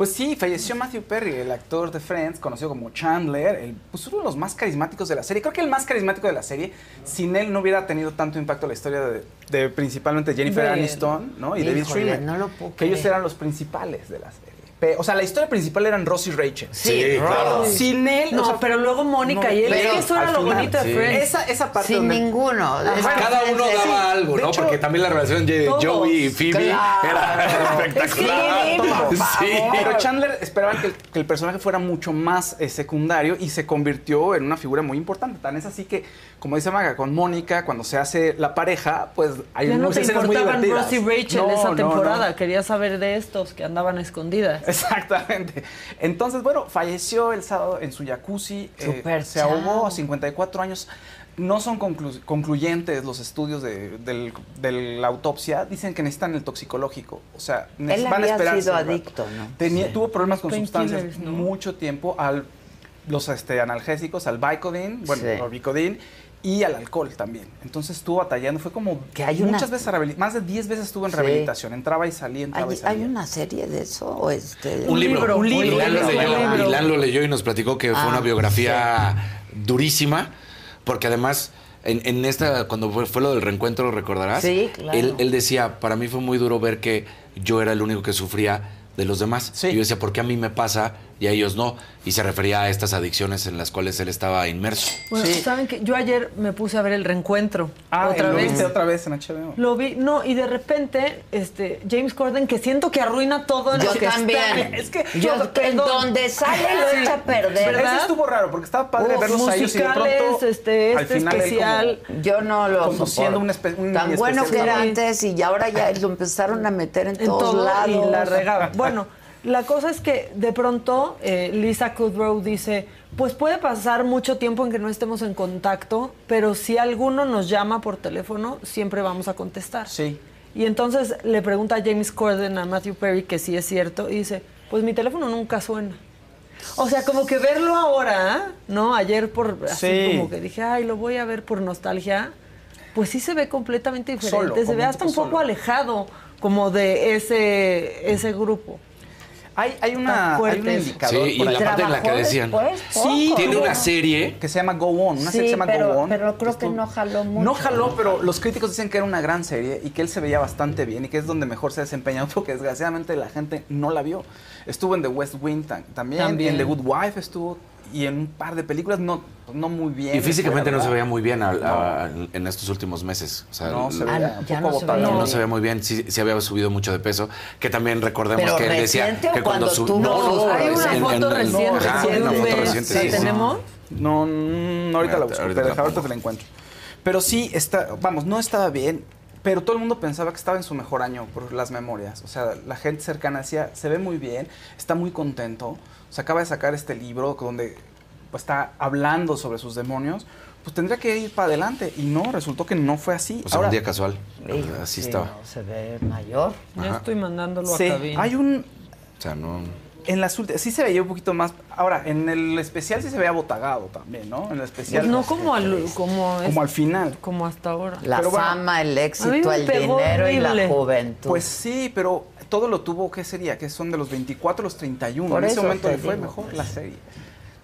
Pues sí, falleció Matthew Perry, el actor de Friends, conocido como Chandler, el, pues uno de los más carismáticos de la serie. Creo que el más carismático de la serie, sin él no hubiera tenido tanto impacto la historia de, de principalmente Jennifer Aniston ¿no? y David Schwimmer. no lo puedo que ellos eran los principales de la serie. O sea, la historia principal eran Ross y Rachel. Sí, claro. Sin él. No, o sea, pero luego Mónica no, y él. pero Es que eso era lo final, bonito de sí. Friends. Esa, esa parte Sin donde- ninguno. Es Cada uno es- daba algo, de ¿no? hecho, Porque también la relación de todos. Joey y Phoebe Claro. era Es que espectacular. por Sí. Pero Chandler esperaba que el, que el personaje fuera mucho más eh, secundario y se convirtió en una figura muy importante. Tan es así que, como dice Maga, con Mónica, cuando se hace la pareja, pues hay Ya no muchas te muy importaban. Ross y Rachel No, esa no, temporada. no. Quería saber de estos que andaban escondidas. Exactamente. Entonces, bueno, falleció el sábado en su jacuzzi. eh, Súper se ahogó a 54 años. No son conclu- concluyentes los estudios de, del- de la autopsia. Dicen que necesitan el toxicológico. O sea, Él van a había esperarse sido adicto, ¿no? Tenía, Sí. Tuvo problemas con sustancias ¿no? mucho tiempo al los este, analgésicos, al Vicodin, bueno, Sí. o Vicodin y al alcohol también. Entonces estuvo batallando, fue como Que hay una- muchas veces más de 10 veces estuvo en Sí. rehabilitación, entraba y salía, entraba y ¿Hay, salía. hay una serie de eso? ¿O este? Un libro, un libro, Milán lo un leyó, libro. Milán lo leyó y nos platicó que fue Ah, una biografía durísima, porque además, en, en esta, cuando fue, fue lo del reencuentro, lo recordarás, Sí, claro. él, él decía, para mí fue muy duro ver que yo era el único que sufría de los demás. Sí. Y yo decía, ¿por qué a mí me pasa y a ellos no? Y se refería a estas adicciones en las cuales él estaba inmerso. Bueno, Sí. ¿saben que Yo ayer me puse a ver el reencuentro. Ah, otra ¿lo vez. viste otra vez en HBO. Lo vi, no, y de repente, este, James Corden, que siento que arruina todo en Yo lo que también. está. Es que Yo, no, en perdón. donde sale lo Sí. echa a perder. ¿Verdad? Eso estuvo raro porque estaba padre Uf, verlos a ellos y de musicales, pronto este, al este final especial. Yo no lo Conduciendo soporto. un espe- un Tan bueno que era antes y ahora ya lo empezaron a meter en, en todos todo lados. y la regaba. Bueno, la cosa es que de pronto eh, Lisa Kudrow dice, pues puede pasar mucho tiempo en que no estemos en contacto, pero si alguno nos llama por teléfono, siempre vamos a contestar. Sí. Y entonces le pregunta a James Corden a Matthew Perry que sí es cierto y dice, pues mi teléfono nunca suena. O sea, como que verlo ahora, ¿no? Ayer por así Sí. como que dije, ay, lo voy a ver por nostalgia. Pues sí se ve completamente diferente, Solo, se ve hasta un poco poco solo. alejado como de ese ese grupo. Hay, hay, una, hay un indicador. Sí, y la parte en la que decían. después, Sí. Tiene una serie que se llama Go On, una serie que se Sí, llama pero, Go On. pero creo que Estuvo- no jaló mucho. No jaló, pero los críticos dicen que era una gran serie y que él se veía bastante bien y que es donde mejor se ha desempeñado porque desgraciadamente la gente no la vio. Estuvo en The West Wing ta- también, También. en The Good Wife estuvo y en un par de películas no, no muy bien. Y físicamente no se veía muy bien a- en estos últimos meses. O sea, No, se veía Ah, un ya no se veía no, no se ve muy bien, sí, sí había subido mucho de peso, que también recordemos ¿Pero que él decía que cuando cuando su- tuvo sus- Hay una en- foto en- en- reciente, ajá, si una foto ves, reciente, ¿la sí, sí. tenemos? No, ahorita la busco, Ahorita ahorita pongo. te la encuentro. Pero sí, está, vamos, no estaba bien, pero todo el mundo pensaba que estaba en su mejor año por las memorias. O sea, la gente cercana decía, se ve muy bien, está muy contento. O sea, acaba de sacar este libro donde pues, está hablando sobre sus demonios. Pues tendría que ir para adelante. Y no, resultó que no fue así. O sea, un día casual. Así sí, estaba. no, se ve mayor. Ya Ajá. estoy mandándolo sí, a cabina. hay un... O sea, no. En las últimas, sí se veía un poquito más. Ahora, en el especial sí se veía botagado también, ¿no? En el especial. Pues no como al como, es- Como al final. como hasta ahora. La Pero bueno, fama, el éxito, el dinero y la juventud. Pues sí, pero todo lo tuvo, ¿qué sería? Que son de los 24 a los 31. Por en ese momento le fue digo, mejor pues. la serie.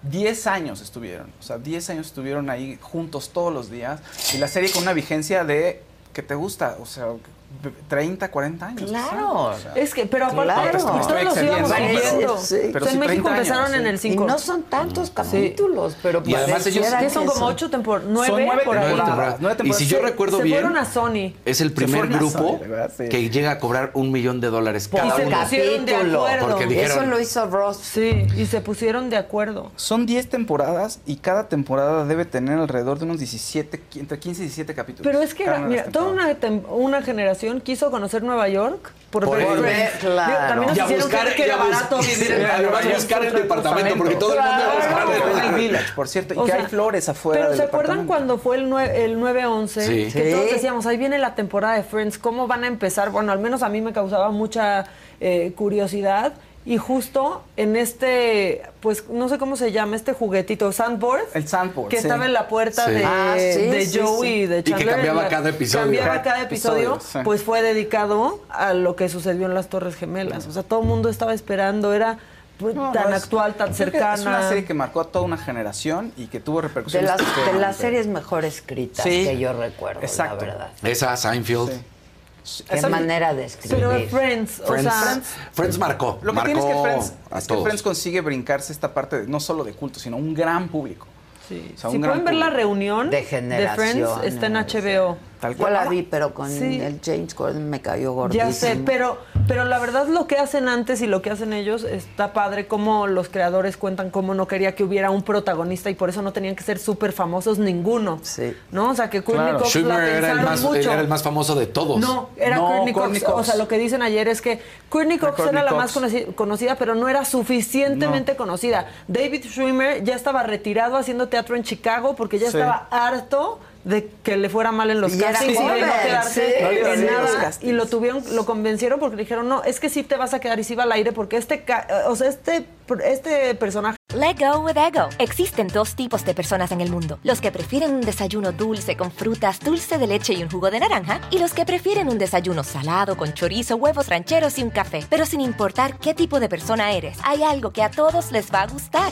10 años estuvieron, o sea, 10 años estuvieron ahí juntos todos los días. Y la serie con una vigencia de que te gusta, o sea, 30, 40 años. Claro. quizá. Es que, pero aparte, Claro. todos Me estoy los íbamos siguiendo. Sí, O sea, en México 30 años, empezaron sí. en el Y 5. no son tantos capítulos, pero Y además ellos- que son como son- ocho temporadas, nueve, Son nueve por ahí. temporadas. nueve Y si yo recuerdo Se bien, fueron a Sony. es el primer grupo Sony, que llega a cobrar un millón de dólares Y cada se uno. pusieron de capítulo. acuerdo. Porque dijeron- Eso lo hizo Ross. Sí, y se pusieron de acuerdo. Son 10 temporadas y cada temporada debe tener alrededor de unos 17, qui- entre 15 y 17 capítulos. Pero es que, de mira, toda una, una generación quiso conocer Nueva York por, Por. Claro. Digo, También nos Y a hicieron buscar- que era barato vivir en Sí, Nueva York. buscar el departamento, porque todo el mundo iba a buscar el Village, por cierto, y O que sea, hay flores afuera Pero del ¿se acuerdan cuando fue el, nue- el 9-11? Sí. Que Sí. todos decíamos, ahí viene la temporada de Friends, ¿cómo van a empezar? Bueno, al menos a mí me causaba mucha eh, curiosidad. Y justo en este, pues no sé cómo se llama, este juguetito, Sandboard. El Sandboard, Que sí. estaba en la puerta Sí. de, Ah, sí, de sí, Joey sí. y de Y que Chandler. cambiaba cada episodio. Cambiaba Cada cada episodio, episodio, sí. pues fue dedicado a lo que sucedió en las Torres Gemelas. O sea, todo el mundo estaba esperando, era pues, No, tan no, es- actual, tan cercana. Es una serie que marcó a toda una generación y que tuvo De repercusiones. las, de las series mejor escritas Sí. que yo recuerdo, Exacto. la verdad. Esa, Seinfeld. Qué Esa- manera de escribir. Pero Friends, o Friends, sea, Friends marcó. Lo que marcó tiene es que Friends, a es que todos. Friends consigue brincarse esta parte de- no solo de culto, sino un gran público. Sí. O sea, si pueden ver la reunión De de, Friends, está en HBO. Tal Yo cual. la vi, pero con Sí. el James Corden me cayó gordísimo. Ya sé, pero, pero la verdad lo que hacen antes y lo que hacen ellos está padre como los creadores cuentan cómo no quería que hubiera un protagonista y por eso no tenían que ser súper famosos ninguno. Sí. ¿No? O sea, que Courtney Claro. Cox la era el, más, mucho. era el más famoso de todos. No, era No, Courtney Cox. O sea, lo que dicen ayer es que Courtney Cox Courtney era la Cox. más conoci- conocida, pero no era suficientemente conocida. David Schwimmer ya estaba retirado haciendo teatro en Chicago porque ya Sí. estaba harto de que le fuera mal en los Y castings y de no joven, quedarse sí, en nada. Y lo tuvieron, lo convencieron porque dijeron, no, es que sí te vas a quedar y sí va al aire porque este, ca- o sea, este, este personaje Let go with ego. Existen dos tipos de personas en el mundo: los que prefieren un desayuno dulce con frutas, dulce de leche y un jugo de naranja, y los que prefieren un desayuno salado con chorizo, huevos rancheros y un café. Pero sin importar qué tipo de persona eres, hay algo que a todos les va a gustar.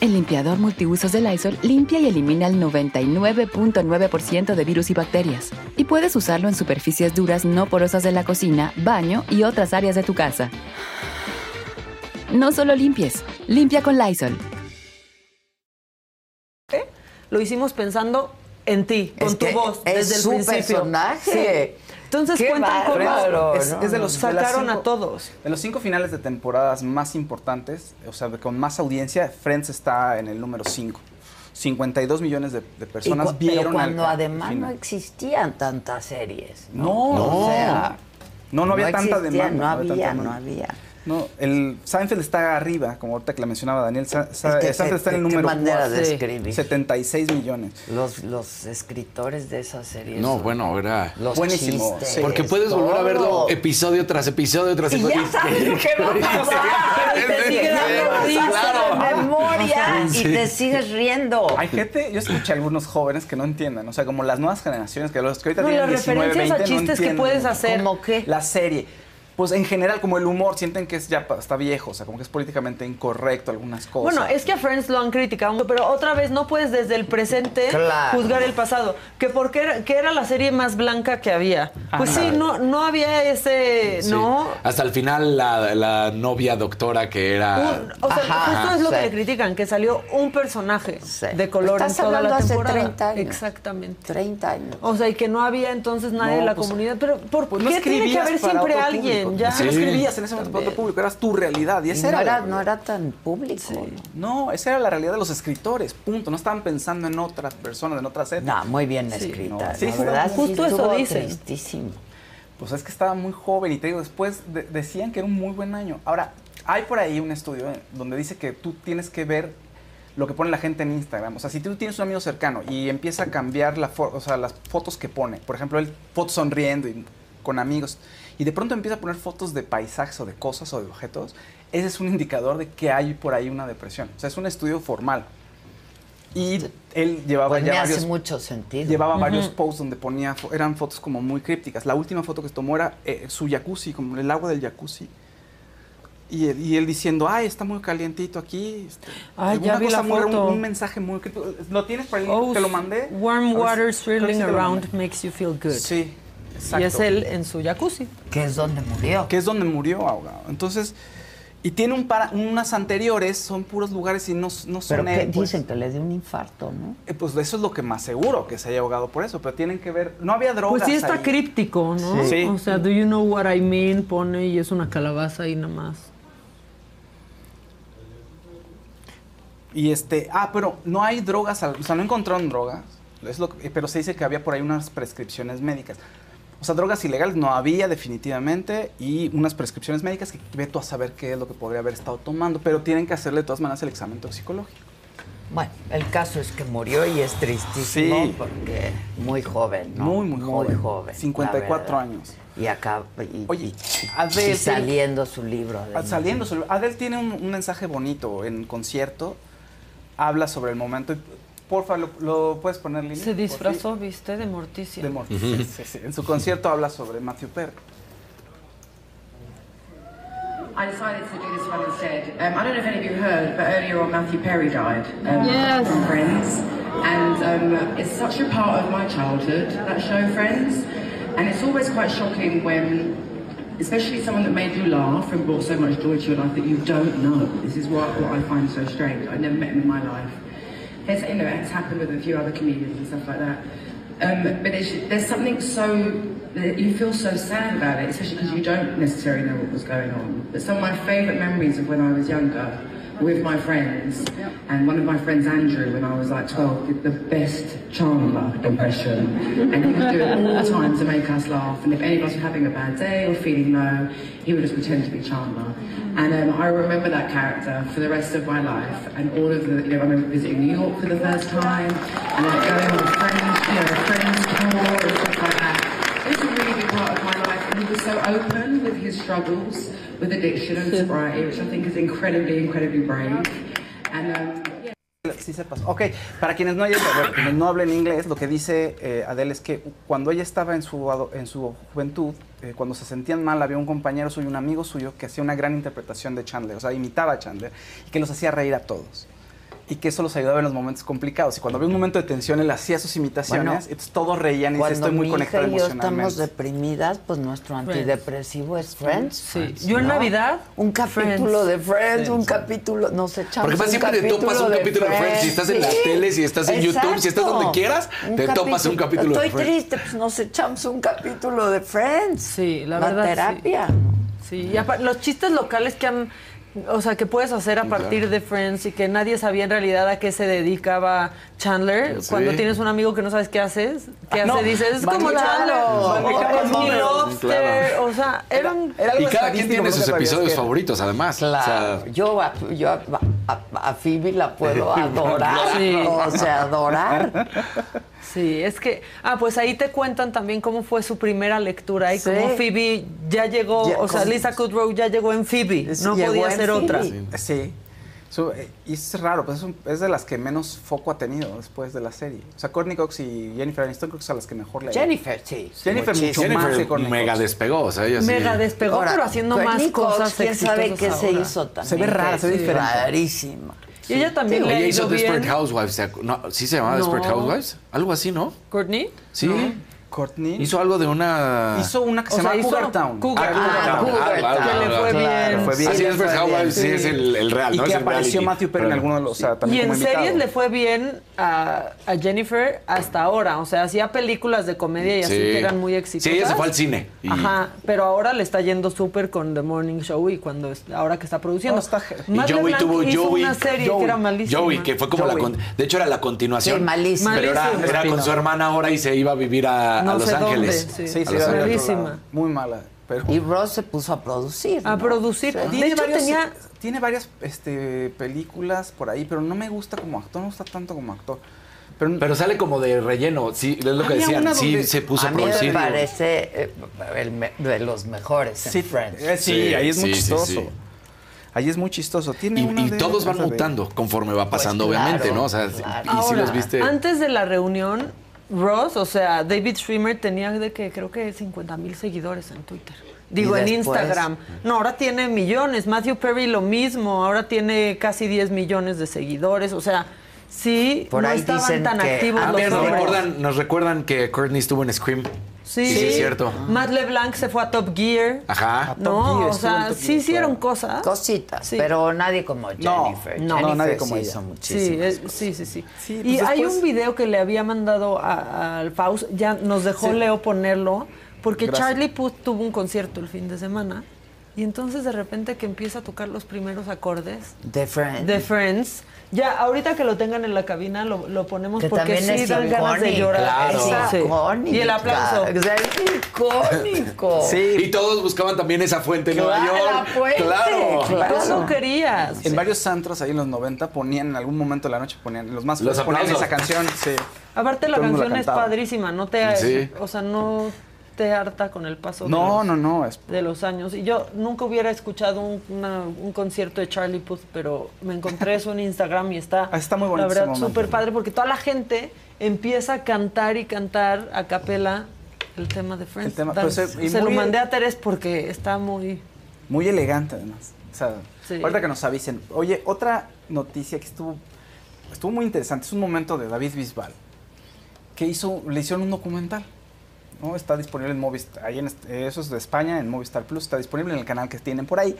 El limpiador multiusos de Lysol limpia y elimina el 99.9% de virus y bacterias. Y puedes usarlo en superficies duras no porosas de la cocina, baño y otras áreas de tu casa. No solo limpies, limpia con Lysol. lo hicimos pensando en ti, Es con tu voz, es desde el su principio. personaje. Sí. Entonces Qué cuentan cómo Es, ¿no? es de los de sacaron a cinco- todos. De los cinco finales de temporadas más importantes, o sea, con más audiencia, Friends está en el número 5. 52 millones de, de Y personas cu- vieron pero cuando al- además no existían tantas series. No, O sea, no, no había tanta existían, demanda. No había había, tanta no demanda. No, el Seinfeld está arriba, como ahorita que la mencionaba Daniel. Sa- Sa- Es que Seinfeld está en el qué número manera de escribir. 76 millones. Los, los escritores de esas series. No, son- bueno, era Los Buenísimo, chistes, sí. Porque puedes volver a todo. verlo episodio tras episodio tras Y episodio. ya sabes lo que va a pasar. Y te sigue dando risa. Claro. de memoria y Sí. te sigues riendo. Hay gente, yo escuché a algunos jóvenes que no entiendan, o sea, como las nuevas generaciones, que los que ahorita No, tienen las 19, referencias a 20, no chistes que puedes hacer. ¿Cómo qué? La serie. Pues en general, como el humor, sienten que es ya está viejo, o sea, como que es políticamente incorrecto algunas cosas. Bueno, es que a Friends lo han criticado, pero otra vez no puedes desde el presente Claro. juzgar el pasado. Que porque era, que era la serie más blanca que había. Pues sí, no, no había ese, Sí. ¿no? Hasta el final la, la novia doctora que era... Un- o sea, Ajá, justo es lo sí. que le critican, que salió un personaje Sí. de color Estás en toda la hablando hace temporada. 30 años. Exactamente. 30 años. O sea, y que no había entonces nadie No, de la pues- comunidad. Pero ¿por Pues no qué tiene que haber siempre alguien? Público. Ya. No escribías en ese momento para otro público, eras tu realidad. Y Y esa no, era, no era tan público. No, esa era la realidad de los escritores, punto. No estaban pensando en otras personas, en otras épocas. No, muy bien Sí, escrita. no. Sí, la verdad, justo eso tristísimo. Pues es que estaba muy joven y te digo, después de- decían que era un muy buen año. Ahora, hay por ahí un estudio eh, donde dice que tú tienes que ver lo que pone la gente en Instagram. O sea, si tú tienes un amigo cercano y empieza a cambiar la o sea, las fotos que pone, por ejemplo, él fotos sonriendo y con amigos, y de pronto empieza a poner fotos de paisajes o de cosas o de objetos, ese es un indicador de que hay por ahí una depresión. O sea, es un estudio formal. Y él llevaba Pues ya me varios, hace mucho sentido. llevaba Ujú. varios posts donde ponía, fo- eran fotos como muy crípticas. La última foto que tomó era eh, su jacuzzi, como el agua del jacuzzi. Y él, y él diciendo, ay, está muy calientito aquí. este, Ay, alguna ya vi la cosa muy- era un- foto. Un, mensaje muy críptico. ¿Lo tienes por ahí? Oh, Te lo mandé. Warm water swirling around makes you feel good. Sí, Y es él en su jacuzzi. Que es donde murió. Que es donde murió ahogado. Entonces, y tiene un para, unas anteriores, son puros lugares y no, no son Pero que él, pues. dicen que le dio un infarto, ¿no? Eh, Pues eso es lo que más seguro, que se haya ahogado por eso, pero tienen que ver, no había drogas Pues sí está ahí. críptico, ¿no? Sí. O sea, do you know what I mean? Pone y es una calabaza ahí nada más. Y este, ah, pero no hay drogas, o sea, no encontraron drogas, es lo que- pero se dice que había por ahí unas prescripciones médicas. O sea, drogas ilegales no había definitivamente y unas prescripciones médicas que ve tú a saber qué es lo que podría haber estado tomando, pero tienen que hacerle de todas maneras el examen toxicológico. Bueno, el caso es que murió y es tristísimo Sí. porque muy joven, ¿no? Muy, muy joven. joven. 54 la verdad. años. Y acá, y, Oye, y- Adele y saliendo su libro. Ah, además. Saliendo, su- Adele tiene un, un mensaje bonito en concierto, habla sobre el momento. Y, Porfa, ¿lo, lo puedes poner, Lili? Se Por disfrazó, ¿viste? De Morticia. De Morticia, sí, sí. En su concierto habla sobre Matthew Perry. I decided to do this one instead. Um, I don't know if any of you heard, but earlier on Matthew Perry died um, Yes. from Friends, and um, it's such a part of my childhood that show Friends, and it's always quite shocking when, especially someone that made you laugh and brought so much joy to your life that you don't know. This is what, what I find so strange. I never met him in my life. There's, you know, it's happened with a few other comedians and stuff like that. Um, but there's, something so you feel so sad about it, especially because you don't necessarily know what was going on. But some of my favourite memories of when I was younger with my friends, and one of my friends, Andrew, when I was like 12, did the best Chandler impression, and he would do it all the time to make us laugh. And if any of us were having a bad day or feeling low, he would just pretend to be Chandler. And um, I remember that character for the rest of my life, and all of the, you know, I remember visiting New York for the first time, and then going on a friends, you know, friends tour and stuff like was so open with his struggles with addiction and sobriety, which I think is incredibly, incredibly brave. And um, yeah. Sí se pasó. Ok, para quienes no, hayan- bueno, quienes no hablen inglés, lo que dice eh, Adele es que cuando ella estaba en su, en su juventud, eh, cuando se sentían mal, había un compañero suyo, un amigo suyo, que hacía una gran interpretación de Chandler, o sea, imitaba a Chandler, y que los hacía reír a todos. Y que eso los ayudaba en los momentos complicados. Y cuando había un momento de tensión, él hacía sus imitaciones, Bueno, entonces todos reían y dice, Cuando estoy muy conectado emocionalmente. estamos deprimidas, pues nuestro antidepresivo es Friends. Sí. Yo en Navidad, Un capítulo Friends. de Friends, Sí. un capítulo, nos echamos Porque un siempre te topas un capítulo de Friends. Si estás en la Sí, tele, si estás en YouTube, si estás donde quieras, Un te topas un capítulo de Estoy Friends. triste, pues nos echamos un capítulo de Friends. Sí, la verdad, sí. terapia. Sí, y los chistes locales que han, o sea, que puedes hacer a partir de Friends y que nadie sabía en realidad a qué se dedicaba Chandler. Sí. Cuando tienes un amigo que no sabes qué haces, qué Ah, no, hace, dices, es como Chandler. o Claro. o sea, eran... Era algo Y cada quien tiene sus no episodios favoritos, además. Claro, O sea, yo, a, yo a, a- a Phoebe la puedo adorar. Sí. O sea, adorar. Sí, es que, ah, pues ahí te cuentan también cómo fue su primera lectura y Sí. cómo Phoebe ya llegó, Ya, o sea, Lisa Kudrow ya llegó en Phoebe, no podía ser otra. Sí. Sí. So, eh, y es raro, pues es, un- es de las que menos foco ha tenido después de la serie. O sea, Courtney Cox y Jennifer Aniston creo que son las que mejor le Jennifer, sí. Jennifer mucho más que Jennifer Courtney mega Cox. despegó, o sea, ella sí. Mega despegó, Ahora, pero haciendo más Cox, cosas ¿Quién sabe qué se hizo también? Se ve rara, se ve que es diferente. Rarísima. Y ella también le ha Ella hizo ido Desperate bien. Housewives. ¿se acu- No, ¿Sí se llamaba No. Desperate Housewives? Algo así, ¿no? ¿Courtney? Sí. Courtney Hizo algo de una... hizo una que O se llama Cougar Town. Cougar Ah, Town. Town. Que le fue Claro, bien. fue bien. Ah, sí, le Desperate fue bien. Housewives sí es el, el real, Y ¿no? que Es el apareció reality. Matthew Perry en alguno de los, o sea, Y en series le fue bien a, a Jennifer hasta ahora. O sea, hacía películas de comedia y así Sí. que eran muy exitosas. Sí, ella se fue al cine. y- Ajá, pero ahora le está yendo súper con The Morning Show y cuando es- ahora que está produciendo. No, está- Y Joey tuvo hizo Joey. una serie Joey, que era malísima. Joey, que fue como la. De hecho, era la continuación. Sí, malísima. Pero era con su hermana ahora y se iba a vivir a, a No Los sé dónde, Ángeles. sí. Sí, A sí. Muy mala. Pero Y Ross se puso a producir. A ¿no? producir. De tiene, hecho, varios- tenía... tiene varias este, películas por ahí, pero no me gusta como actor, no me gusta tanto como actor. Pero, sale como de relleno, sí, es lo que decían, sí se puso a mí me producido. parece eh, el me- de los mejores en Sí, Friends. eh, sí, ahí es muy sí, chistoso. sí. Ahí es muy chistoso. Tiene Y, una y de- todos van mutando conforme va pasando, Pues claro, obviamente, ¿no? O sea, claro. y si Ahora, los viste. Antes de la reunión, Ross, o sea, David Schwimmer tenía de que creo que 50 mil seguidores en Twitter. Digo, ¿Y en? Instagram. No, ahora tiene millones. Matthew Perry lo mismo. Ahora tiene casi 10 millones de seguidores. O sea, sí, Por no ahí estaban dicen tan que- activos Ah, los nos hombres. recuerdan, nos recuerdan que Courtney estuvo en Scream. Sí, sí, es cierto. Matt LeBlanc se fue a Top Gear. Ajá. No, Gear, o sea, Top sí Gear, hicieron claro. cosas. Cositas, Sí. pero nadie como Jennifer. no, Jennifer nadie como hizo Sí, muchísimas cosas. sí, sí, sí. Sí, y pues hay un video que le había mandado al Faust, ya nos dejó Sí. Leo ponerlo, porque Gracias. Charlie Puth tuvo un concierto el fin de semana y entonces de repente que empieza a tocar los primeros acordes The Friends. de Friends. Ya, ahorita que lo tengan en la cabina lo, lo ponemos Que porque sí dan ganas de llorar. Sí. icónica. Y el aplauso. O sea, es icónico. Sí, Y todos buscaban también esa fuente en Nueva Claro, York. la fuente, claro. claro. Tú lo querías. En varios antros ahí en los 90 ponían, en algún momento de la noche ponían, los más Los ponían aplausos. esa canción. Sí. Aparte la Todo canción es padrísima, no te, Sí. o sea, no harta con el paso de los- no, no. Es, de los años. Y yo nunca hubiera escuchado un, una- un concierto de Charlie Puth, pero me encontré eso en Instagram y está, Ah, está muy bonito la verdad, súper padre, porque toda la gente empieza a cantar y cantar a capela el tema de Friends. El tema, Dan- pero se- y se lo mandé a Teres porque está muy... muy elegante además. O sea, Sí. ahorita que nos avisen. Oye, otra noticia que estuvo, estuvo muy interesante. Es un momento de David Bisbal, que hizo, le hicieron un documental. ¿No? Está disponible en Movistar, ahí en, este- eso es de España, en Movistar Plus, está disponible en el canal que tienen por ahí.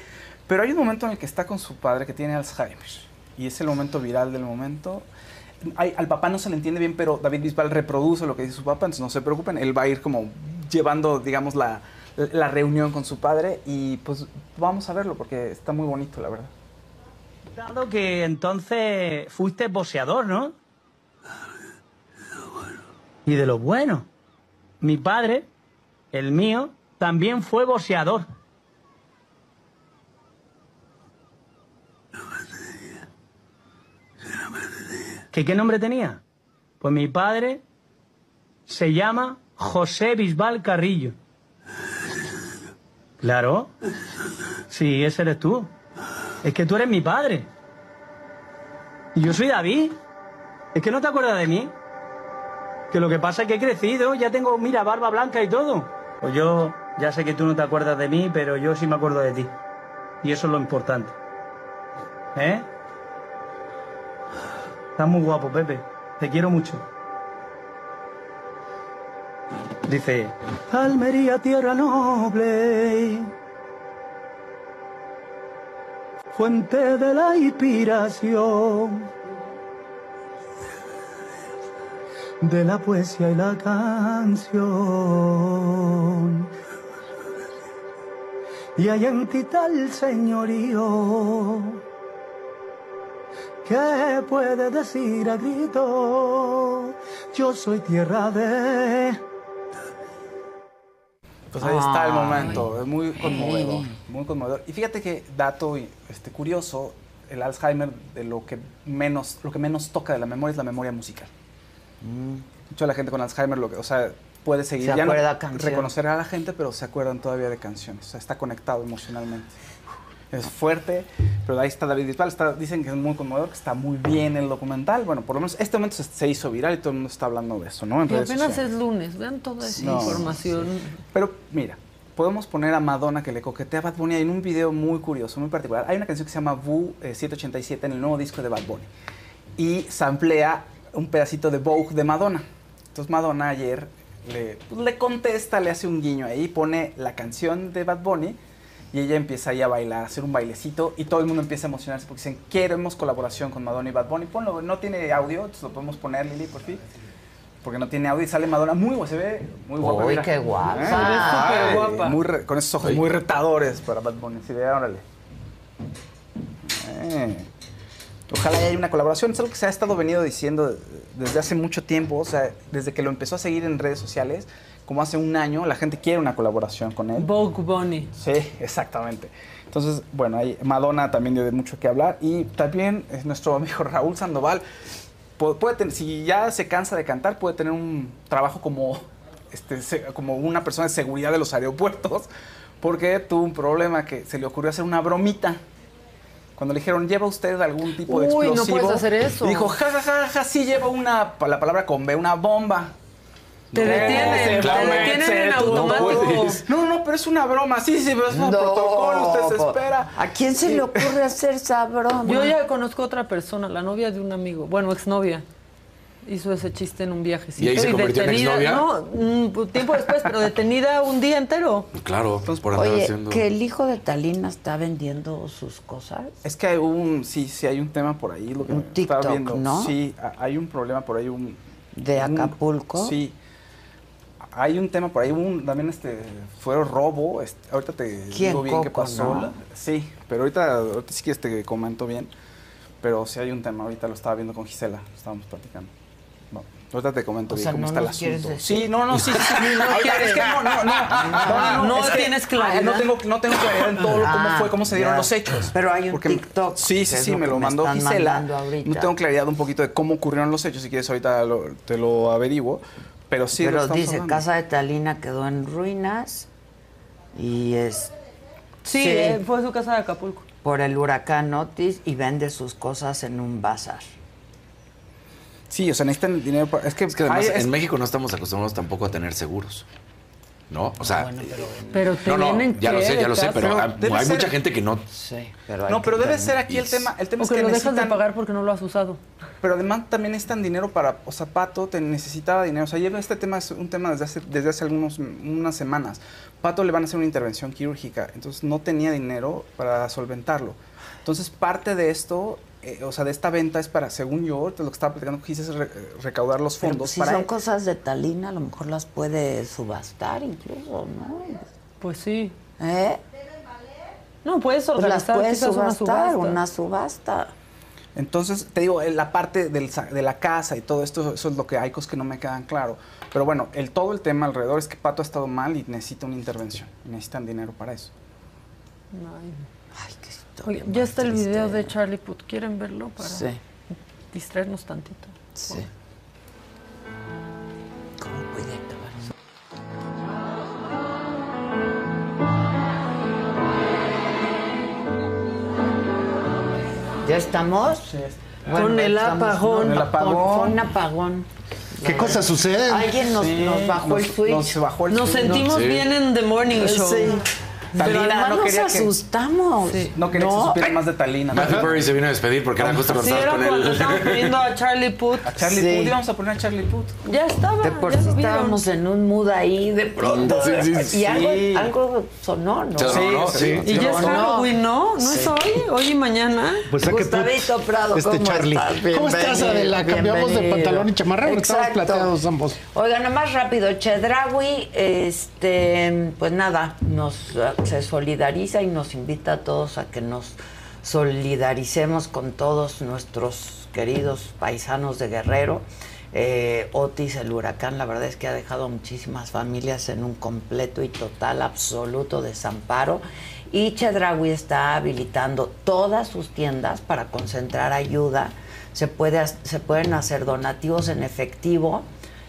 Pero hay un momento en el que está con su padre que tiene Alzheimer. Y es el momento viral del momento. Al papá no se le entiende bien, pero David Bisbal reproduce lo que dice su papá, entonces no se preocupen. Él va a ir como llevando, digamos, la, la reunión con su padre y pues vamos a verlo porque está muy bonito, la verdad. Dado que entonces fuiste boxeador, ¿no? Y de lo bueno. Mi padre, el mío, también fue boxeador. ¿Que qué nombre tenía? Pues mi padre se llama José Bisbal Carrillo. Claro. Sí, ese eres tú. Es que tú eres mi padre. Y yo soy David. Es que no te acuerdas de mí. Que lo que pasa es que he crecido, ya tengo, mira, barba blanca y todo. Pues yo ya sé que tú no te acuerdas de mí, pero yo sí me acuerdo de ti. Y eso es lo importante. ¿Eh? Estás muy guapo, Pepe. Te quiero mucho. Dice, Almería, tierra noble, fuente de la inspiración, de la poesía y la canción. Y hay en ti tal señorío que puede decir a grito, yo soy tierra de... Pues ahí está el momento, es muy conmovedor, muy conmovedor. Y fíjate que dato este, curioso, el Alzheimer de lo que menos, lo que menos toca de la memoria es la memoria musical. Mucha la gente con Alzheimer, lo que, o sea, puede seguir Se ya no reconocer a la gente, pero se acuerdan todavía de canciones, o sea, está conectado emocionalmente. Es fuerte, pero ahí está David Bisbal, está, dicen que es muy conmovedor, que está muy bien el documental. Bueno, por lo menos este momento se, se hizo viral y todo el mundo está hablando de eso, ¿no? En Y redes apenas sociales. es lunes, vean toda esa No, información. Pero mira, podemos poner a Madonna que le coquetea a Bad Bunny en un video muy curioso, muy particular. Hay una canción que se llama Boo eh, 787 en el nuevo disco de Bad Bunny. Y samplea un pedacito de Vogue de Madonna. Entonces Madonna ayer le, pues, le contesta, le hace un guiño ahí, pone la canción de Bad Bunny y ella empieza ahí a bailar, a hacer un bailecito y todo el mundo empieza a emocionarse porque dicen, queremos colaboración con Madonna y Bad Bunny. Ponlo, no tiene audio, entonces lo podemos poner, Lili, por fin. Porque no tiene audio y sale Madonna muy guapa, se ve muy guapa. Uy, mira. qué guapa. Eh, ay, guapa. muy re- con esos ojos muy retadores para Bad Bunny. Sí, ve, órale. Eh. Ojalá haya una colaboración. Es algo que se ha estado venido diciendo desde hace mucho tiempo. O sea, desde que lo empezó a seguir en redes sociales, como hace un año, la gente quiere una colaboración con él. Vogue Bunny. Sí, exactamente. Entonces, bueno, ahí Madonna también dio de mucho que hablar. Y también es nuestro amigo Raúl Sandoval. pu- puede si ya se cansa de cantar, puede tener un trabajo como, este, como una persona de seguridad de los aeropuertos, porque tuvo un problema que se le ocurrió hacer una bromita. Cuando le dijeron, ¿lleva usted algún tipo de Uy, no explosivo? puedes hacer eso. Dijo, ja, ja, ja, ja, sí lleva una, la palabra con B, una bomba. Te detienen, te detienen en automático. No, no, pero es una broma. Sí, sí, pero es un No, protocolo, usted se espera. ¿A quién se le ocurre hacer esa broma? Yo ya conozco otra persona, la novia de un amigo, bueno, exnovia. Hizo ese chiste en un viaje. ¿Y ahí se convirtió en exnovia? No, un tiempo después, pero detenida un día entero. Claro, por andar Oye, haciendo. que el hijo de Talina está vendiendo sus cosas. Es que hay un, sí, sí, hay un tema por ahí, lo que Un estaba TikTok, viendo. ¿no? Sí, hay un problema por ahí, un... ¿De un- Acapulco? sí. Hay un tema por ahí, un, también este, fue robo, este, ahorita te ¿Quién? digo bien qué pasó. no? sí, pero ahorita, ahorita sí que te comento bien, pero sí hay un tema, ahorita lo estaba viendo con Gisela, estábamos platicando. Ahorita te comento O bien sea, cómo no está el asunto. decir. Sí, no, no, sí, sí, sí. No es que no, no, no, no, no, No tienes claridad. No tengo, no tengo claridad en todo lo- cómo Ah, fue, cómo se dieron ya. los hechos. Pero hay un Porque- TikTok, Sí, sí, sí, lo me lo mandó Gisela. No tengo claridad un poquito de cómo ocurrieron los hechos, si quieres ahorita lo- te lo averiguo. Pero sí, lo Pero estamos dice, hablando. casa de Talina quedó en ruinas y es Sí, Sí. fue su casa de Acapulco. por el huracán Otis y vende sus cosas en un bazar. Sí, o sea, necesitan dinero para... Es que, Es que además hay- es- en México no estamos acostumbrados tampoco a tener seguros. ¿No? O sea, Pero te no, no, ya lo sé, ya lo sé, pero hay, ser- mucha gente que no. Sí, pero hay No, pero debe ser aquí el tema. El tema O es que que lo dejas de necesitan... pagar porque no lo has usado. Pero además también necesitan dinero para, o sea, Pato te necesitaba dinero. O sea, lleva este tema, es un tema desde hace, desde hace algunos, unas semanas. Pato le van a hacer una intervención quirúrgica, entonces no tenía dinero para solventarlo. Entonces parte de esto, eh, o sea, de esta venta es para, según yo, lo que estaba platicando, quise es re- recaudar los Pero fondos si para... son cosas de Talina, a lo mejor las puede subastar incluso, ¿no? Pues sí. ¿Eh? No, puedes Pues las organizar puedes quizás una subastar, subasta. una subasta. Entonces, te digo, eh, la parte del de la casa y todo esto, eso es lo que hay cosas que no me quedan claro. Pero bueno, el, todo el tema alrededor es que Pato ha estado mal y necesita una intervención. y Necesitan dinero para eso. Ay. Ya está el video de Charlie Puth. ¿Quieren verlo para Sí, distraernos tantito? sí. ¿Cómo puede acabar eso? ¿Ya estamos? Con el estamos- apagón. no, El apagón. Con, con apagón. ¿Qué cosas suceden? Alguien nos, Sí, nos bajó el switch. Nos bajó el Nos switch. sentimos Sí. bien en The Morning Show. Sí. Pero Talina además no nos quería que- asustamos. No quería que se supiera más de Talina. ¿no? Matthew Perry se vino a despedir porque era justo Sí, era con él. estábamos poniendo a Charlie Puth. A Charlie Sí. Puth, íbamos a poner a Charlie Puth. Ya estaba. De por ya sí estábamos en un mood ahí de pronto. Sí, sí, y algo, algo sonó, ¿no? Sí, no, sí. Y ya es No, no. Halloween, ¿no? ¿No es hoy? ¿Hoy y mañana? Pues a Gustavito Prado, este ¿cómo Charlie. estás? ¿Cómo estás, Adela? Cambiamos de pantalón y chamarra porque estamos plateados ambos. Oigan, nada más rápido, Chedraui, este, pues nada, nos se solidariza y nos invita a todos a que nos solidaricemos con todos nuestros queridos paisanos de Guerrero. Eh, Otis, el huracán, la verdad es que ha dejado muchísimas familias en un completo y total, absoluto desamparo. Y Chedraui está habilitando todas sus tiendas para concentrar ayuda. Se, puede, se pueden hacer donativos en efectivo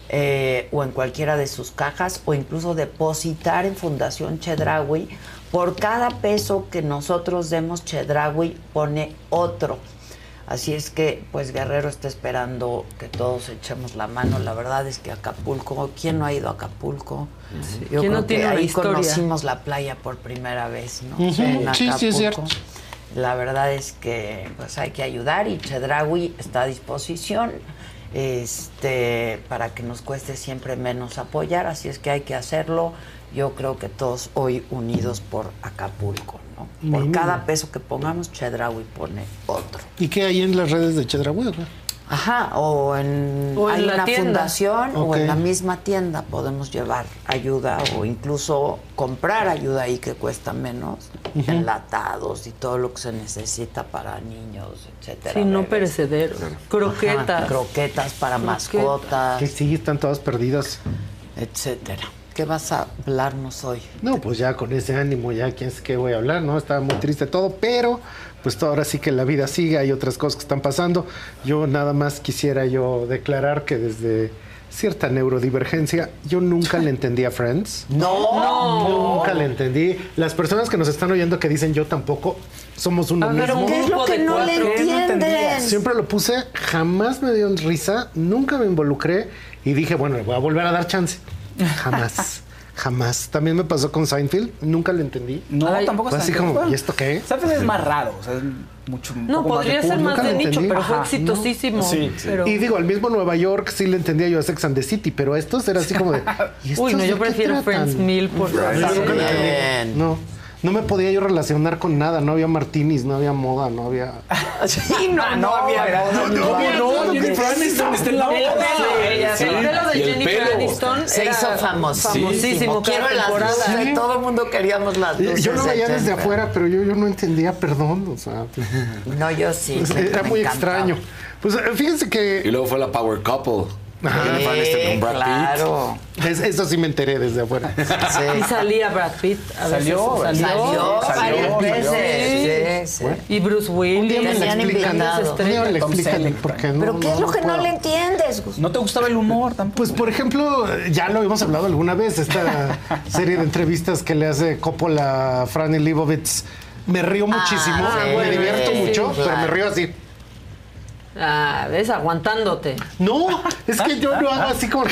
eh, o en cualquiera de sus cajas o incluso depositar en Fundación Chedraui. Por cada peso que nosotros demos, Chedraui pone otro. Así es que, pues Guerrero está esperando que todos echemos la mano. La verdad es que Acapulco, ¿quién no ha ido a Acapulco? Yo ¿Quién creo no tiene que ahí historia? conocimos la playa por primera vez, ¿no? En sí, sí, es cierto. La verdad es que pues hay que ayudar y Chedraui está a disposición este para que nos cueste siempre menos apoyar, así es que hay que hacerlo. Yo creo que todos hoy unidos por Acapulco, ¿no? Por cada peso que pongamos, Chedraui pone otro. ¿Y qué hay en las redes de Chedraui? Qué? Ajá, o en, O en hay la una tienda. fundación o en la misma tienda podemos llevar ayuda o incluso comprar ayuda ahí que cuesta menos, enlatados y todo lo que se necesita para niños, etcétera. Sí, no perecederos. Croquetas. Ajá, croquetas para Croquetas. mascotas, Que sí, están todas perdidas. etcétera. ¿Qué vas a hablarnos hoy? No, pues ya con ese ánimo, ya quién es que voy a hablar, ¿no? Estaba muy triste todo, pero pues ahora sí que la vida sigue, hay otras cosas que están pasando. Yo nada más quisiera yo declarar que desde cierta neurodivergencia, yo nunca le entendí a Friends. No. Nunca le entendí. Las personas que nos están oyendo que dicen yo tampoco, somos uno A mismo. ¿qué es lo que no le entienden? Siempre lo puse, jamás me dio risa, nunca me involucré y dije, bueno, le voy a volver a dar chance. Jamás. Jamás. También me pasó con Seinfeld, nunca le entendí. No, tampoco Fue así Seinfeld. como, ¿y esto qué? Seinfeld es más raro, o sea, es mucho No, podría más ser más de nicho, entendí. pero fue exitosísimo. ¿no? Sí, pero- Y digo, al mismo Nueva York sí le entendía yo a Sex and the City, pero estos era así como de. ¿y estos Uy, no, de yo qué prefiero tratan? Friends mil por Yo nunca le entendí. Bien. No. No me podía yo relacionar con nada, no había martinis, no había moda, no había. Sí, no, no, había moda, no, no, no. Jennifer Aniston está en la moda. el pelo de Jennifer. Aniston Se hizo famosísimo. famosísimo Quiero las. Todo el mundo queríamos las luces. Yo lo veía desde afuera, pero yo, yo no entendía, perdón, o sea. No, yo sí. era muy extraño. Pues eh, fíjense que. Y luego fue la Power Couple. Ajá. Jennifer Aniston con Brad Pitt. claro. Es- eso sí me enteré desde afuera. Y salía Brad Pitt. A veces. Salió, salió, Salió varias veces. Sí, sí. Y Bruce Willis. día me Tenían explican, invitados. un día me Tom explican Selleck por qué no. ¿Pero qué es lo que no le entiendes? ¿No te gustaba el humor tampoco? Pues, por ejemplo, ya lo habíamos hablado alguna vez, esta serie de entrevistas que le hace Coppola a Franny Leibovitz. Me río muchísimo, Ah, sí, me divierto sí, mucho, pero me río así. Ah, ves, aguantándote. No, es que yo lo hago así como.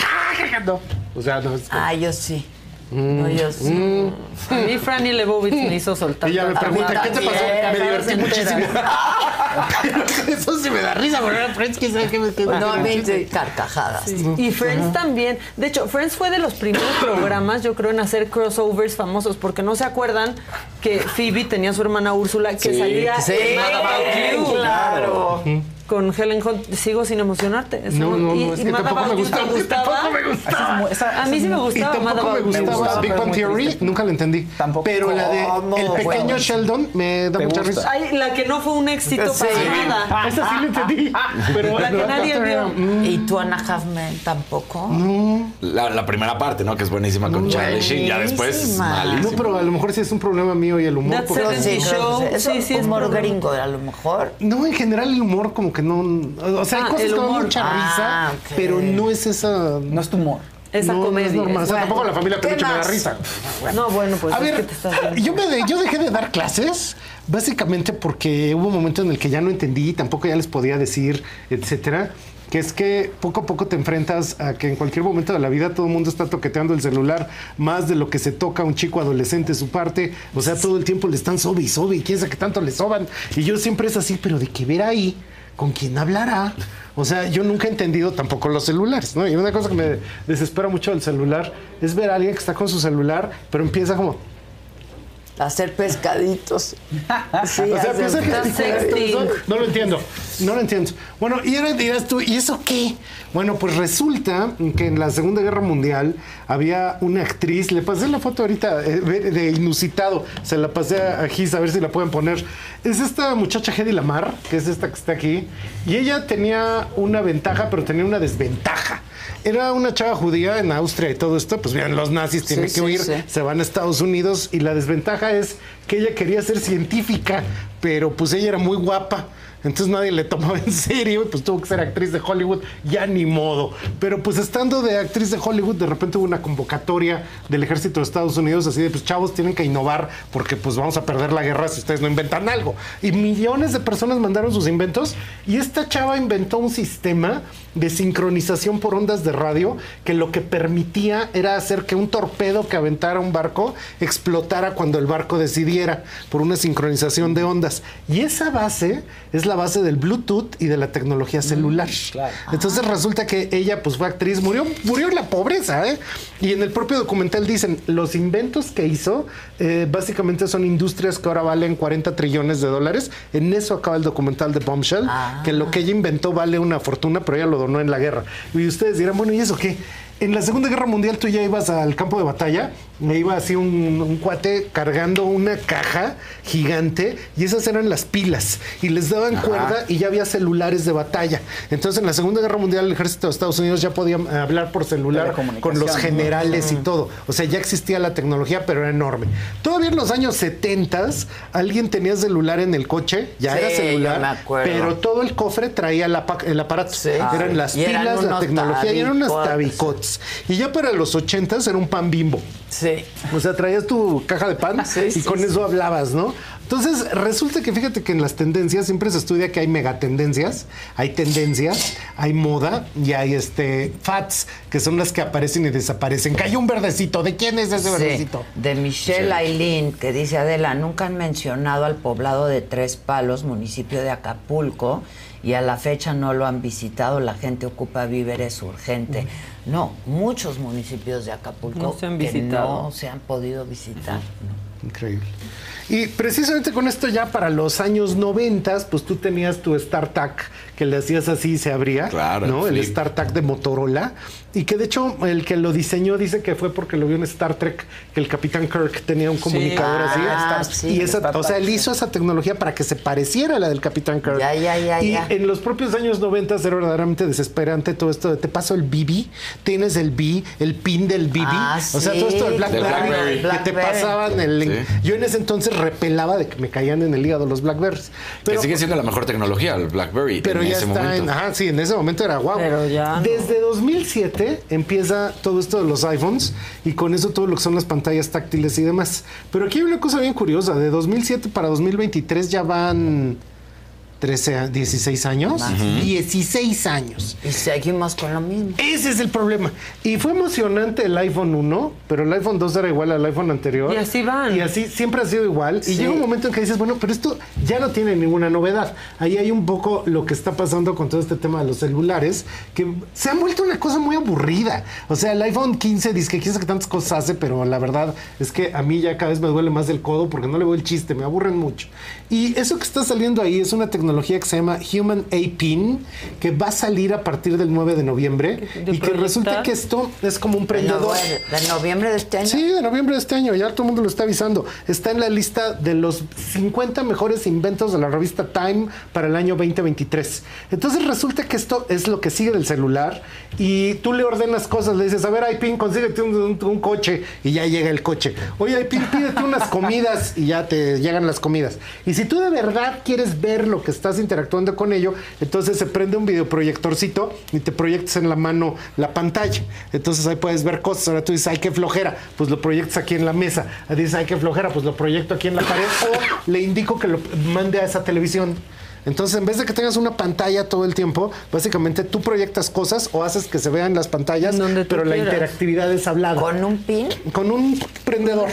No. O sea, no es. Ah, yo sí. No, yo sí. Mm. A mí Franny Lebovitz me hizo soltar. Ella me pregunta. ¿qué te pasó? Me divertí muchísimo. Eso sí me da risa, porque Friends, que sabe qué me me- No, a mí sí, carcajadas. Y Friends también. De hecho, Friends fue de los primeros programas, yo creo, en hacer crossovers famosos, porque no se acuerdan que Phoebe tenía su hermana Úrsula que Sí. salía Sí, en You. claro. Con Helen Hunt. Sigo sin emocionarte. Eso No, no, y- no, es y que Mad tampoco me You te gustaba. gustaba. Tampoco me gustaba. Esa- A mí sí me Y gustaba Mad tampoco me You. gustaba Big Bang Theory, triste. nunca la entendí. Tampoco. Pero la de ¿Cómo? El pequeño Bueno. Sheldon me da ¿Te mucha gusta? risa. Ay, la que no fue un éxito Sí. para nada. Esa sí la entendí. Pero La que nadie vio. Mm, ¿Y tú, Ana Halfman, tampoco? No, La, la primera parte, ¿no? Que es buenísima con Charlie Sheen. Ya después, malísimo. no, pero a lo mejor sí es un problema mío y el humor. That's porque- it. Sí, no, sí, sí, es humor gringo, a lo mejor. No, en general el humor como que no... O sea, hay Ah, cosas el que dan humor. mucha Ah, risa, pero no es esa... No es tu humor. Esa no, no comedia. es normal. O sea, Bueno, tampoco la familia ¿qué Peluche me da risa. No, bueno, pues A es ver, que te estás viendo. yo, me de- yo dejé de dar clases básicamente porque hubo un momento en el que ya no entendí, tampoco ya les podía decir, etcétera. Que es que poco a poco te enfrentas a que en cualquier momento de la vida todo el mundo está toqueteando el celular más de lo que se toca a un chico adolescente su parte. O sea, todo el tiempo le están sobe y sobe y quién sabe qué tanto le soban. Y yo siempre es así, pero de qué ver ahí, con quién hablará. O sea, yo nunca he entendido tampoco los celulares, ¿no? Y una cosa que me desespera mucho del celular es ver a alguien que está con su celular, pero empieza como, Hacer pescaditos. Sí, o sea, hacer piensa que- sexting. no lo entiendo, no lo entiendo. Bueno, y ahora dirás tú, ¿y eso qué? Bueno, pues resulta que en la Segunda Guerra Mundial había una actriz, le pasé la foto ahorita eh, de de inusitado, se la pasé a Gis a ver si la pueden poner. Es esta muchacha Hedy Lamar, que es esta que está aquí, y ella tenía una ventaja, pero tenía una desventaja. Era una chava judía en Austria y todo esto, pues bien, los nazis tienen Sí, que sí, huir, sí. se van a Estados Unidos y la desventaja es que ella quería ser científica, pero pues ella era muy guapa. Entonces nadie le tomaba en serio y pues tuvo que ser actriz de Hollywood, ya ni modo. Pero pues estando de actriz de Hollywood, de repente hubo una convocatoria del ejército de Estados Unidos así de pues chavos tienen que innovar porque pues vamos a perder la guerra si ustedes no inventan algo. Y millones de personas mandaron sus inventos y esta chava inventó un sistema de sincronización por ondas de radio que lo que permitía era hacer que un torpedo que aventara un barco explotara cuando el barco decidiera por una sincronización de ondas. Y esa base es la base del Bluetooth y de la tecnología celular. Entonces resulta que ella pues fue actriz, murió, murió en la pobreza, ¿eh? Y en el propio documental dicen, los inventos que hizo eh, básicamente son industrias que ahora valen 40 trillones de dólares. En eso acaba el documental de Bombshell, que lo que ella inventó vale una fortuna, pero ella lo donó en la guerra. Y ustedes dirán, bueno, ¿y eso qué? En la Segunda Guerra Mundial tú ya ibas al campo de batalla me iba así un, un cuate cargando una caja gigante y esas eran las pilas y les daban Ajá. cuerda y ya había celulares de batalla. Entonces en la Segunda Guerra Mundial el ejército de Estados Unidos ya podía eh, hablar por celular con los generales y todo. O sea, ya existía la tecnología, pero era enorme. Todavía en los años 70 alguien tenía celular en el coche, ya Sí, era celular, pero todo el cofre traía el, apa- el aparato. Eran las Y eran pilas, la tecnología, y eran unas tabicots. tabicots. Y ya para los 80 era un pan bimbo. Sí. O sea, traías tu caja de pan y con eso hablabas, ¿no? Entonces, resulta que fíjate que en las tendencias siempre se estudia que hay megatendencias, hay tendencias, hay moda y hay este fads, que son las que aparecen y desaparecen. Cayó un verdecito, ¿de quién es ese Sí, verdecito? de Michelle Sí. Ailín, que dice Adela, nunca han mencionado al poblado de Tres Palos, municipio de Acapulco, y a la fecha no lo han visitado, la gente ocupa víveres urgente. No, muchos municipios de Acapulco No se han que visitado. no se han podido visitar. Increíble. Y precisamente con esto ya para los años 90, pues tú tenías tu StarTAC que le hacías así y se abría, Claro, ¿no? El. StarTAC de Motorola y que de hecho el que lo diseñó dice que fue porque lo vio en Star Trek que el Capitán Kirk tenía un comunicador Ah, así. sí, y esa, o sea, él hizo esa tecnología para que se pareciera a la del Capitán Kirk. Ya, ya, ya, y ya. en los propios años 90 era verdaderamente desesperante todo esto de te paso el BB, tienes el B, el pin del BB, Ah, o sea, todo esto de sí, BlackBerry, Blackberry. que te pasaban el link. Sí. Yo en ese entonces repelaba de que me caían en el hígado los Blackberries. que sigue siendo la mejor tecnología, el BlackBerry. Pero en ya ese está momento. en. Ajá, sí, en ese momento era guau. Pero ya no. Desde 2007 empieza todo esto de los iPhones y con eso todo lo que son las pantallas táctiles y demás. Pero aquí hay una cosa bien curiosa: de 2007 para 2023 ya van 13, a- 16 años. Más. 16 años. Y seguimos con lo mismo. Ese es el problema. Y fue emocionante el iPhone 1, pero el iPhone 2 era igual al iPhone anterior. Y así van. Y así siempre ha sido igual. Sí. Y llega un momento en que dices, bueno, pero esto ya no tiene ninguna novedad. Ahí hay un poco lo que está pasando con todo este tema de los celulares, que se han vuelto una cosa muy aburrida. O sea, el iPhone 15 dice que quién qué tantas cosas hace, pero la verdad es que a mí ya cada vez me duele más el codo porque no le veo el chiste, me aburren mucho. Y eso que está saliendo ahí es una tecnología que se llama Human A-Pin, que va a salir a partir del 9 de noviembre ¿De y que resulta que esto es como un De, prendedor. de noviembre de este año. Sí, de noviembre de este año, ya todo el mundo lo está avisando. Está en la lista de los 50 mejores inventos de la revista Time para el año 2023. Entonces resulta que esto es lo que sigue del celular y tú le ordenas cosas, le dices, a ver, iPin, consíguete un, un- un coche y ya llega el coche. Oye, iPin, pídete unas comidas y ya te llegan las comidas. Y si tú de verdad quieres ver lo que estás interactuando con ello, entonces se prende un videoproyectorcito y te proyectas en la mano la pantalla. Entonces ahí puedes ver cosas. Ahora tú dices, ay, qué flojera, pues lo proyectas aquí en la mesa. Ahí dices, ay, qué flojera, pues lo proyecto aquí en la pared o le indico que lo mande a esa televisión. Entonces, en vez de que tengas una pantalla todo el tiempo, básicamente tú proyectas cosas o haces que se vean las pantallas, Donde pero la interactividad es hablada. Con un pin. Con un prendedor.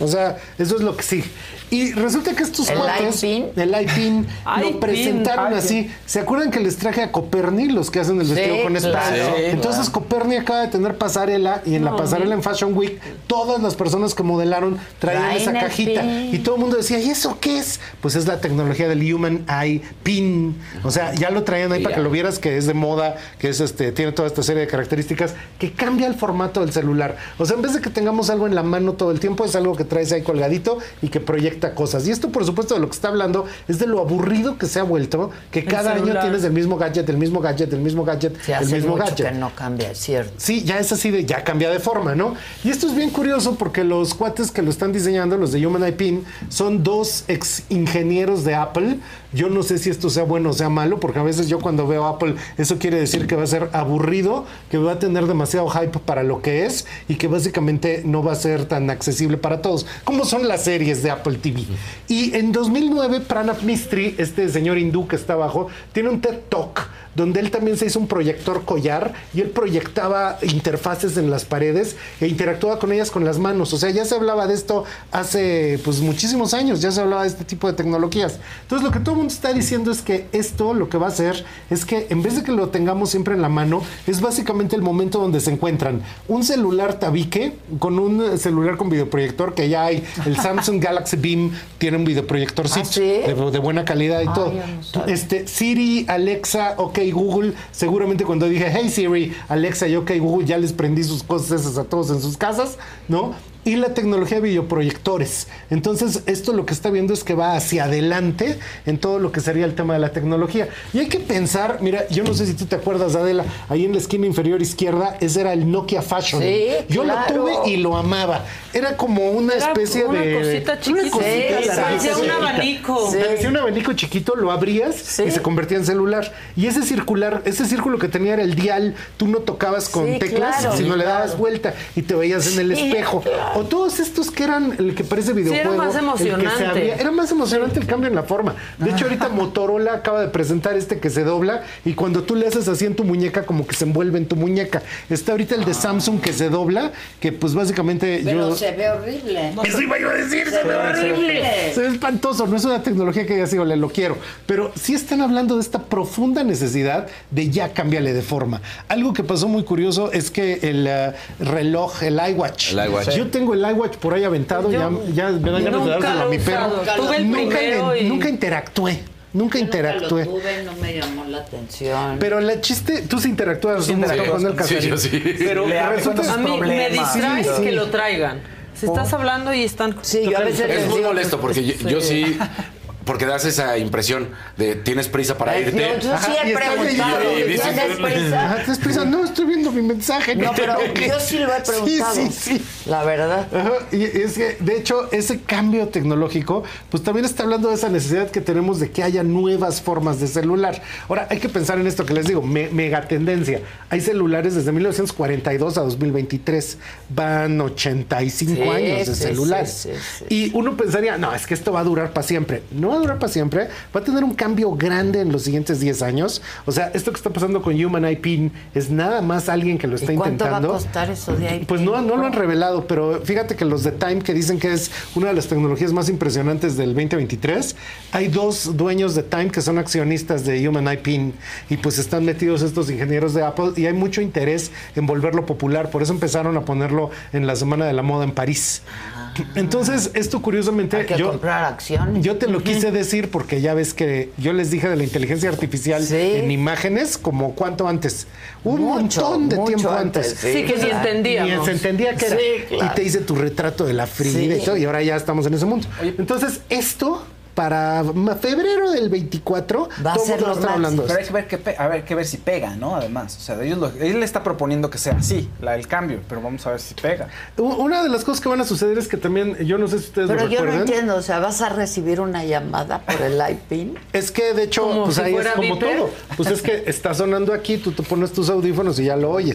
O sea, eso es lo que sigue. Y resulta que estos ¿El cuates, iPin? el iPin, lo presentaron iPin. así. ¿Se acuerdan que les traje a Coperni, los que hacen el Sí, vestido con claro. espacio? Sí, Entonces Coperni acaba de tener pasarela y en la pasarela en Fashion Week todas las personas que modelaron traían esa cajita pin. y todo el mundo decía, ¿y eso qué es? Pues es la tecnología del Human Eye Pin. O sea, ya lo traían ahí para que lo vieras que es de moda, que es este tiene toda esta serie de características que cambia el formato del celular. O sea, en vez de que tengamos algo en la mano todo el tiempo, es algo que traes ahí colgadito y que proyecta cosas. Y esto, por supuesto, de lo que está hablando es de lo aburrido que se ha vuelto, que El cada año tienes el mismo gadget, el mismo gadget, el mismo gadget, Se el mismo mucho gadget. que no cambia, es cierto. Sí, ya es así de, ya cambia de forma, ¿no? Y esto es bien curioso porque los cuates que lo están diseñando, los de Human Pin, son dos ex ingenieros de Apple. Yo no sé si esto sea bueno o sea malo, porque a veces yo cuando veo Apple, eso quiere decir que va a ser aburrido, que va a tener demasiado hype para lo que es y que básicamente no va a ser tan accesible para todos, como son las series de Apple TV. Y en 2009, Pranab Mistry, este señor hindú que está abajo, tiene un TED Talk donde él también se hizo un proyector collar y él proyectaba interfaces en las paredes e interactuaba con ellas con las manos. O sea, ya se hablaba de esto hace pues muchísimos años, ya se hablaba de este tipo de tecnologías. Entonces lo que todo el mundo está diciendo es que esto lo que va a hacer es que en vez de que lo tengamos siempre en la mano, es básicamente el momento donde se encuentran un celular tabique con un celular con videoproyector que ya hay. El Samsung Galaxy Beam tiene un videoproyector de, de buena calidad y Ay, todo. no. Este, Siri, Alexa, OK Google, seguramente cuando dije, hey Siri, Alexa y OK Google, ya les prendí sus cosas esas a todos en sus casas, ¿no? Y la tecnología de videoproyectores. Entonces, esto lo que está viendo es que va hacia adelante en todo lo que sería el tema de la tecnología. Y hay que pensar, mira, yo no sé si tú te acuerdas, Adela, ahí en la esquina inferior izquierda, ese era el Nokia Fashion. Sí, yo claro. lo tuve y lo amaba. Era como una Era especie una de. cosita chiquita. Una cosita Sí, parecía un abanico. Sí. Parecía un abanico chiquito, lo abrías y se convertía en celular. Y ese circular, ese círculo que tenía era el dial, tú no tocabas con Sí, teclas, claro. sino le dabas vuelta y te veías en el Sí, espejo. O todos estos que eran el que parece videojuego. más el que se emocionante. Era más emocionante el cambio en la forma. De hecho, ahorita Motorola acaba de presentar este que se dobla y cuando tú le haces así en tu muñeca, como que se envuelve en tu muñeca. Está ahorita el de Samsung que se dobla, que pues básicamente Pero yo... se ve horrible. Eso iba yo a decir, Se se ve horrible. Se ve espantoso, no es una tecnología que ya sigo, le lo quiero. Pero sí están hablando de esta profunda necesidad de ya cámbiale de forma. Algo que pasó muy curioso es que el eh, reloj, el iWatch. El iWatch. Yo tengo el iWatch por ahí aventado, ya, ya me dan ganas de nunca dárselo a mi perro. nunca, y- nunca interactué. Nunca Nunca interactué. lo tuve, no me llamó la atención. Pero el chiste, tú sí interactúas Sí un montón interactúas. con el Sí, Casarín. yo sí. Pero resulta A mí me problemas. distrae Sí, sí. que lo traigan. Si estás hablando y están. Sí, yo a veces Es muy molesto que- porque yo, yo sí, porque das esa impresión de tienes prisa para Ay, irte. yo, yo sí Ajá, y he preguntado. leyendo y dices- ¿Tienes prisa? Ajá, ¿tienes prisa? No, estoy viendo mi mensaje. No, pero yo sí lo he Sí, preguntado. sí, sí. La verdad. Ajá, Y es que, de hecho, ese cambio tecnológico, pues también está hablando de esa necesidad que tenemos de que haya nuevas formas de celular. Ahora, hay que pensar en esto que les digo, me- mega tendencia. Hay celulares desde 1942 a 2023, van 85 Sí, años de sí, celulares. sí, sí, sí. Y uno pensaría, no, es que esto va a durar para siempre. No a durar para siempre, va a tener un cambio grande en los siguientes 10 años. O sea, esto que está pasando con Human Pin es nada más alguien que lo está ¿Y cuánto va a intentando. costar eso de ahí? Pues no, no lo han revelado, pero fíjate que los de Time que dicen que es una de las tecnologías más impresionantes del 2023, hay dos dueños de Time que son accionistas de Human Pin y pues están metidos estos ingenieros de Apple y hay mucho interés en volverlo popular, por eso empezaron a ponerlo en la Semana de la Moda en París. Entonces, esto curiosamente Hay que yo comprar acciones. yo te lo quise decir porque ya ves que yo les dije de la inteligencia artificial Sí. en imágenes como cuánto antes. Un Mucho, montón de mucho tiempo antes, antes. sí, Sí, que ni claro. entendíamos. Ni se entendía que era. Sí, claro. Y te hice tu retrato de la Frida y todo, y ahora ya estamos en ese mundo. Entonces, esto para febrero del 24 Va a ser mundo va lo estar hablando Pero hay que ver que a ver, que ver si pega, ¿no? Además, o sea, ellos lo- él le está proponiendo que sea así, la, el cambio, pero vamos a ver si pega. Una de las cosas que van a suceder es que también, yo no sé si ustedes Pero lo yo no entiendo, o sea, ¿vas a recibir una llamada por el iPin? Es que de hecho, Como pues si ahí es como Viper. todo. Pues es que está sonando aquí, tú te pones tus audífonos y ya lo oyes.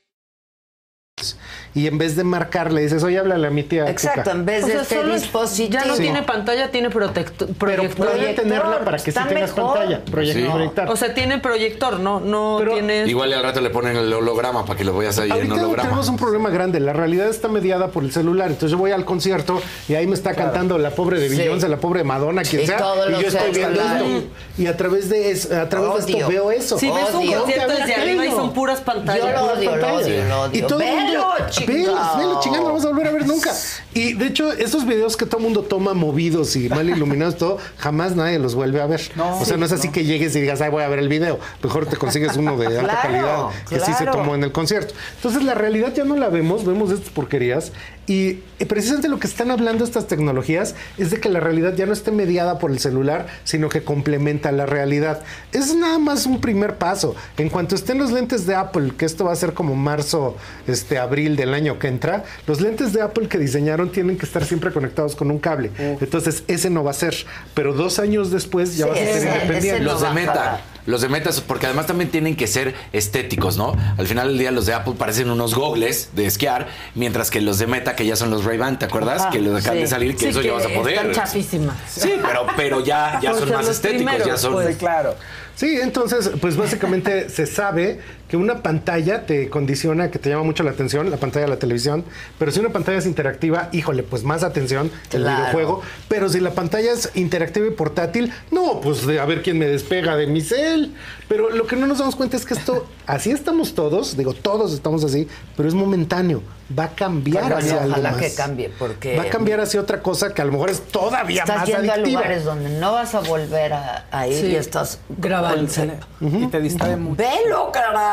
Y en vez de marcar, le dices, oye, háblale a mi tía. Exacto, Cuca". en vez O de sea, este solo- dispositivo. Ya no Sí. tiene pantalla, tiene protecto- Pero proyector. puede tenerla para que sí tengas mejor. pantalla. Proyec- Sí. proyectar. O sea, tiene proyector, no, no Pero- tienes. Igual y al rato le ponen el holograma para que lo veas ahí en holograma. tenemos un problema grande. La realidad está mediada por el celular. Entonces yo voy al concierto y ahí me está cantando la pobre de Sí. Beyoncé, la pobre de Madonna, quien Y sea. Y yo estoy viendo esto. Y a través de eso, a través de esto veo eso. Si ves un concierto desde arriba y son puras Yo pantallas. lo puras odio, lo pantallas. odio, lo odio. Y todo el mundo, velos, velo, chingando, no vamos a volver a ver nunca. Y de hecho, esos videos que todo mundo toma movidos y mal iluminados, todo, jamás nadie los vuelve a ver. o sea, no es así que llegues y digas, ay, voy a ver el video. Mejor te consigues uno de alta Claro, calidad que sí se claro. tomó en el concierto. Entonces, la realidad ya no la vemos, vemos estas porquerías. Y precisamente lo que están hablando estas tecnologías es de que la realidad ya no esté mediada por el celular, sino que complementa la realidad. Es nada más un primer paso. En cuanto estén los lentes de Apple, que esto va a ser como marzo, este, abril del el año que entra, los lentes de Apple que diseñaron tienen que estar siempre conectados con un cable. Entonces, ese no va a ser. Pero dos años después ya Sí, vas a ser independiente. no Los de Meta. Los de Meta, porque además también tienen que ser estéticos, ¿no? Al final del día los de Apple parecen unos gogles de esquiar, mientras que los de Meta, que ya son los Ray-Ban, ¿te acuerdas? Ajá, que los acaban sí. de salir, que Sí, eso ya vas a poder. Están chafísimas. Sí, pero, pero ya, ya son más estéticos, ya son... pues. claro. Sí, entonces, pues básicamente se sabe que una pantalla te condiciona, que te llama mucho la atención, la pantalla de la televisión, pero si una pantalla es interactiva, híjole, pues más atención el Claro. videojuego, pero si la pantalla es interactiva y portátil, no, pues de a ver quién me despega de mi cel. Pero lo que no nos damos cuenta es que esto, así estamos todos, digo, todos estamos así, pero es momentáneo, va a cambiar hacia algo ojalá más. que cambie, porque Va a cambiar hacia otra cosa que a lo mejor es todavía estás más yendo a adictiva. lugares donde no vas a volver a, a ir Sí. y estás Grabando. Y te distrae mucho. Velo,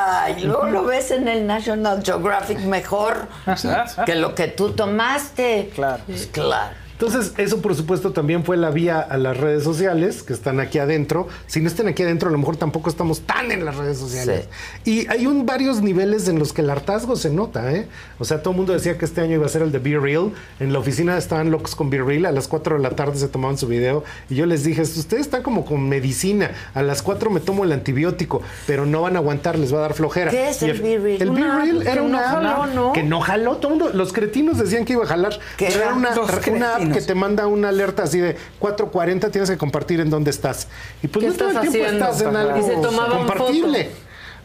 caray. Luego lo ves en el National Geographic mejor que lo que tú tomaste. Claro. Pues claro. Entonces, eso por supuesto también fue la vía a las redes sociales que están aquí adentro. Si no están aquí adentro, a lo mejor tampoco estamos tan en las redes sociales. Y hay un varios niveles en los que el hartazgo se nota, ¿eh? O sea, todo el mundo decía que este año iba a ser el de Be Real. En la oficina estaban locos con Be Real. A las 4 de la tarde se tomaban su video. Y yo les dije, ustedes están como con medicina. A las 4 me tomo el antibiótico, pero no van a aguantar, les va a dar flojera. ¿Qué es Y el Be Real? El Be Real era que una no jaló, app ¿no? que no jaló. Todo el mundo, los cretinos decían que iba a jalar. ¿Qué Pero era? era una, una app que te manda una alerta así de 4.40, tienes que compartir en dónde estás. Y pues ¿Qué no todo el estás tiempo haciendo? estás en Y algo se compartible.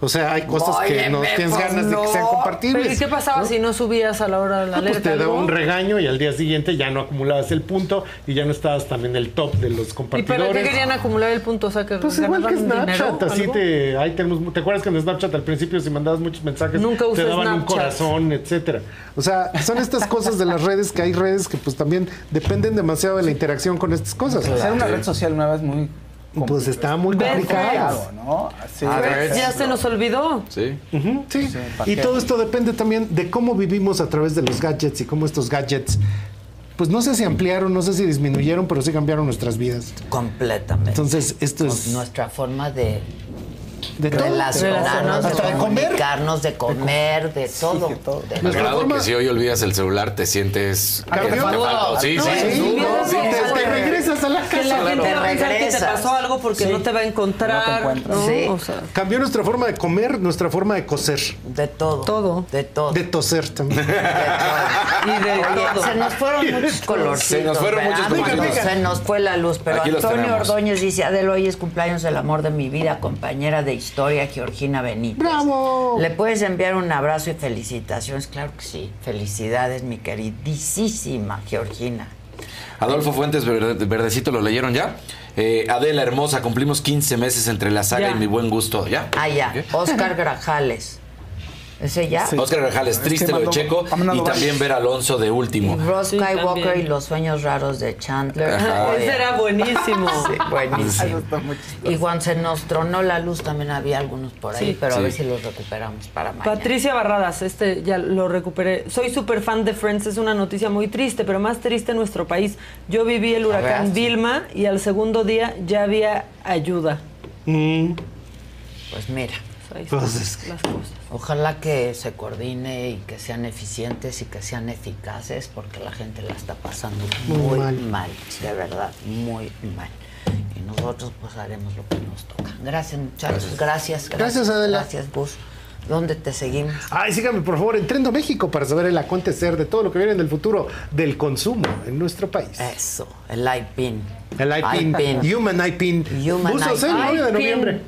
O sea, hay cosas que no tienes pues ganas de que sean compartibles. Pero ¿y qué pasaba ¿no? si no subías a la hora de la Ah, pues te daba un regaño y al día siguiente ya no acumulabas el punto y ya no estabas también en el top de los ¿Y compartidores. para qué querían acumular el punto? O sea, que Pues igual que ganaban dinero, Snapchat, así te, ahí tenemos, ¿te acuerdas que en Snapchat al principio si mandabas muchos mensajes Nunca te usé daban un Snapchat. corazón, etcétera? O sea, son estas cosas de las redes que hay redes que pues también dependen demasiado de la interacción con estas cosas. Hacer una red social nueva es muy Pues está muy complicado. ¿no? Así A ver, es. Ya se nos olvidó. Sí. Sí. ¿para Y todo esto depende también de cómo vivimos a través de los gadgets y cómo estos gadgets, pues no sé si ampliaron, no sé si disminuyeron, pero sí cambiaron nuestras vidas. Completamente. Entonces, esto es Nuestra forma de de todo. relacionarnos, de Hasta de comer. comunicarnos, de comer, de todo. todo. De- Al Nuestra grado forma- que si hoy olvidas el celular te sientes... Cardio. que te falta- Sí, No, sí. sí, Sí, no, sí, te, te regresas a la Que la casa. gente Te va a pensar que te pasó algo porque Sí. no te va a encontrar. No te encuentras. ¿no? Sí. O sea, Cambió nuestra forma de comer, nuestra forma de coser, de todo. Todo. De todo. de toser también. y de Oye, todo. se nos fueron muchos colorcitos. Se nos fueron muchos colorcitos. Se nos fue la luz, pero Antonio. Ordóñez dice, Adel, hoy es cumpleaños del amor de mi vida, compañera de historia, Georgina Benítez. ¡Bravo! ¿Le puedes enviar un abrazo y felicitaciones? Claro que sí. Felicidades, mi queridísima Georgina. Adolfo Fuentes Verde- Verdecito, ¿lo leyeron ya? Eh, Adela Hermosa, cumplimos 15 meses entre la saga Ya. y mi buen gusto. ¿Ya? Ah, ya. Oscar Grajales. ¿Ese ya? Sí. Oscar Grajales, Es que triste lo de Checo y también ver a Alonso de último. Ross Sí, Skywalker también. y los sueños raros de Chandler. Ajá. Ese era buenísimo. Sí, buenísimo. Y Juan se nos tronó la luz, también había algunos por ahí, Sí. pero a ver si los recuperamos para mañana. Patricia Barradas, este ya lo recuperé. Soy súper fan de Friends, es una noticia muy triste, pero más triste en nuestro país. Yo viví el huracán ver. Vilma y al segundo día ya había ayuda. Mm, Pues mira, Ahí están es que- las cosas. ojalá que se coordine y que sean eficientes y que sean eficaces, porque la gente la está pasando Muy muy, mal. mal. de verdad, muy mal. Y nosotros pues haremos lo que nos toca. Gracias muchachos, gracias. Gracias, Gracias, Adela. Gracias, Gus. ¿Dónde te seguimos? Ay, síganme por favor en Trendo México para saber el acontecer de todo lo que viene del futuro del consumo en nuestro país. Eso, el iPin. El IPIN, iPin. Human IPIN. Human Bustos, ¿eh? IPin. 9 de noviembre.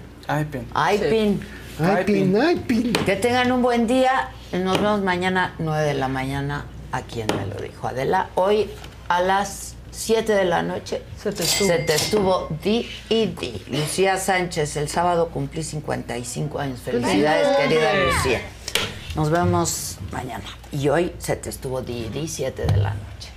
Ay, iPin. IPIN, IPIN. Que tengan un buen día. Nos vemos mañana, 9 de la mañana, a quien me lo dijo. Adela, hoy a las 7 de la noche Se te estuvo. se te estuvo di y di. Lucía Sánchez, el sábado cumplí 55 años. Felicidades, querida Lucía. Nos vemos mañana. Y hoy se te estuvo di y di, 7 de la noche.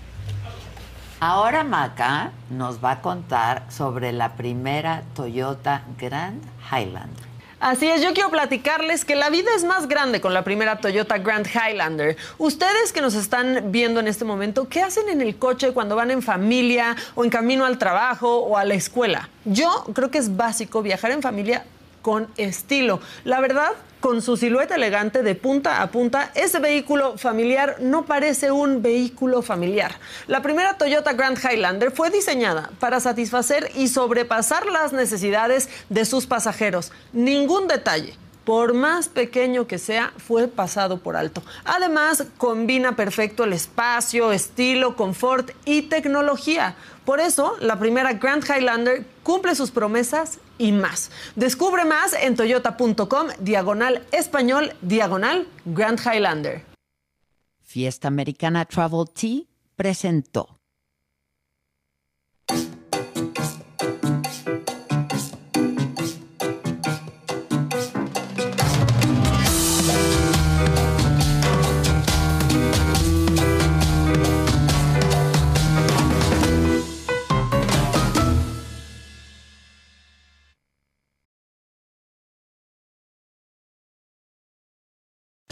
Ahora Maca nos va a contar sobre la primera Toyota Grand Highlander. Así es, yo quiero platicarles que la vida es más grande con la primera Toyota Grand Highlander. Ustedes que nos están viendo en este momento, ¿qué hacen en el coche cuando van en familia o en camino al trabajo o a la escuela? Yo creo que es básico viajar en familia con estilo. La verdad, con su silueta elegante de punta a punta, ese vehículo familiar no parece un vehículo familiar. La primera Toyota Grand Highlander fue diseñada para satisfacer y sobrepasar las necesidades de sus pasajeros. Ningún detalle por más pequeño que sea, fue pasado por alto. Además, combina perfecto el espacio, estilo, confort y tecnología. Por eso, la primera Grand Highlander cumple sus promesas y más. Descubre más en toyota.com, diagonal español, diagonal Grand Highlander. Fiesta Americana Travel Tea presentó.